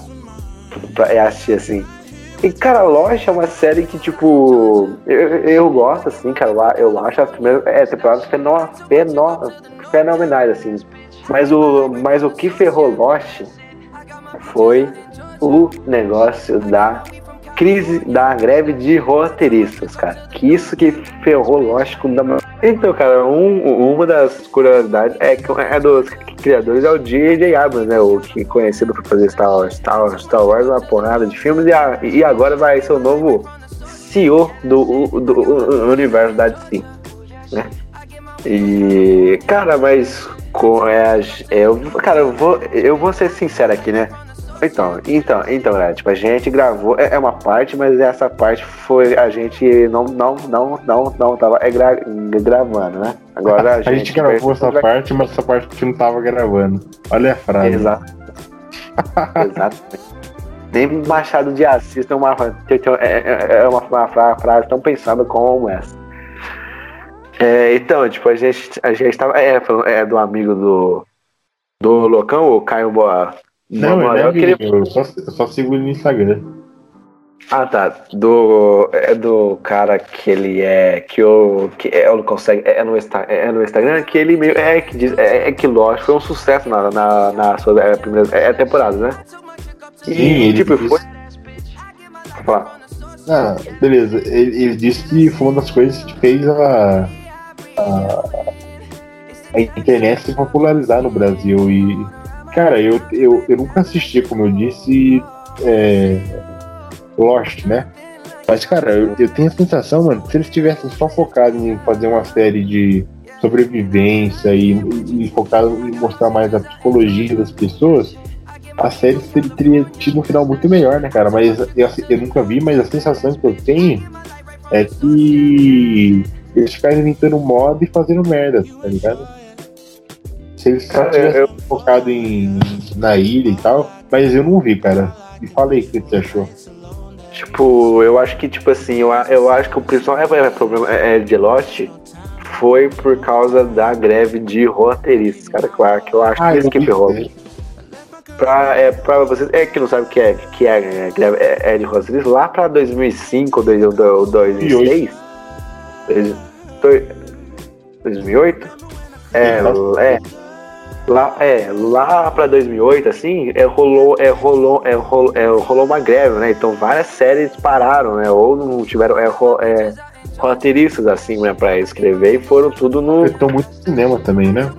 pra assistir assim. E cara, Lost é uma série que, tipo, eu, eu gosto, assim, cara. Eu, eu acho as primeiras é, temporadas fenó, fenó, fenomenais, assim. Mas o, mas o que ferrou Lost foi o negócio da crise da greve de roteiristas, cara. Que isso que ferrou com da Então, cara, um, uma das curiosidades é que é dos criadores é o J.J. Abrams, né? O que é conhecido por fazer Star Wars, Star Wars, Star Wars uma porrada de filmes e, a- e agora vai ser o novo CEO do, do universo da DC, né? E, cara, mas com, é, eu, cara, eu vou, eu vou ser sincero aqui, né? Então, então, então, né? Tipo, a gente gravou, é, é uma parte, mas essa parte foi a gente não, não, não, não, não tava é gra, gravando, né? Agora (laughs) a, a gente, gente gravou essa parte, mas essa parte que não tava gravando. Olha a frase. Exato. (laughs) Exatamente. Nem Machado de Assis tem uma, é, é, é uma, uma frase tão pensada como essa. É, então, tipo, a gente, a gente tava. É, é do amigo do. Do Locão, o Caio Boa. Não, Boa, é amigo, queria... eu, só, eu só sigo ele no Instagram. Ah, tá. Do, é do cara que ele é. Que o. Que é, não consegue. É no, é no Instagram que ele meio. É que diz. É, é que lógico foi um sucesso na, na, na sua é, primeira é, temporada, né? E, Sim, ele tipo, disse... foi. Falar. Ah, beleza. Ele, ele, disse que foi uma das coisas que fez a. a, a internet se popularizar no Brasil. E. Cara, eu, eu, eu nunca assisti, como eu disse. É, Lost, né? Mas, cara, eu, eu, tenho a sensação, mano, se eles tivessem só focado em fazer uma série de sobrevivência e, e focado em mostrar mais a psicologia das pessoas, a série teria tido um final muito melhor, né, cara? Mas eu, eu nunca vi, mas a sensação que eu tenho é que eles ficaram inventando moda e fazendo merda, tá ligado? Se eles só tivessem eu... focado em, na ilha e tal, mas eu não vi, cara. Me fala aí o que você achou. Tipo, eu acho que, tipo assim, eu, eu acho que o principal é, é, problema é, é, de Lost foi por causa da greve de roteiristas, cara, claro, que eu acho ah, que isso que ferrou. Pra, é, pra vocês é, que não sabe o que é, que é, é, greve, é, é de roteiristas, lá pra 2005 ou 2006, 2008, é, é, Lá, é, lá pra 2008, assim, é, rolou, é, rolou, é, rolou, é, rolou uma greve, né? Então várias séries pararam, né? Ou não tiveram é, é, roteiristas, assim, né, pra escrever e foram tudo no. Estão muito cinema também, né?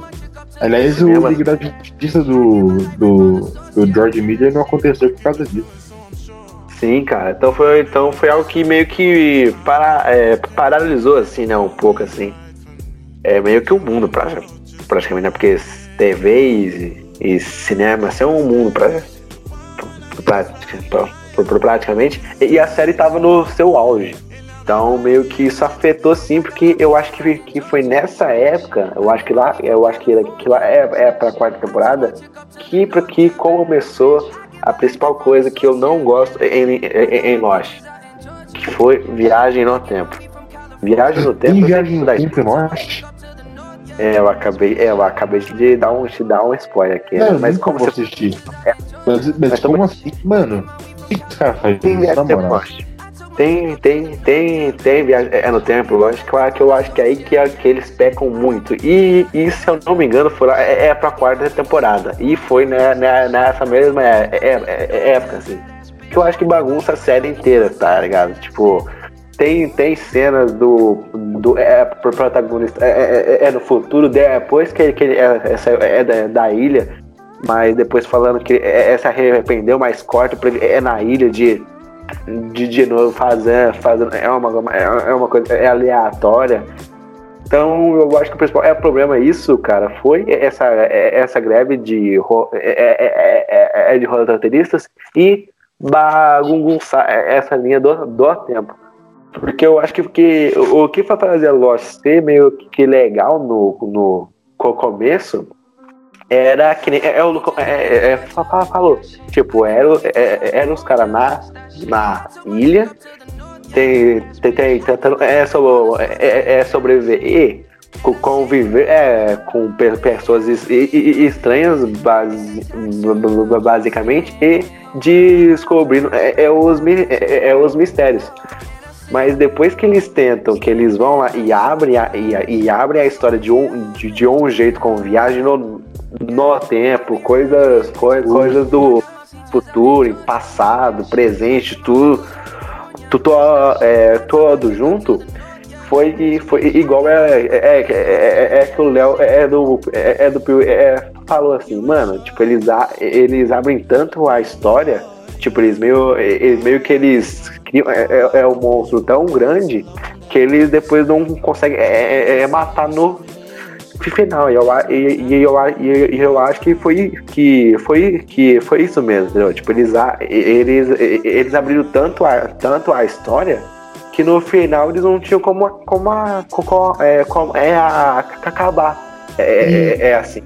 Aliás, o Liga da Justiça do, do, do George Miller não aconteceu por causa disso. Sim, cara. Então foi, então foi algo que meio que para, é, paralisou, assim, né? Um pouco, assim. É meio que o mundo, praticamente, né? Porque TV e, e cinema, ser um mundo pra, pra, pra, praticamente. E a série tava no seu auge. Então meio que isso afetou sim, porque eu acho que, que foi nessa época, eu acho que lá, eu acho que, que lá é, é pra quarta temporada, que, que começou a principal coisa que eu não gosto em, em, em Lost, que foi viagem no tempo. Viagem no (laughs) tempo. Viagem no tempo em Lost? É, eu acabei, é, eu acabei de dar um, de dar um spoiler aqui. Né? mas como você assistir? É, mas, mas, mas como assim, mano? O que esse cara faz tem, na moral? Tem, tem, tem, tem viagem é no tempo, lógico que eu acho que é aí que, é, que eles pecam muito. E, e se eu não me engano, foi lá, é, é pra quarta temporada. E foi né, né, nessa mesma é, é, é, época, assim. Que eu acho que bagunça a série inteira, tá ligado? Tipo, tem, tem cenas do, do é, pro protagonista é, é, é, é no futuro depois que ele, que ele é, essa, é da, da, ilha mas depois falando que é, se arrependeu mas corta pra ele é na ilha de de, de novo fazendo, fazendo é uma é uma coisa é aleatória. Então eu acho que o principal é o problema isso cara foi essa essa greve de é, é, é de roteiristas e bagunçar essa linha do, do tempo porque eu acho que, que o que foi fazer Lost ser meio que legal no, no começo era que nem. É, é, é, é, falou. Tipo, era, é, era os caras na, na ilha. Tem, tem, tem, tentando, é, sobre, é, é sobreviver conviver é, com pessoas estranhas basicamente e descobrindo é, é, os, é, é, os mistérios. Mas depois que eles tentam, que eles vão lá e abrem a, e, e abrem a história de um, de, de um jeito, com viagem no, no tempo, coisas, co, coisas do futuro, passado, presente, tudo, tudo é, todo junto, foi, foi igual é, é, é, é, é que o Léo é do, é, do é, falou assim, mano, tipo, eles, eles abrem tanto a história, tipo, eles meio, eles meio que eles é, é, é um monstro tão grande que eles depois não conseguem é, é, é matar no final. E eu, e, e eu, e eu acho que foi, que foi, que foi isso mesmo, entendeu? Tipo, eles, eles, eles abriram tanto a, tanto a história que no final eles não tinham como, como, a, como, é, como é a, a acabar. É, é, é assim.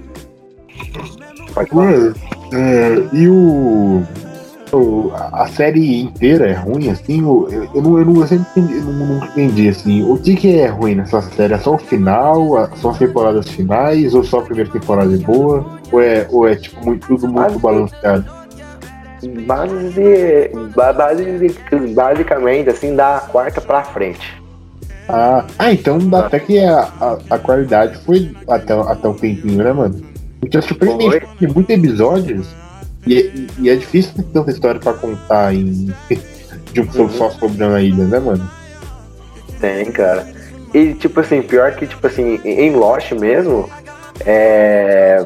Pode falar. É, e o a série inteira é ruim, assim? Eu, eu, não, eu, não, eu sempre entendi, eu não, entendi, assim. O que, que é ruim nessa série? É só o final? Só as temporadas finais? Ou só a primeira temporada é boa? Ou é, ou é tipo, muito, tudo muito Basi balanceado? Base, base, basicamente, assim, da quarta pra frente. Ah, ah então dá até que a, a, a, qualidade foi até, até um tempinho, né, mano? Porque é surpreendente, muitos episódios e, e, é difícil ter tanta história pra contar em, (laughs) de um uhum. só sobre uma ilha, né, mano? Tem, cara. E, tipo assim, pior que, tipo assim, em Lost mesmo, é.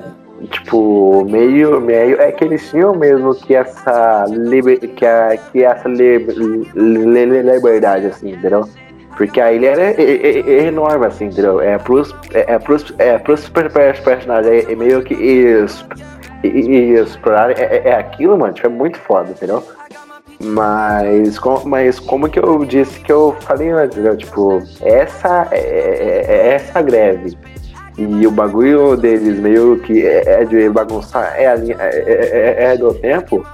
Tipo, meio, meio. É que eles tinham mesmo que essa. Liber, que, a, que essa liber, liberdade, assim, entendeu? Porque a ilha era é, é, é enorme, assim, entendeu? É pros, é, é pros, é pros personagens, é meio que isso e, e explorar é, é, é, aquilo, mano, tipo, é muito foda, entendeu? Mas, com, mas como que eu disse que eu falei antes, entendeu? Tipo, essa, é, é, é essa greve e o bagulho deles meio que é, de bagunçar é, a linha, é, é, do tempo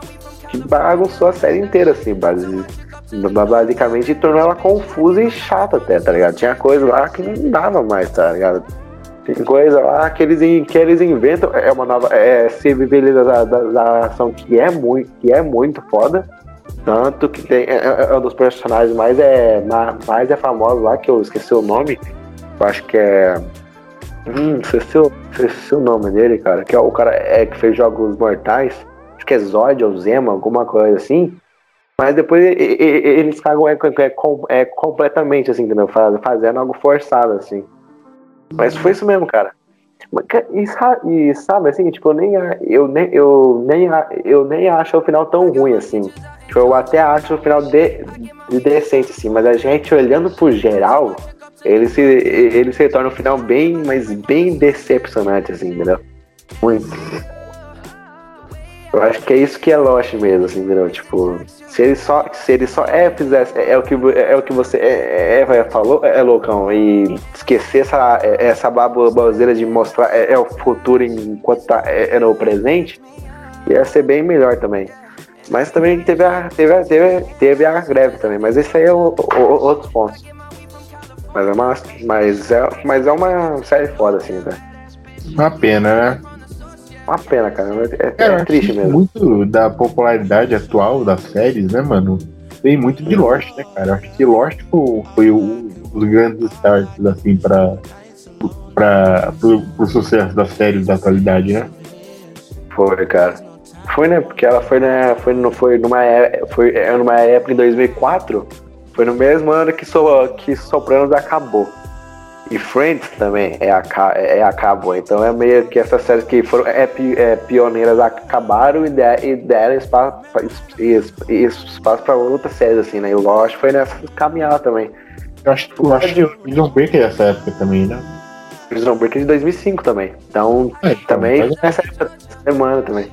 que bagunçou a série inteira, assim, basicamente tornou ela confusa e chata até, tá ligado? Tinha coisa lá que não dava mais, tá ligado? Tem coisa lá que eles, que eles inventam. É uma nova é, civilização que é muito, que é muito foda. Tanto que tem, é, é, é um dos personagens mais é, mais é famoso lá, que eu esqueci o nome. Eu acho que é. Hum, esqueci, esqueci o nome dele, cara. Que é o cara é, que fez Jogos Mortais. Acho que é Zod ou Zema, alguma coisa assim. Mas depois eles cagam é, é, é, completamente assim, entendeu? Fazendo algo forçado, assim. Mas foi isso mesmo, cara. E, sabe, assim, tipo, eu nem, eu nem, eu nem, eu nem acho o final tão ruim, assim. Tipo, eu até acho o final de, de decente, assim, mas a gente olhando pro geral, ele se, ele se torna um final bem, mas bem decepcionante, assim, entendeu? Muito. Eu acho que é isso que é Lost mesmo, assim, entendeu? Tipo, se ele só, se ele só é, fizesse, é, é o que, é, é o que você é, é, é falou, é, é, loucão, e esquecer essa, essa baboseira de mostrar é, o futuro enquanto tá, é, no presente, ia ser bem melhor também. Mas também teve a, teve a, teve, teve a greve também, mas esse aí é o, o, outros pontos. Mas é, uma, mas, é, mas é uma série foda, assim, né? Uma pena, né? Uma pena, cara. É, é, é triste mesmo. Muito da popularidade atual das séries, né, mano? Vem muito de Lost, né, cara? Acho que Lost foi, foi um dos grandes starts, assim, pra, pra, pro, pro sucesso das séries da atualidade, né? Foi, cara. Foi, né? Porque ela foi, né? Foi, não foi numa, foi é, numa época em 2004. Foi no mesmo ano que, so, que Sopranos acabou. E Friends também é, a, é acabou. Então é meio que essas séries que foram é, é, pioneiras acabaram e, der, e deram espaço, espaço para outras séries, assim, né? E o Lost foi nessa caminhada também. Eu acho, eu acho que o Prison Break é dessa época também, né? Prison Break é de 2005 também. Então, é, então também nessa época semana também.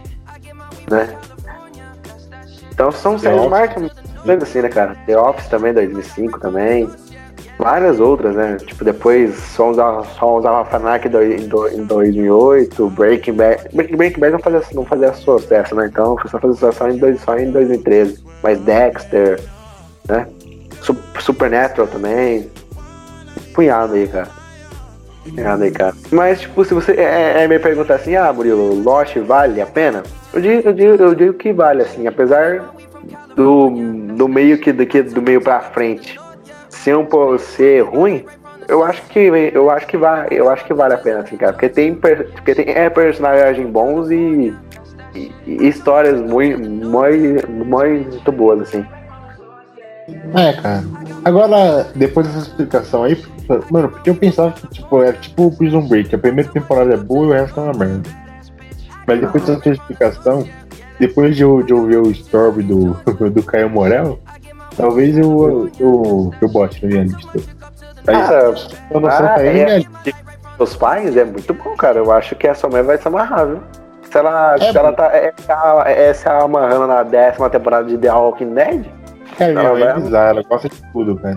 Né? Então são séries marcas assim, né, cara? The Office também, 2005 também várias outras, né? Tipo, depois só usava, só usava Fanac em 2008, Breaking Bad. Breaking Bad não fazia, não fazia sucesso, né? Então foi só fazer sucesso em, dois, só em 2013. Mas Dexter, né? Supernatural também. Punhado aí, cara. Punhado aí, cara. Mas, tipo, se você é, é, é me perguntar assim, ah, Murilo, Lost vale a pena? Eu digo, eu digo, eu digo que vale, assim, apesar do, do meio que, do, que do meio pra frente ser um ser ruim, eu acho que eu acho que vai, eu acho que vale a pena assim, cara, porque tem porque tem é personagens bons e, e, e histórias muito, muito muito boas assim. É, cara. Agora, depois dessa explicação aí, mano, porque eu pensava que tipo, era tipo o Prison Break, a primeira temporada é boa e o resto é uma merda. Mas depois dessa explicação, depois de eu, de o story do, (laughs) do Caio Morel, Talvez eu, eu, eu bote na minha lista. Aí, ah, eu não ah, é, minha lista. seus pais é muito bom, cara. Eu acho que a sua mãe vai se amarrar, viu? Se ela, se bom. ela tá. É, é, é, se ela amarrando na décima temporada de The Walking Dead, Cara, minha Ela mãe é vai- bizarra, ela gosta de tudo, cara.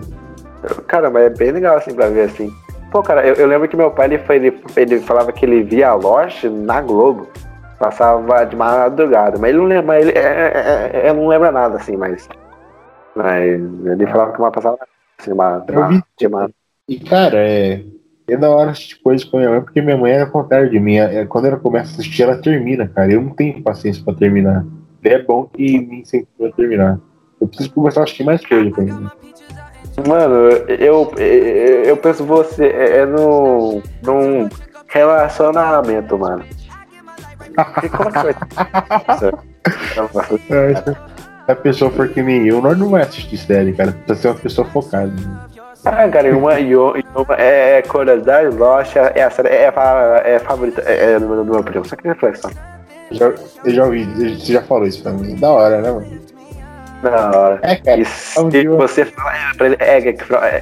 cara, mas é bem legal assim pra ver assim. Pô, cara, eu, eu lembro que meu pai ele, foi, ele, ele falava que ele via Lost na Globo. Passava de madrugada, mas ele não lembra, ele é, é, é, é, não lembra nada assim, mas. Mas ele falava que uma passava assim, uma, uma, uma, E, cara, é. É da hora assistir coisas com a minha mãe, porque minha mãe é ao contrário de mim. É, quando ela começa a assistir, ela termina, cara. Eu não tenho paciência pra terminar. É bom que me incentiva a terminar. Eu preciso começar a assistir mais coisa pra mim. Mano, eu, eu, penso você é, é num, num relacionamento, mano. (laughs) E como que vai? É, a pessoa for que nem eu, nós não vai assistir série, cara. Precisa ser uma pessoa focada. Ah, cara, e uma, e uma, é, é curiosidade, loja, é a série, é, é favorita, é, é do, meu- do meu primo, só que reflexão. Já, eu já ouvi, você já falou isso pra mim. Da hora, né, mano? Da hora. É, cara. E um se dia- você fala, é, pra ele, é, é,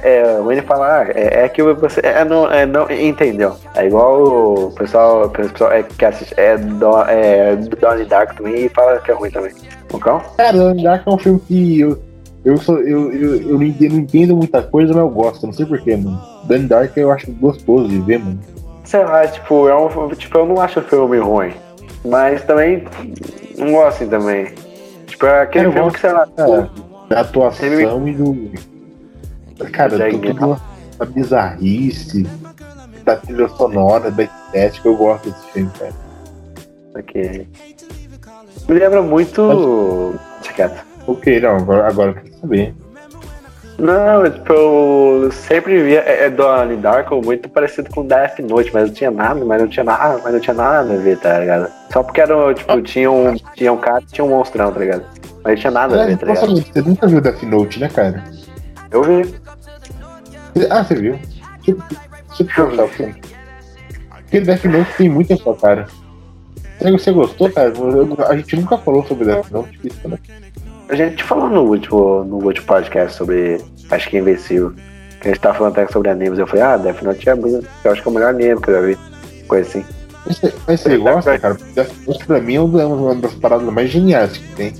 é, é, o ele fala, ah, é, é que você é, não, é, não entendeu. É igual o pessoal, o pessoal é, que assiste, é, do, é Donnie Dark também e fala que é ruim também. Então, Cara, Donnie Dark é um filme que eu, eu, sou, eu, eu, eu não entendo, não entendo muita coisa, mas eu gosto. Não sei porquê, mano. Donnie Dark eu acho gostoso de ver, mano. sei lá, tipo, é um, tipo, eu não acho o filme ruim, mas também não gosto assim também. Tipo, é aquele Eu filme que, sei lá, cara. Da atuação e do. Cara, tudo uma, uma bizarrice, da trilha sonora, da estética, eu gosto desse filme, cara. Ok. Me lembra muito. Deixa quieto. Ok, não, agora, agora eu quero saber. Não, tipo, eu sempre via é, é Donnie Darko muito parecido com Death Note, mas não tinha nada, mas não tinha nada, mas não tinha nada a ver, tá ligado? Só porque era, tipo, tinha um, tinha um cara e tinha um monstrão, tá ligado? Mas não tinha nada a É, ver, tá nossa, ligado? você nunca viu Death Note, né, cara? Eu vi. Ah, você viu? Deixa eu- o filme. Porque Death Note tem muito a sua cara. Você, você gostou, cara? Eu- a gente nunca falou sobre Death Note, isso, né? A gente falou no último, no último podcast sobre. Acho que é Invencível. Que a gente tava falando até sobre animes. Eu falei, ah, Death Note é muito. Eu acho que é o melhor anime que eu já vi. Coisa assim. Mas você- você gosta, cara? Porque Death Note pra mim é uma das paradas mais geniais que tem.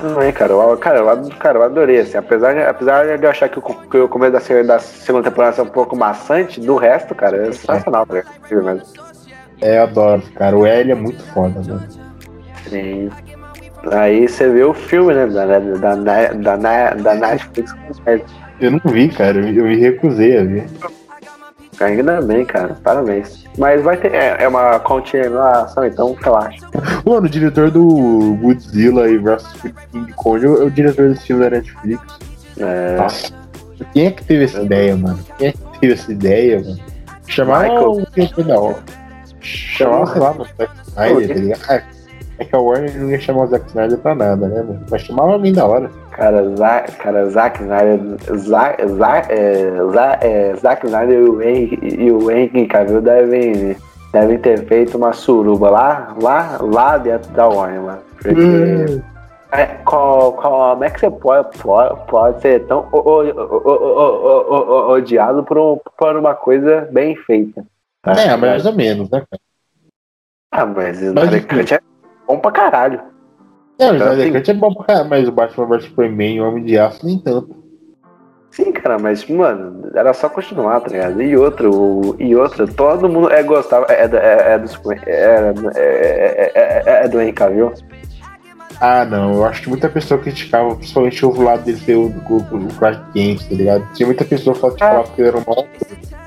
Não é, cara. Eu, cara, eu, cara, eu adorei, assim. Apesar, de- apesar de eu achar que o, que o começo da, da segunda temporada é um pouco maçante, do resto, cara, é sensacional, tá? Incrível mesmo. É, eu adoro, cara. O L é muito foda, mano. Sim. Aí você vê o filme, né? Da, da, da, da, da, Netflix. Eu não vi, cara. Eu, me recusei a ver. Ainda bem, cara. Parabéns. Mas vai ter. É, é uma continuação, então relaxa. Mano, o diretor do Godzilla e versus King Kong é o diretor desse filme da Netflix. É, Nossa. Quem é que teve essa ideia, mano? Quem é que teve essa ideia, mano? Chamar Michael. o diretor da hora. Chamar, sei lá, o Zack Snyder, tá ligado? É que a Warner não ia chamar o Zack Snyder pra nada, né, mano? Mas chamava alguém da hora. cara, Zack, cara, Zack Snyder. Zack, Zack, é, Zack, é, Zack Snyder e o Henry, e o Henry Cavill devem, devem ter feito uma suruba lá, lá, lá dentro da Warner, mano. Porque. É, qual- como é que você pode, pode, pode ser tão o- o- o- odiado por, um, por uma coisa bem feita? tá? É, mais ou menos, né, cara? Ah, mas Mas é bom pra caralho. É, o Snyder Cut é bom pra caralho, mas o Batman vs Superman e o Homem de Aço nem tanto. Sim, cara, mas, mano, era só continuar, tá ligado? E outro, e outro, todo mundo é, gostava, é, do- é, é do é, é, é, é, é, é do Henry Cavill. Ah, não, eu acho que muita pessoa criticava, principalmente o lado dele ser o, o, o Clark Kent, tá ligado? Tinha muita pessoa que falava que ele era um mal.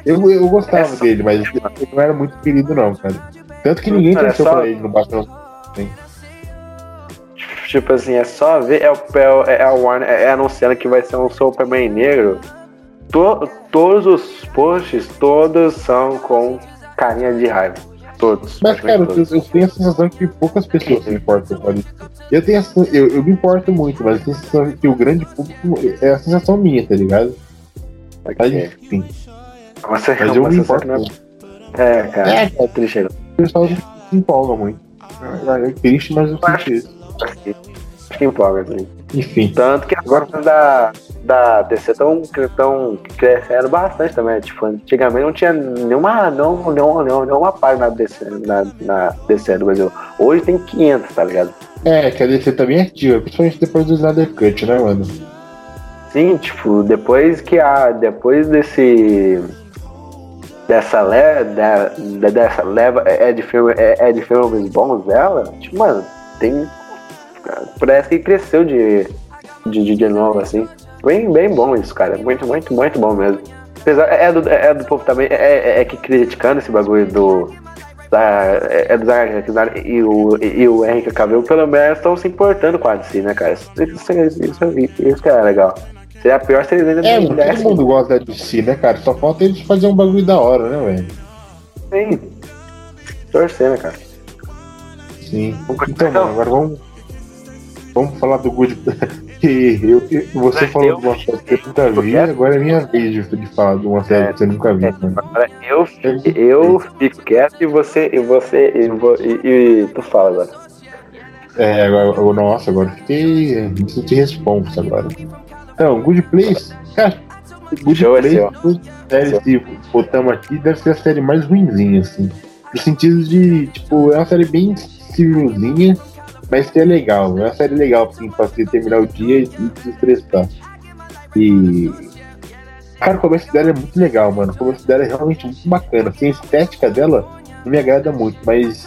Eu, eu gostava É dele, mas ele não era muito querido, não, cara. Tanto que ninguém é torceu pra ele no Batman. Tipo assim, é só ver, é, o, é, é a Warner é, anunciando que vai ser um Superman negro. To, todos os posts, todos são com carinha de raiva. Todos. Mas, cara, praticamente eu, todos. eu tenho a sensação que poucas pessoas se importam com isso. Eu tenho a, eu, eu me importo muito, mas eu tenho a sensação que o grande público é a sensação minha, tá ligado? Mas Ok. enfim. Mas, Mas eu me importo não é- É, cara, É, é triste. O pessoal se empolga muito. É, é triste, mas eu sinto isso. Acho que, acho que empolga, assim. Enfim. Tanto que agora da. da DC estão tão crescendo bastante também. Tipo, antigamente não tinha nenhuma, não, nenhuma, nenhuma página na DC, na, na DC do Brasil. Hoje tem 500, tá ligado? É, que a DC também é ativa, principalmente depois do Snyder Cut, né, mano? Sim, tipo, depois que a. Depois desse. Dessa leva. dessa leva é de, filme, é, é de filmes bons dela, tipo, mano, tem. Parece que cresceu de, de, de novo, assim. Bem, bem bom isso, cara. Muito, muito, muito bom mesmo. Apesar, é do, é do povo também, é, é, é que criticando esse bagulho do. Da, é do Zack e o, e o Henrique Cavill, pelo menos estão se importando com a DC, né, cara? Isso, isso, isso, isso que é legal. Seria pior se eles ainda É, não todo mundo gosta da DC, né, cara? Só falta eles fazer um bagulho da hora, né, velho? Sim. Torcer, né, cara? Sim. Então, então agora vamos. Vamos falar do Good. que (laughs) eu, você falou eu, de uma série que eu nunca vi, agora é minha vez de, de falar de uma série é, que você nunca viu. É, agora eu, eu fico quieto e você e você e, e, e tu fala agora. É, agora, nossa, agora fiquei. Me senti responsa agora. Então, Good Place, cara, Good Show Place, série, se botamos aqui, deve ser a série mais ruimzinha, assim. No sentido de, tipo, é uma série bem civilzinha mas que é legal, é uma série legal assim, pra você terminar o dia e, se estressar. E. Cara, o começo dela é muito legal, mano. O começo dela é realmente muito bacana. Assim, a estética dela não me agrada muito, mas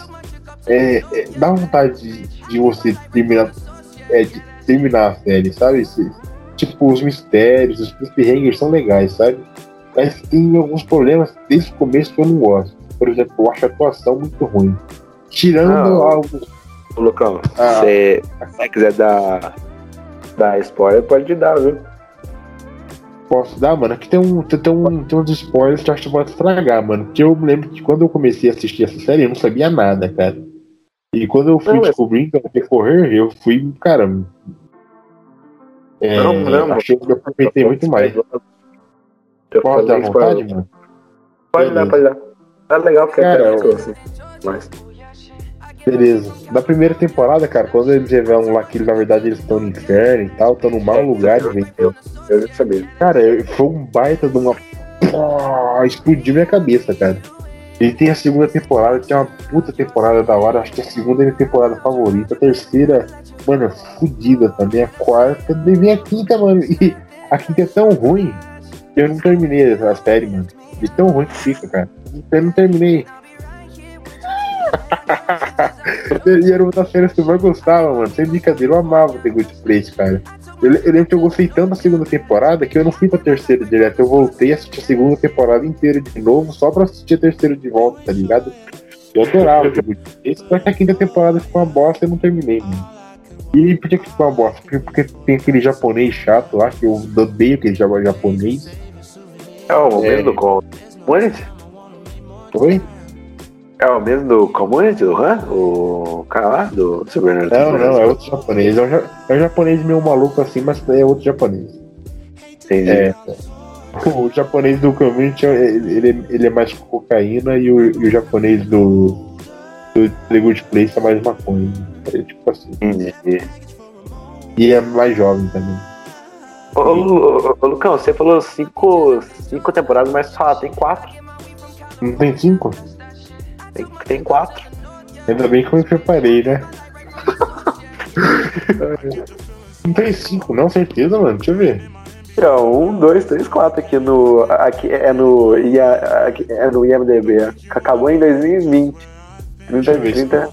é, é, dá vontade de, de você terminar, é, de terminar a série, sabe? Tipo, os mistérios, os cliffhangers são legais, sabe? Mas tem alguns problemas desde o começo que eu não gosto. Por exemplo, eu acho a atuação muito ruim. Tirando ah, algo Ô, Lucão, ah. se você quiser dar, dar spoiler, pode te dar, viu? Posso dar, mano? Aqui tem, um, tem, tem, um, tem uns spoilers que eu acho que pode estragar, mano. Porque eu me lembro que quando eu comecei a assistir essa série, eu não sabia nada, cara. E quando eu fui não, descobrindo a decorrer, eu fui, cara. É, não, não, achei que eu aproveitei muito mais. Pode dar vontade, mano? Pode dar, pode dar. Tá legal porque cara, é eu... assim. Mas... Beleza. Na primeira temporada, cara, quando eles revelam lá que na verdade eles estão no inferno e tal, estão no mau é, lugar, eu, eu, eu já sabia. Cara, foi um baita de uma. Explodiu minha cabeça, cara. Ele tem a segunda temporada, que é uma puta temporada da hora. Acho que a segunda é minha temporada favorita. A terceira, mano, é fodida também. A quarta, nem a quinta, mano. E a quinta é tão ruim que eu não terminei a série, mano. De tão ruim que fica, cara. Eu não terminei. (laughs) e era uma das séries que eu mais gostava, mano. Sem brincadeira, eu amava The Good Place, cara. Eu, eu, lembro que eu gostei tanto da segunda temporada que eu não fui pra terceira direto. Eu voltei a assistir a segunda temporada inteira de novo, só pra assistir a terceira de volta, tá ligado? Eu adorava The Good Place, só que a quinta temporada ficou uma bosta e eu não terminei, mano. E por que ficou uma bosta? Porque, porque tem aquele japonês chato lá, que eu odeio aquele japonês. É o mesmo é... do Gol. Oi? É o mesmo do Community, do Han? O cara lá do Super Não, não, é outro japonês. É um, é um japonês meio maluco assim, mas é outro japonês. Entendi. É, o japonês do Community, ele, ele é mais cocaína e o, e o japonês do The Good Place é mais maconha. É tipo assim. E é mais jovem também. Ô, ô, ô, Lucão, você falou cinco, cinco temporadas, mas só tem quatro. Não tem cinco? Tem, tem quatro. Ainda bem que eu me preparei, né? não tem cinco, não, certeza, mano. Deixa eu ver. Não, um, dois, três, quatro aqui no. Aqui é no. Aqui é no IMDB. Acabou em 2020. 30, 30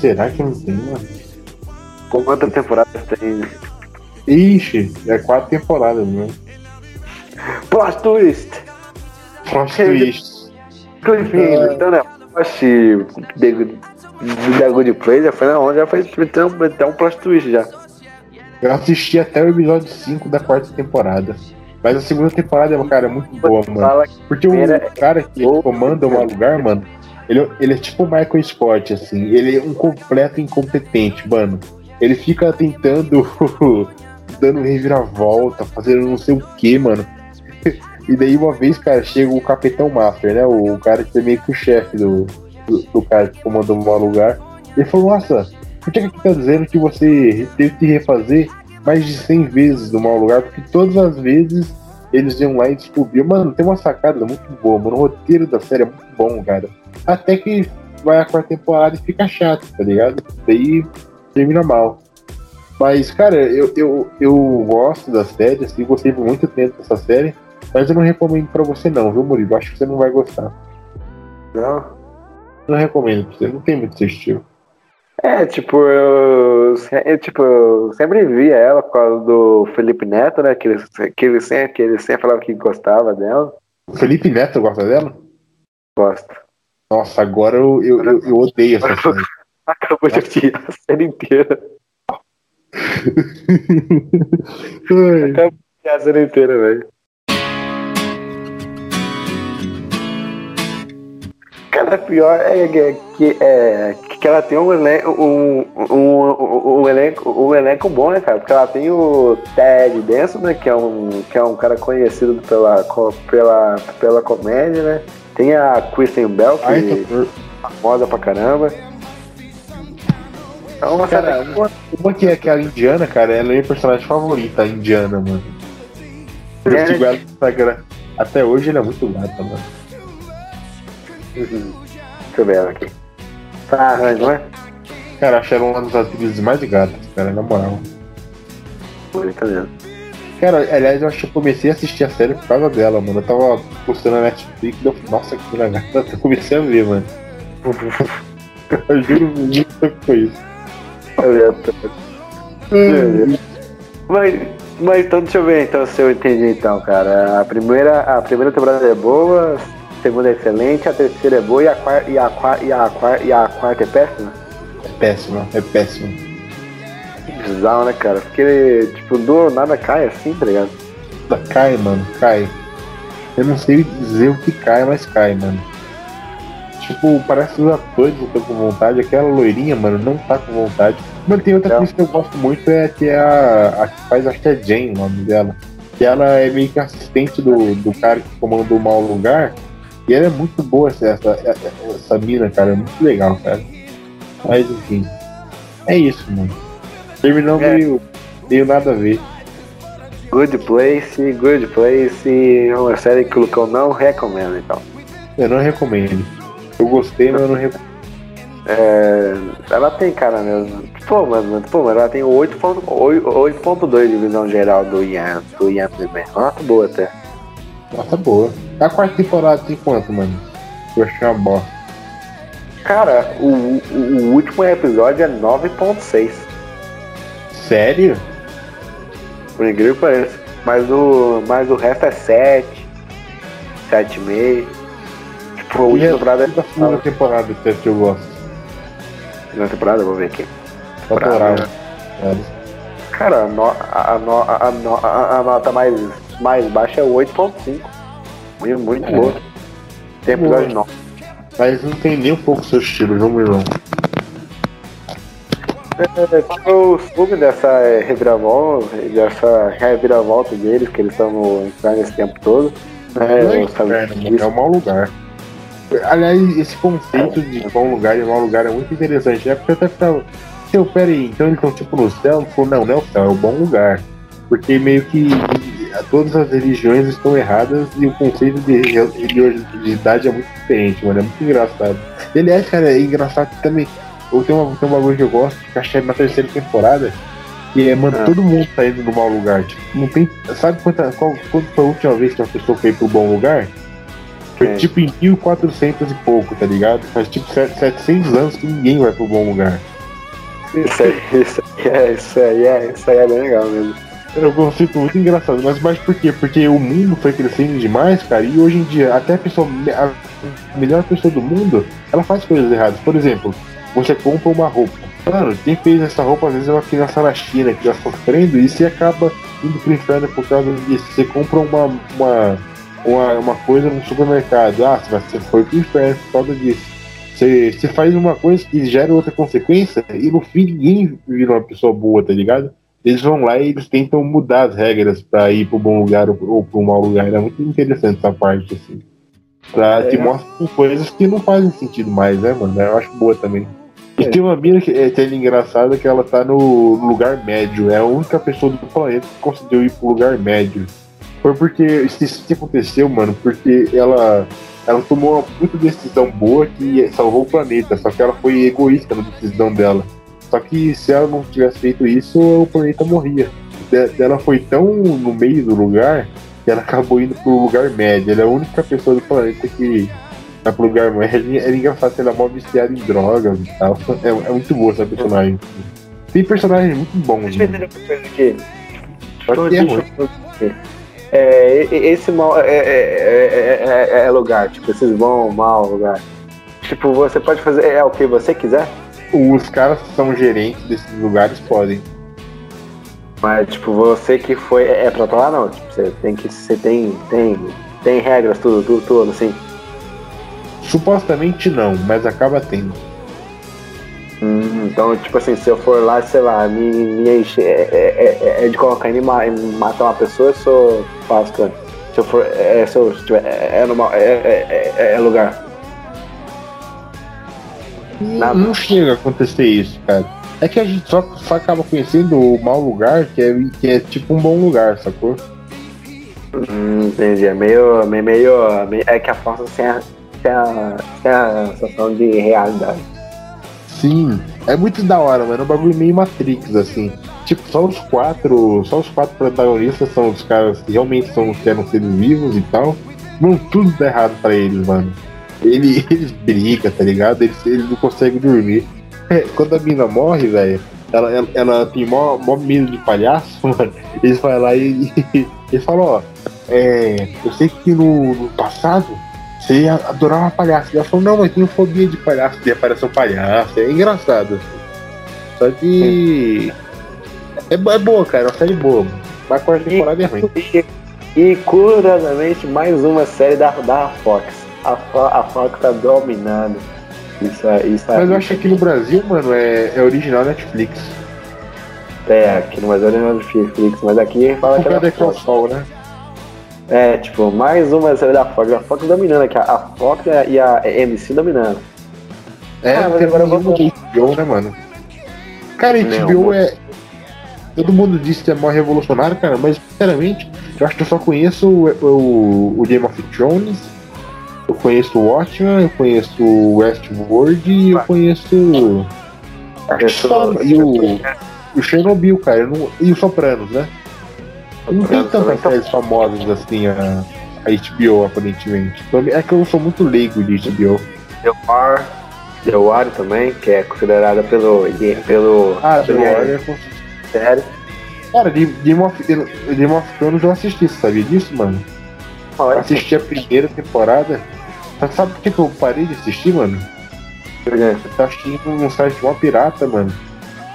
Será que não tem, mano? Quantas temporadas tem? Ixi, é quatro temporadas, né? Plot twist! Plot twist. Cliffhanger, então, né? Acho The Good Place já foi na onda, já foi até um plot twist já. Eu assisti até o episódio 5 da quarta temporada. Mas a segunda temporada, cara, é muito boa, mano. Porque o cara que comanda um lugar, mano, ele, ele é tipo o Michael Scott, assim. Ele é um completo incompetente, mano. Ele fica tentando, (laughs) dando reviravolta, fazendo não sei o que, mano. (laughs) E daí uma vez, cara, chega o Capitão Master, né? O cara que é meio que o chefe do, do, do, cara que comandou o lugar. Ele falou, nossa, por que que tá dizendo que você teve que refazer mais de 100 vezes do mau lugar, porque todas as vezes eles iam lá e descobriam. Mano, tem uma sacada muito boa, mano. O roteiro da série é muito bom, cara. Até que vai a quarta temporada e fica chato, tá ligado? Daí termina mal. Mas, cara, eu, eu, eu gosto da série, assim, gostei por muito tempo dessa série, mas eu não recomendo pra você não, viu, Murilo? Acho que você não vai gostar. Não? Não recomendo pra você, não tem muito seu estilo. É, tipo, eu, eu, tipo, eu sempre via ela por causa do Felipe Neto, né? Que ele, que ele, sempre, que ele sempre falava que gostava dela. O Felipe Neto gosta dela? Gosta. Nossa, agora eu, eu, eu, eu odeio essa série. (laughs) Acabou de tirar a série inteira. (laughs) Acabou de tirar a série inteira, velho. Cara, pior é que, é, que ela tem um elenco, um, um, um, elenco, um elenco bom, né, cara? Porque ela tem o Ted Denson, né? Que é um, que é um cara conhecido pela, pela, pela comédia, né? Tem a Kristen Bell, que ai, é tô- famosa pra caramba. É uma Cara, boa. Uma que é aquela indiana, cara, ela é minha personagem favorita, a indiana, mano. Eu É. sigo ela no Instagram. Até hoje ela é muito gata, mano. Uhum. Deixa eu ver ela aqui. Tá, não é? Cara, acho ela uma das atrizes mais gatas, cara, na moral. Bonita mesmo. Cara, aliás, eu acho que eu comecei a assistir a série por causa dela, mano. Eu tava postando na Netflix e eu nossa, que mina gata, eu comecei a ver, mano. (laughs) Eu juro muito que foi isso. Mas, mas então deixa eu ver então se eu entendi então, cara. A primeira, a primeira temporada é boa, a segunda é excelente, a terceira é boa e a quarta, e a, qua- e a, qua- e a quarta é péssima? É péssimo, é péssimo. Que bizarro, né, cara? Porque, tipo, do nada cai assim, tá ligado? Cai, mano, cai. Eu não sei dizer o que cai, mas cai, mano. Tipo, parece que os atores estão com vontade. Aquela loirinha, mano, não tá com vontade. Mano, tem outra coisa que eu gosto muito, é que é a, a que faz, acho que é Jane o nome dela. Que ela é meio que assistente do, do cara que comanda o mau lugar. E ela é muito boa, essa, essa, essa mina, cara. É muito legal, cara. Mas, enfim. É isso, mano. Terminou É. meio, meio nada a ver. Good Place, Good Place, é uma série que o Lucão não recomenda, então. Eu não recomendo. Eu gostei, mas eu não recomendo. É, ela tem cara mesmo. Pô, mano, pô, mas ela tem 8.2 8.2 de visão geral do Ian, do Ian Fleming. Nota boa até. Nossa, boa. A quarta temporada tem quanto, mano? Eu achei uma bosta. Cara, o, o, o último episódio é 9.6, Sério? por incrível que pareça. Mas o, mas o resto é 7, 7,5. Tipo, a última a temporada da segunda é. temporada que eu gosto. Segunda temporada, vou ver aqui. Adorava. Brava. Sério. Cara, a, no- a, no- a, no- a- a nota mais, mais baixa é 8.5. Muito, muito É. boa. Tem episódio. 9. Mas não tem nem um pouco seu estilo, viu, meu irmão? É, Eu soube dessa é, reviravolta, dessa reviravolta deles, que eles estão inferno esse tempo todo. É, não é eu sabia inferno, é um mau lugar. Aliás, esse conceito de bom lugar e mau lugar é muito interessante, né? Porque eu até ficava. Seu, pera aí, então eles estão tipo no céu? Ele falou, não, não é o céu, é o bom lugar. Porque meio que todas as religiões estão erradas e o conceito de religiosidade é muito diferente, mano. É muito engraçado. E aliás, cara, é engraçado também. Eu tenho, uma, tem um bagulho que eu gosto, que é na terceira temporada, que é, mano, Ah. todo mundo tá indo no mau lugar. Tipo, não tem. Sabe quanta, qual, quando foi a última vez que uma pessoa foi pro bom lugar? Foi É. tipo em 1400 e pouco, tá ligado? Faz tipo set- 700 anos que ninguém vai pro bom lugar. Isso aí, isso aí, é, isso aí, é, isso aí é bem legal mesmo. É um conceito muito engraçado, mas mais por quê? Porque o mundo foi crescendo demais, cara, e hoje em dia, até a pessoa, a melhor pessoa do mundo, ela faz coisas erradas. Por exemplo, você compra uma roupa. Mano, quem fez essa roupa às vezes é uma criança na China que tá sofrendo e você acaba indo pro inferno por causa disso. Você compra uma, uma, uma, uma coisa no supermercado, ah, você foi pro inferno por causa disso. Você, você faz uma coisa que gera outra consequência e no fim ninguém vira uma pessoa boa, tá ligado? Eles vão lá e eles tentam mudar as regras pra ir pro bom lugar ou, ou pro mau lugar. É muito interessante essa parte, assim. Pra É. te mostrar coisas que não fazem sentido mais, né, mano? Eu acho boa também. E tem uma mina que é, que é engraçada que ela tá no lugar médio. É a única pessoa do planeta que conseguiu ir pro lugar médio. Foi porque. Isso que aconteceu, mano, porque ela. Ela tomou uma puta decisão boa que salvou o planeta, só que ela foi egoísta na decisão dela. Só que se ela não tivesse feito isso, o planeta morria. De- Ela foi tão no meio do lugar que ela acabou indo pro lugar médio. Ela é a única pessoa do planeta que vai pro lugar médio. É engraçado ela é mó viciada em drogas e tal. É, é muito boa essa personagem. Tem personagens muito bons, Deixa eu né? entender. Só que é ruim. É, e- e- esse mal é, é, é, é- é lugar, tipo, esses bom, mal lugar. Tipo, você pode fazer é o que você quiser, Os caras que são gerentes desses lugares podem. mas tipo, você que foi. É, é pra lá não. Tipo, você tem que. Você tem. Tem, tem regras, tudo, tudo, tudo, assim. Supostamente não, mas acaba tendo. Hum, então, tipo assim, se eu for lá, sei lá, me, me enche, é, é, é- é de colocar em matar uma pessoa, eu sou pastor. Se eu for. É, se eu tiver. É, é, normal, é, é, é, é lugar. Nada. Não chega a acontecer isso, cara. É que a gente só, só acaba conhecendo o mau lugar, que é, que é tipo um bom lugar, sacou? Hum, entendi. É meio, meio, meio, meio- É que a força sem a, sem a, sem a sensação de realidade. Sim, é muito da hora, mano. É um bagulho meio Matrix, assim. Tipo, só os quatro. Só os quatro protagonistas são os caras que realmente são, que eram seres vivos e tal. Mano, tudo dá errado pra eles, mano. Ele, (laughs) eles brigam, tá ligado? Eles, eles não conseguem dormir. É, quando a mina morre, velho, ela, ela, ela tem mó, mó medo de palhaço, (laughs) mano. Eles vão lá e, (laughs) e falam, ó, é, eu sei que no, no passado você adorava palhaço. E ela falou, não, mas tenho fobia de palhaço. E aparece um palhaço. É engraçado. assim. Só que. É, é boa, cara. É uma série boa. Mas a quarta temporada é ruim. E, e curiosamente, mais uma série da, da Fox. A, Fo- a Fox tá dominando. Isso, é- isso Mas aí. eu acho que aqui no Brasil, mano, é, é original Netflix. É, aqui no Brasil não é Netflix, mas aqui fala que é Comprado da aqui ao Fox. sol, né? É, tipo, mais uma série da Fox. A Fox dominando aqui. A Fox e a, MC dominando. É, Ah, mas agora de HBO, né, mano? Cara, Não, HBO mano. é. Todo mundo diz que é mó revolucionário, cara, mas sinceramente, eu acho que eu só conheço o, o, o Game of Thrones, eu conheço o Watchmen, eu conheço o Westworld e eu conheço. Acho que só. E o, o Chernobyl, cara, não- e o Sopranos, né? Não tem tantas séries famosas assim a, a HBO, aparentemente. Mim- É que eu sou muito leigo de HBO. The War. The War também, que é considerada pelo. pelo Ah, The pelo- Warrior série. Cara, Game of, Game of Thrones eu assisti, você sabia disso, mano? Olha, assisti a primeira temporada. Mas sabe por que, que eu parei de assistir, mano? Eu tava assistindo num site mó pirata, mano.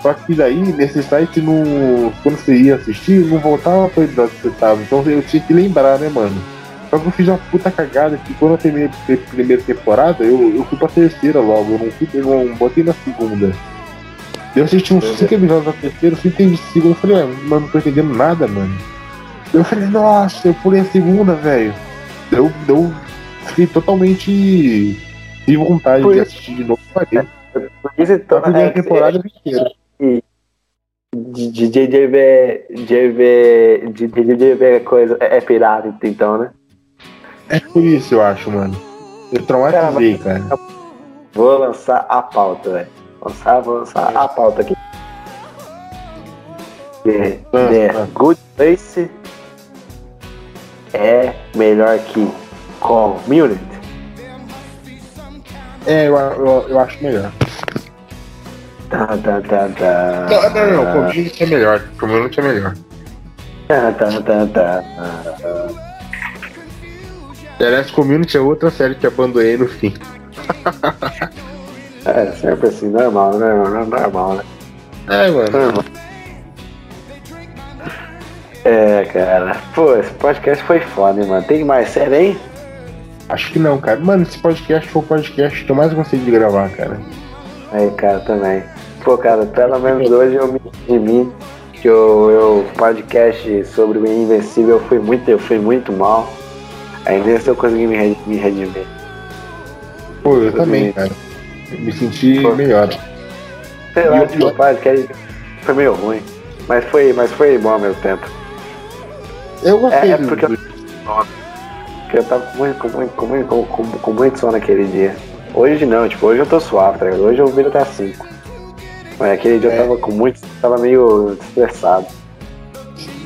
Só que daí, nesse site, não, quando você ia assistir, não voltava episódio que você tava. Então eu tinha que lembrar, né, mano? Só que eu fiz uma puta cagada que quando eu terminei a primeira temporada, eu, eu fui pra terceira logo. Eu não, fui, eu não botei na segunda. Eu assisti uns cinco episódios da terceira, eu fui entendi a segunda. Eu falei, ah, mano, não tô entendendo nada, mano. Eu falei, nossa, eu pulei a segunda, velho. Eu, eu fiquei totalmente sem vontade Por de assistir de novo. Parei. Por isso, A então, primeira é, temporada inteira. de de JV. JV. De de JV coisa. É, é pirata, então, né? É por isso, eu acho, mano. Eu traumatizei, cara. Vou lançar a pauta, velho. Lançar, vou lançar a pauta aqui. The, The. Good Place é melhor que Community. É, eu, eu, eu acho melhor. Tá, tá, tá, tá. Não, não, não, Community é melhor. Community é melhor. Tá, tá, tá, tá. Aliás, Community é outra série que abandonei no fim. (laughs) É, sempre assim, normal, né? Normal, né? É, mano. Normal. É, cara. Pô, esse podcast foi foda, hein, mano. Tem mais série, hein? Acho que não, cara. Mano, esse podcast foi o podcast que eu mais gostei de gravar, cara. Aí, cara, também. Pô, cara, pelo menos hoje eu me redimi. Que o eu, podcast sobre o Invencível eu fui muito, eu fui muito mal. Aí nesse eu consegui me, re- me redimir. Pô, eu também, cara. Eu me senti Pô. melhor. Sei lá, tipo, que aí foi meio ruim. Mas foi, mas foi bom ao mesmo tempo. Eu gostei É, é do- porque eu, porque eu tava com muito, com, muito, com, muito, com, com, com muito sono naquele dia. Hoje não, tipo, hoje eu tô suave, tá ligado? Hoje eu viro até 5. Mas aquele dia É. eu tava com muito. tava meio estressado.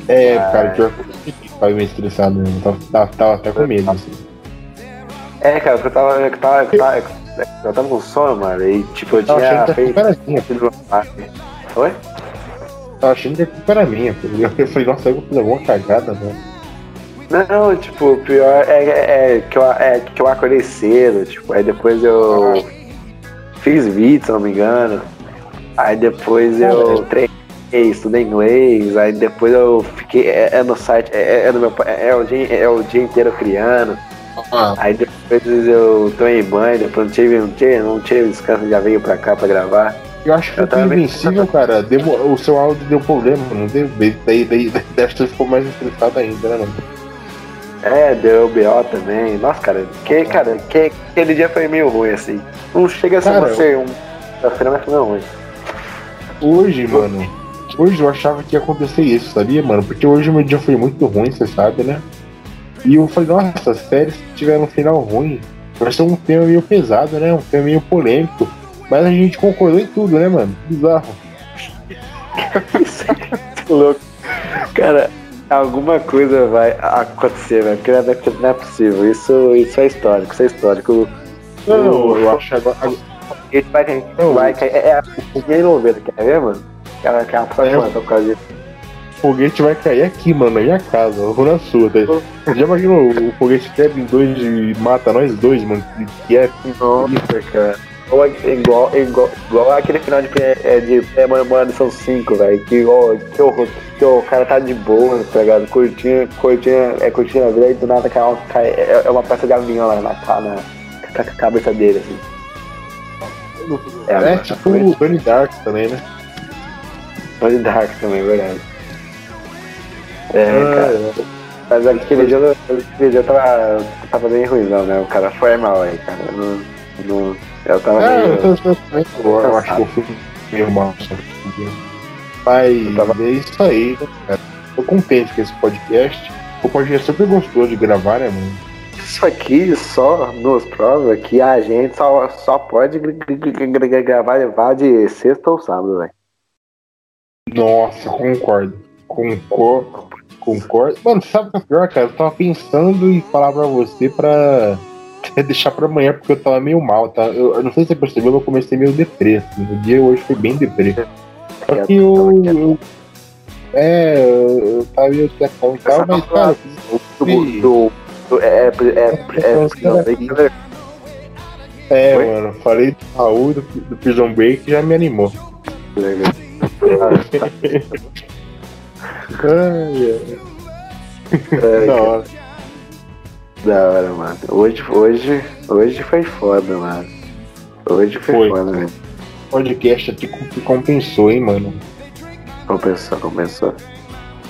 É, Ah. cara, pior que eu tava meio estressado mesmo. Tava, tava, tava até com medo. Assim. É, cara, porque eu tava. Eu tava, eu tava, eu tava com sono, mano. E tipo, eu Tava tinha feito. culpa era minha. Oi? Tava achando que a culpa era minha. tá ligado? Eu falei, nossa, eu vou fazer alguma cagada, mano. Não, tipo, o pior é, é, é que eu, é que eu acordei cedo, tipo, aí depois eu fiz vídeo, se não me engano. Aí depois eu treinei, estudei inglês, aí depois eu fiquei. É, é no site, é, é no meu, é, é o dia, é o dia inteiro criando. Ah, Aí depois eu tomei banho, depois não tive, não tive, não tive descanso, já veio pra cá pra gravar. eu acho que Eu meio- invencível, cara. Demo- o seu áudio deu problema, não deu? Daí, daí, daí, daí ficou mais estressado ainda, né, mano? É, deu BO também. Nossa, cara, que, cara, que, aquele dia foi meio ruim, assim. Não chega a ser Cara, ser um. Da feira, mas foi meio ruim. Hoje, mano, hoje eu achava que ia acontecer isso, sabia, mano? Porque hoje o meu dia foi muito ruim, você sabe, né? E eu falei, nossa, séries que tiveram um final ruim, vai ser um tema meio pesado, né? Um tema meio polêmico. Mas a gente concordou em tudo, né, mano? Bizarro. (laughs) Tô louco. Cara, alguma coisa vai acontecer, velho. Porque não é- não é possível. Isso, isso é histórico, isso é histórico. Não, eu acho agora. A gente vai cair. Vai cair. É, é a ninguém novela, quer ver, mano? Aquela, aquela próxima É. por causa disso. O foguete vai cair aqui, mano, na minha casa, eu vou na sua. Tá? Já imaginou o foguete quebra em dois e mata nós dois, mano? Que é Nossa, cara. Igual, igual, igual, igual aquele final de, é, de é, mano, são cinco, velho. Que, ó, que, o, que o cara tá de boa, tá ligado? Curtindo, curtindo, é, curtindo a vida e do nada cai, cai, é, é uma peça de avião lá na, na, na, na cabeça dele, assim. É, agora, tipo o Tony Dark também, né? Tony Dark também, é verdade. É, Ah, cara. Mas aquele dia, aquele dia eu tava, tava bem ruimzão, né? O cara foi mal aí, cara. Não, não, eu tava É, meio... eu, eu tô- eu (laughs) acho que eu fui meio mal. Mas tava- é isso aí, né? Tô contente com esse podcast. O podcast sempre gostou de gravar, né, mano? Isso aqui só nos prova que a gente só, só pode gr- gr- gr- gr- gr- gravar levar de sexta ou sábado, velho. Nossa, concordo. Concordo. Concordo. Mano, sabe o que é pior, cara? Eu tava pensando em falar pra você pra deixar pra amanhã, porque eu tava meio mal, tá? Eu, eu não sei se você percebeu, eu comecei meio deprê. Assim. O dia hoje foi bem deprê. Só que eu. eu é, eu, tava meio quietão e tal, mas, cara, Do, é, é, é, é, é, Oi? mano, falei do Raul do, do Prison Break e já me animou. (laughs) Ai, ai, da hora. Da hora, mano. Hoje, hoje, hoje foi foda, mano. Hoje foi, Foi. foda, velho. podcast aqui que compensou, hein, mano. Compensou, compensou.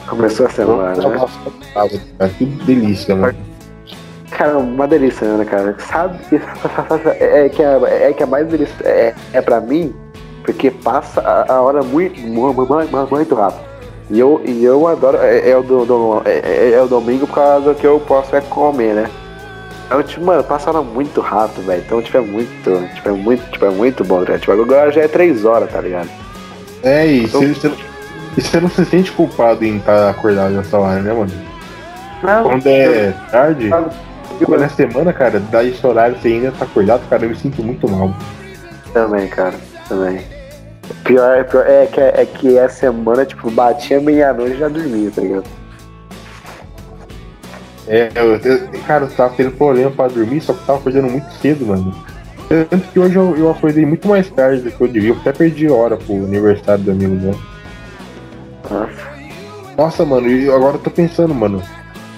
Começou a semana, né? Nossa, cara, que delícia, mano. Cara, uma delícia, né, cara? Sabe que (laughs) é que é, é que a mais delícia é, é pra mim, porque passa a, a hora muito, muito, muito rápido. E eu, e eu adoro, é, é o do, do- é, é- é o domingo por causa que eu posso é comer, né? Então, tipo, mano, passa a hora muito rápido, velho. Então, tipo, é muito, tipo, é muito, tipo, é muito bom, né? Tipo, agora já é três horas, tá ligado? É, e você, você, você não se sente culpado em estar acordado nessa hora, né, mano? Não, Quando é tarde, eu- quando é semana, cara, dá esse horário você ainda tá acordado, cara, eu me sinto muito mal. Também, cara, também. Pior, pior é, que, é que essa semana, tipo, batia meia-noite e já dormia, tá ligado? É, eu, eu- cara, eu tava tendo problema pra dormir, só que tava acordando muito cedo, mano. Tanto que hoje eu, eu acordei muito mais tarde do que eu devia, eu até perdi hora pro aniversário do amigo meu. Nossa. Mano, e agora eu tô pensando, mano.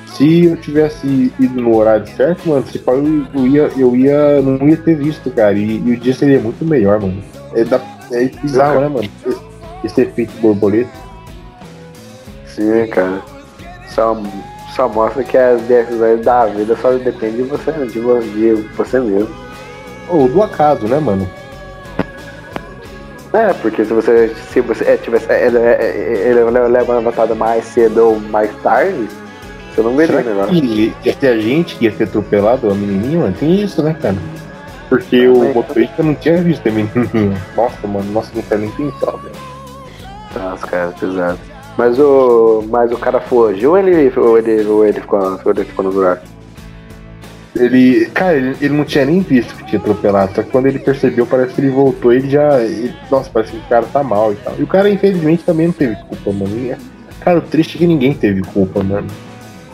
Se eu tivesse ido no horário certo, mano, se pá, eu, eu ia, eu ia, não ia ter visto, cara. E, e o dia seria muito melhor, mano. É, da, é bizarro, né, mano? Esse, efeito borboleta. Sim, cara. Só, só mostra que as decisões da vida só dependem de você, de vo- de você mesmo. Ou do acaso, né, mano? É, porque se você, se você é, tivesse, ele, ele leva levantada mais cedo ou mais tarde, você não veria o negócio. Ia ser a gente que ia ser atropelado, a menininha, mano? Tem isso, né, cara? Porque o motorista não tinha visto menininha. (laughs) Nossa, mano, nossa, não quero nem pensar, velho. Nossa, cara, pesado. Mas o, mas o cara fugiu ou ele, ou ele, ou ele, ficou, ou ele ficou no lugar? Ele, cara, ele, ele, não tinha nem visto que tinha atropelado, só que quando ele percebeu, parece que ele voltou, ele já. Ele, nossa, parece que o cara tá mal e tal. E o cara, infelizmente, também não teve culpa, mano. E, cara, o triste é que ninguém teve culpa, mano.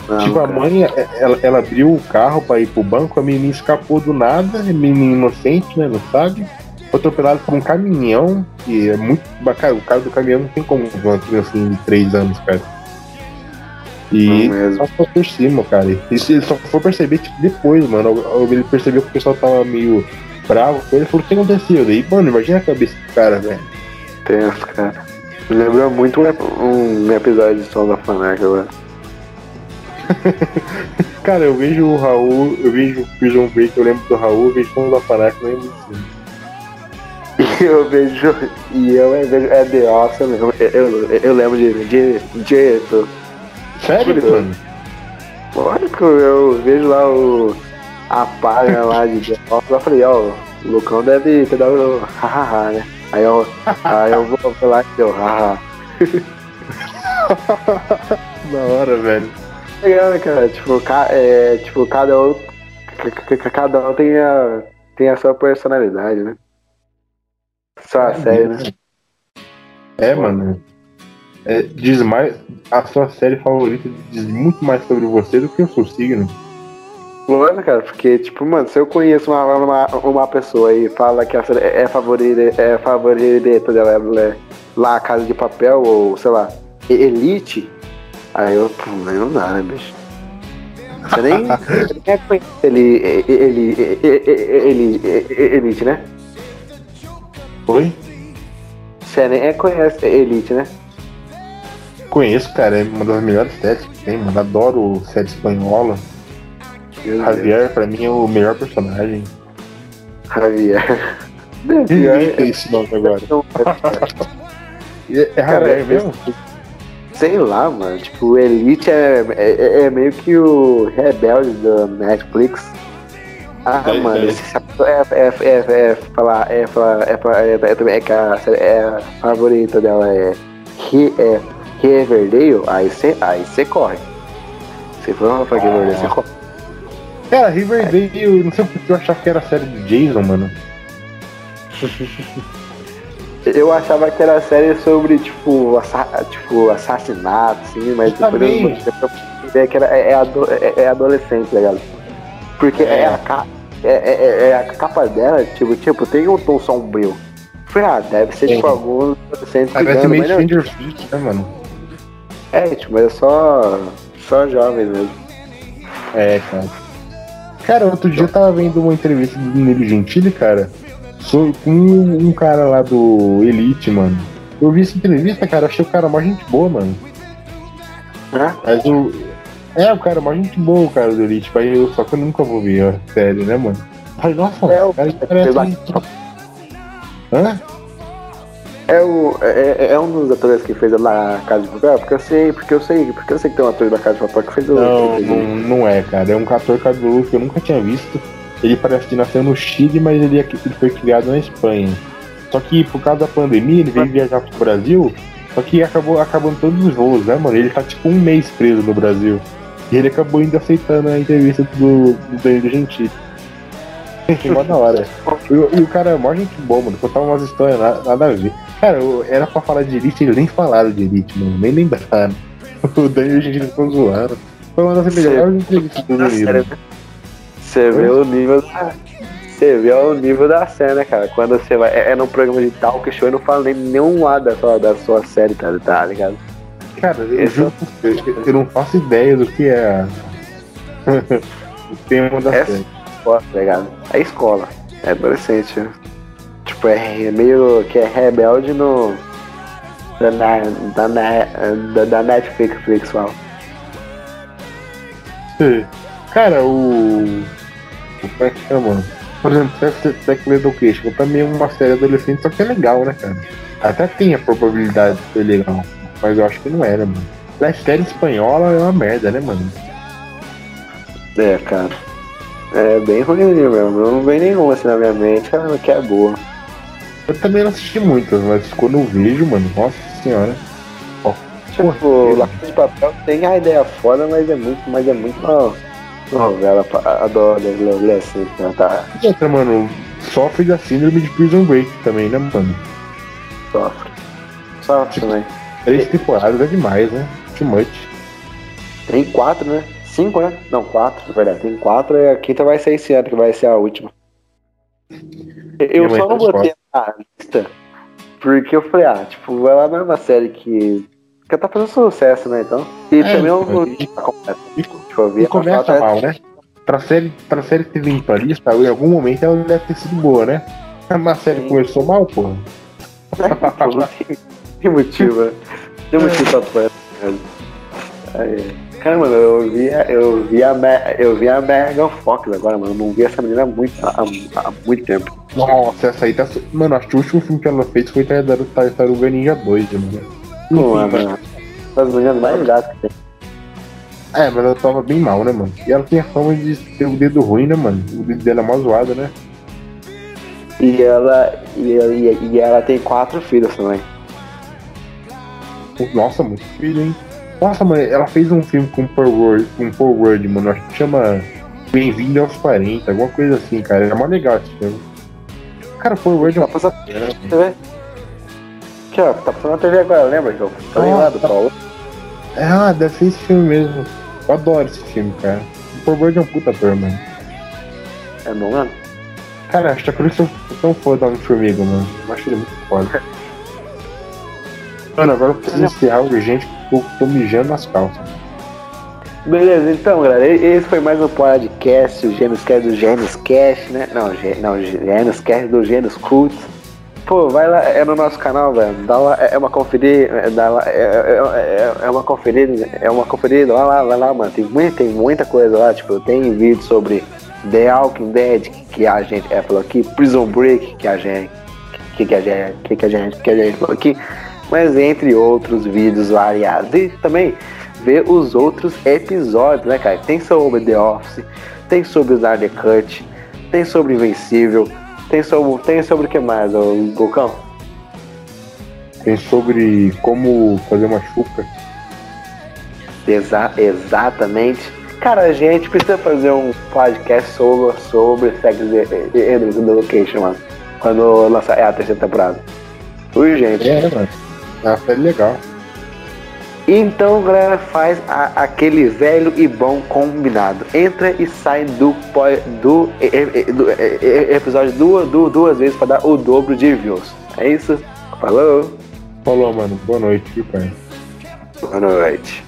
Não, tipo, a mãe, ela, ela, abriu o carro pra ir pro banco, a menina escapou do nada, menina inocente, né? Não sabe. Foi atropelado por um caminhão, que é muito. Cara, o cara do caminhão não tem como uma criança assim, de 3 anos, cara. E passou por cima, cara. Isso ele só foi perceber tipo, depois, mano. Ele percebeu que o pessoal tava meio bravo com ele. Falou: o que aconteceu? Daí, mano, imagina a cabeça do cara, velho. Tenso, cara. Me lembrou muito um, um episódio de Som da Fanac agora. (laughs) cara, eu vejo o Raul, eu vejo o Prison Break, eu lembro do Raul, eu vejo Som da Fanac, eu lembro. E eu vejo. E eu vejo. É The Office, eu lembro, eu, eu, lembro de, de, de, de Sério, mano? Lógico, eu vejo lá o. A página lá de The Office, eu falei, ó, o Lucão deve ter dado hahaha, né? Aí eu, aí eu vou falar que deu haha. (laughs) da hora, velho. Legal, né, cara? Tipo, ca, é, tipo cada um. Cada um tem a, tem a sua personalidade, né? Só a é série, né? É, mano. É, diz mais. A sua série favorita diz muito mais sobre você do que o seu signo. Mano, cara, porque, tipo, mano, se eu conheço uma, uma, uma pessoa e fala que a série é favorita, é favorita dela é lá a Casa de Papel ou, sei lá, Elite, aí eu, pô, aí não dá, né, bicho? Você nem, (laughs) nem conhece ele, ele, ele, Elite, né? Oi? Você nem conhece Elite, né? Conheço, cara, é uma das melhores séries que tem, mano. Adoro série espanhola. Meu Javier, Deus. pra mim, é o melhor personagem. Javier. Javier é esse nome agora. (laughs) é, é Javier mesmo? Sei lá, mano. Tipo, o Elite é, é, é meio que o rebelde da Netflix. Ah, é, mano, é. esse é, é, é, é, falar, é, falar, é, é, é, é, que a, é a favorita dela é, é Riverdale, aí você aí cê corre. Você for pra Riverdale, você corre. Cara, Riverdale, eu não sei porque eu achava que era a série do Jason, mano. (laughs) eu achava que era série sobre, tipo, assa tipo assassinato, assim, mas depois eu que era, é, é, é, adolescente, tá ligado? Porque é. é a, capa, é, é, é, a capa dela, tipo, tipo, tem um tom sombrio. Falei, ah, deve ser tipo algum adolescente. Parece meio Stranger Things, né, mano? É, tipo, mas é só. só jovem mesmo. É, cara. Cara, outro dia eu tava vendo uma entrevista do Nilo Gentili, cara, com um, um cara lá do Elite, mano. Eu vi essa entrevista, cara, achei o cara mó gente boa, mano. É? Mas o. É, o cara mó gente boa, o cara do Elite, mas eu, só que eu nunca vou ver a série, né, mano? Ai, nossa, é, o cara parece. Hã? É, o, é, é, é, um dos atores que fez lá Casa de Papel? Porque eu sei, porque eu sei, porque eu sei que tem um ator da Casa de Papel que fez o. Não, não, não é, cara. É um ator cabeludo que eu nunca tinha visto. Ele parece que nasceu no Chile, mas ele, ele foi criado na Espanha. Só que por causa da pandemia, ele veio viajar pro Brasil, só que acabou acabando todos os voos, né, mano? Ele tá tipo um mês preso no Brasil. E ele acabou ainda aceitando a entrevista do, do Danilo Gentili. Mó da hora. E, o cara é mó gente boa, mano. Contava umas histórias nada, nada a ver. Cara, era pra falar de Elite, eles nem falaram de Elite, mano. Nem lembraram. (laughs) O Daniel gente ficou zoando. Foi uma das melhores entrevistas do Danilo. Você vê o nível da. Você vê o nível da cena, cara. Quando você vai. É, é num programa de talk show e não fala nem nenhum lado da sua, da sua série, tá, tá ligado? Cara, eu, Esse... juro, eu, eu não faço ideia do que é (laughs) o tema da é série. Escola, tá ligado? É escola. É adolescente. Né? Tipo, é meio que é rebelde no. Da, da, da, da Netflix, Flix, fala. Cara, o. Como é que chama? Por exemplo, Sex Education mim é uma série adolescente, só que é legal, né, cara? Até tem a probabilidade de ser legal, mas eu acho que não era, mano. A série espanhola é uma merda, né, mano? É, cara. É bem ruimzinho mesmo. Não vem nenhuma assim na minha mente, cara, que é boa. Eu também não assisti muitas, mas quando eu vejo, mano, nossa senhora. Ó, tipo, de Papel tem a ideia foda, mas é muito, mas é muito uma novela, adoro assim, né, tá? E outra, mano, sofre da síndrome de Prison Break também, né, mano? Sofre. Sofre tipo, também. Três temporadas é demais, né? Too much. Tem quatro, né? Cinco, né? Não, quatro, na verdade. Tem quatro e a quinta vai ser esse ano, que vai ser a última. Eu só não botei na lista porque eu falei, ah, tipo, é uma série que. Que tá fazendo sucesso, né? Então. E é, também eu não. Tipo, eu e começa mal, né? Pra série, pra série ter vindo pra lista, em algum momento ela deve ter sido boa, né? (laughs) Mas a série Sim. começou mal, porra. (laughs) tem motivo, né? Tem motivo pra Aí. Cara, mano, eu vi, eu vi, a, eu vi a Megan Fox agora, mano. Eu não vi essa menina há muito, há, há muito tempo. Nossa, essa aí tá. Mano, acho que o último filme que ela fez foi Tartaruga Ninja 2, mano. Não, é, mano. Das meninas mais gatas que tem. É, mas ela tava bem mal, né, mano? E ela tem a fama de ter o dedo ruim, né, mano? O dedo dela é mó zoado, né? E ela, e, e, e ela tem quatro filhos também. Nossa, muito filho, hein? Nossa, mano, ela fez um filme com Paul Word, com Paul Word, mano, acho que chama Bem-vindo aos 40, alguma coisa assim, cara. Era mó legal esse filme. Cara, Paul Word é uma coisa. TV. Aqui, tá passando na TV agora, lembra, João? Tá lá do tá... Paulo. Ah, deve ser esse filme mesmo. Eu adoro esse filme, cara. O Paul Word é um puta ator, mano. É bom, mano? Cara, acho que é por isso que eu sou fã da Homem-Formiga, mano. Eu acho ele muito foda. Mano, agora eu preciso encerrar urgente porque eu tô mijando nas calças. Beleza, então, galera, esse foi mais um podcast, o Gênios Cast do Gênios Cast, né? Não, não Gênios Cast do Gênios Cult. Pô, vai lá, é no nosso canal, velho. Dá lá, é uma conferida, é, dá lá, é, é, é, uma conferida, é uma conferida, vai lá, vai lá, mano. Tem muita, tem muita coisa lá, tipo, tem vídeo sobre The Walking Dead, que a gente é, falou aqui, Prison Break, que a gente, que, que a gente, que, que a gente, que a gente falou aqui mas entre outros vídeos variados. E também ver os outros episódios, né, cara? Tem sobre The Office, tem sobre o Cut, tem sobre Invencível, tem sobre, tem sobre o que mais, o Gocão? Tem sobre como fazer uma chuca. Exa exatamente. Cara, a gente precisa fazer um podcast sobre, sobre Sex Education, mano. Quando lançar é a terceira temporada. Urgente. É, mano. É uma série legal. Então, galera, faz a, aquele velho e bom combinado. Entra e sai do, do, do, do episódio duas, duas vezes para dar o dobro de views. É isso? Falou! Falou, mano. Boa noite, viu, pai? Boa noite.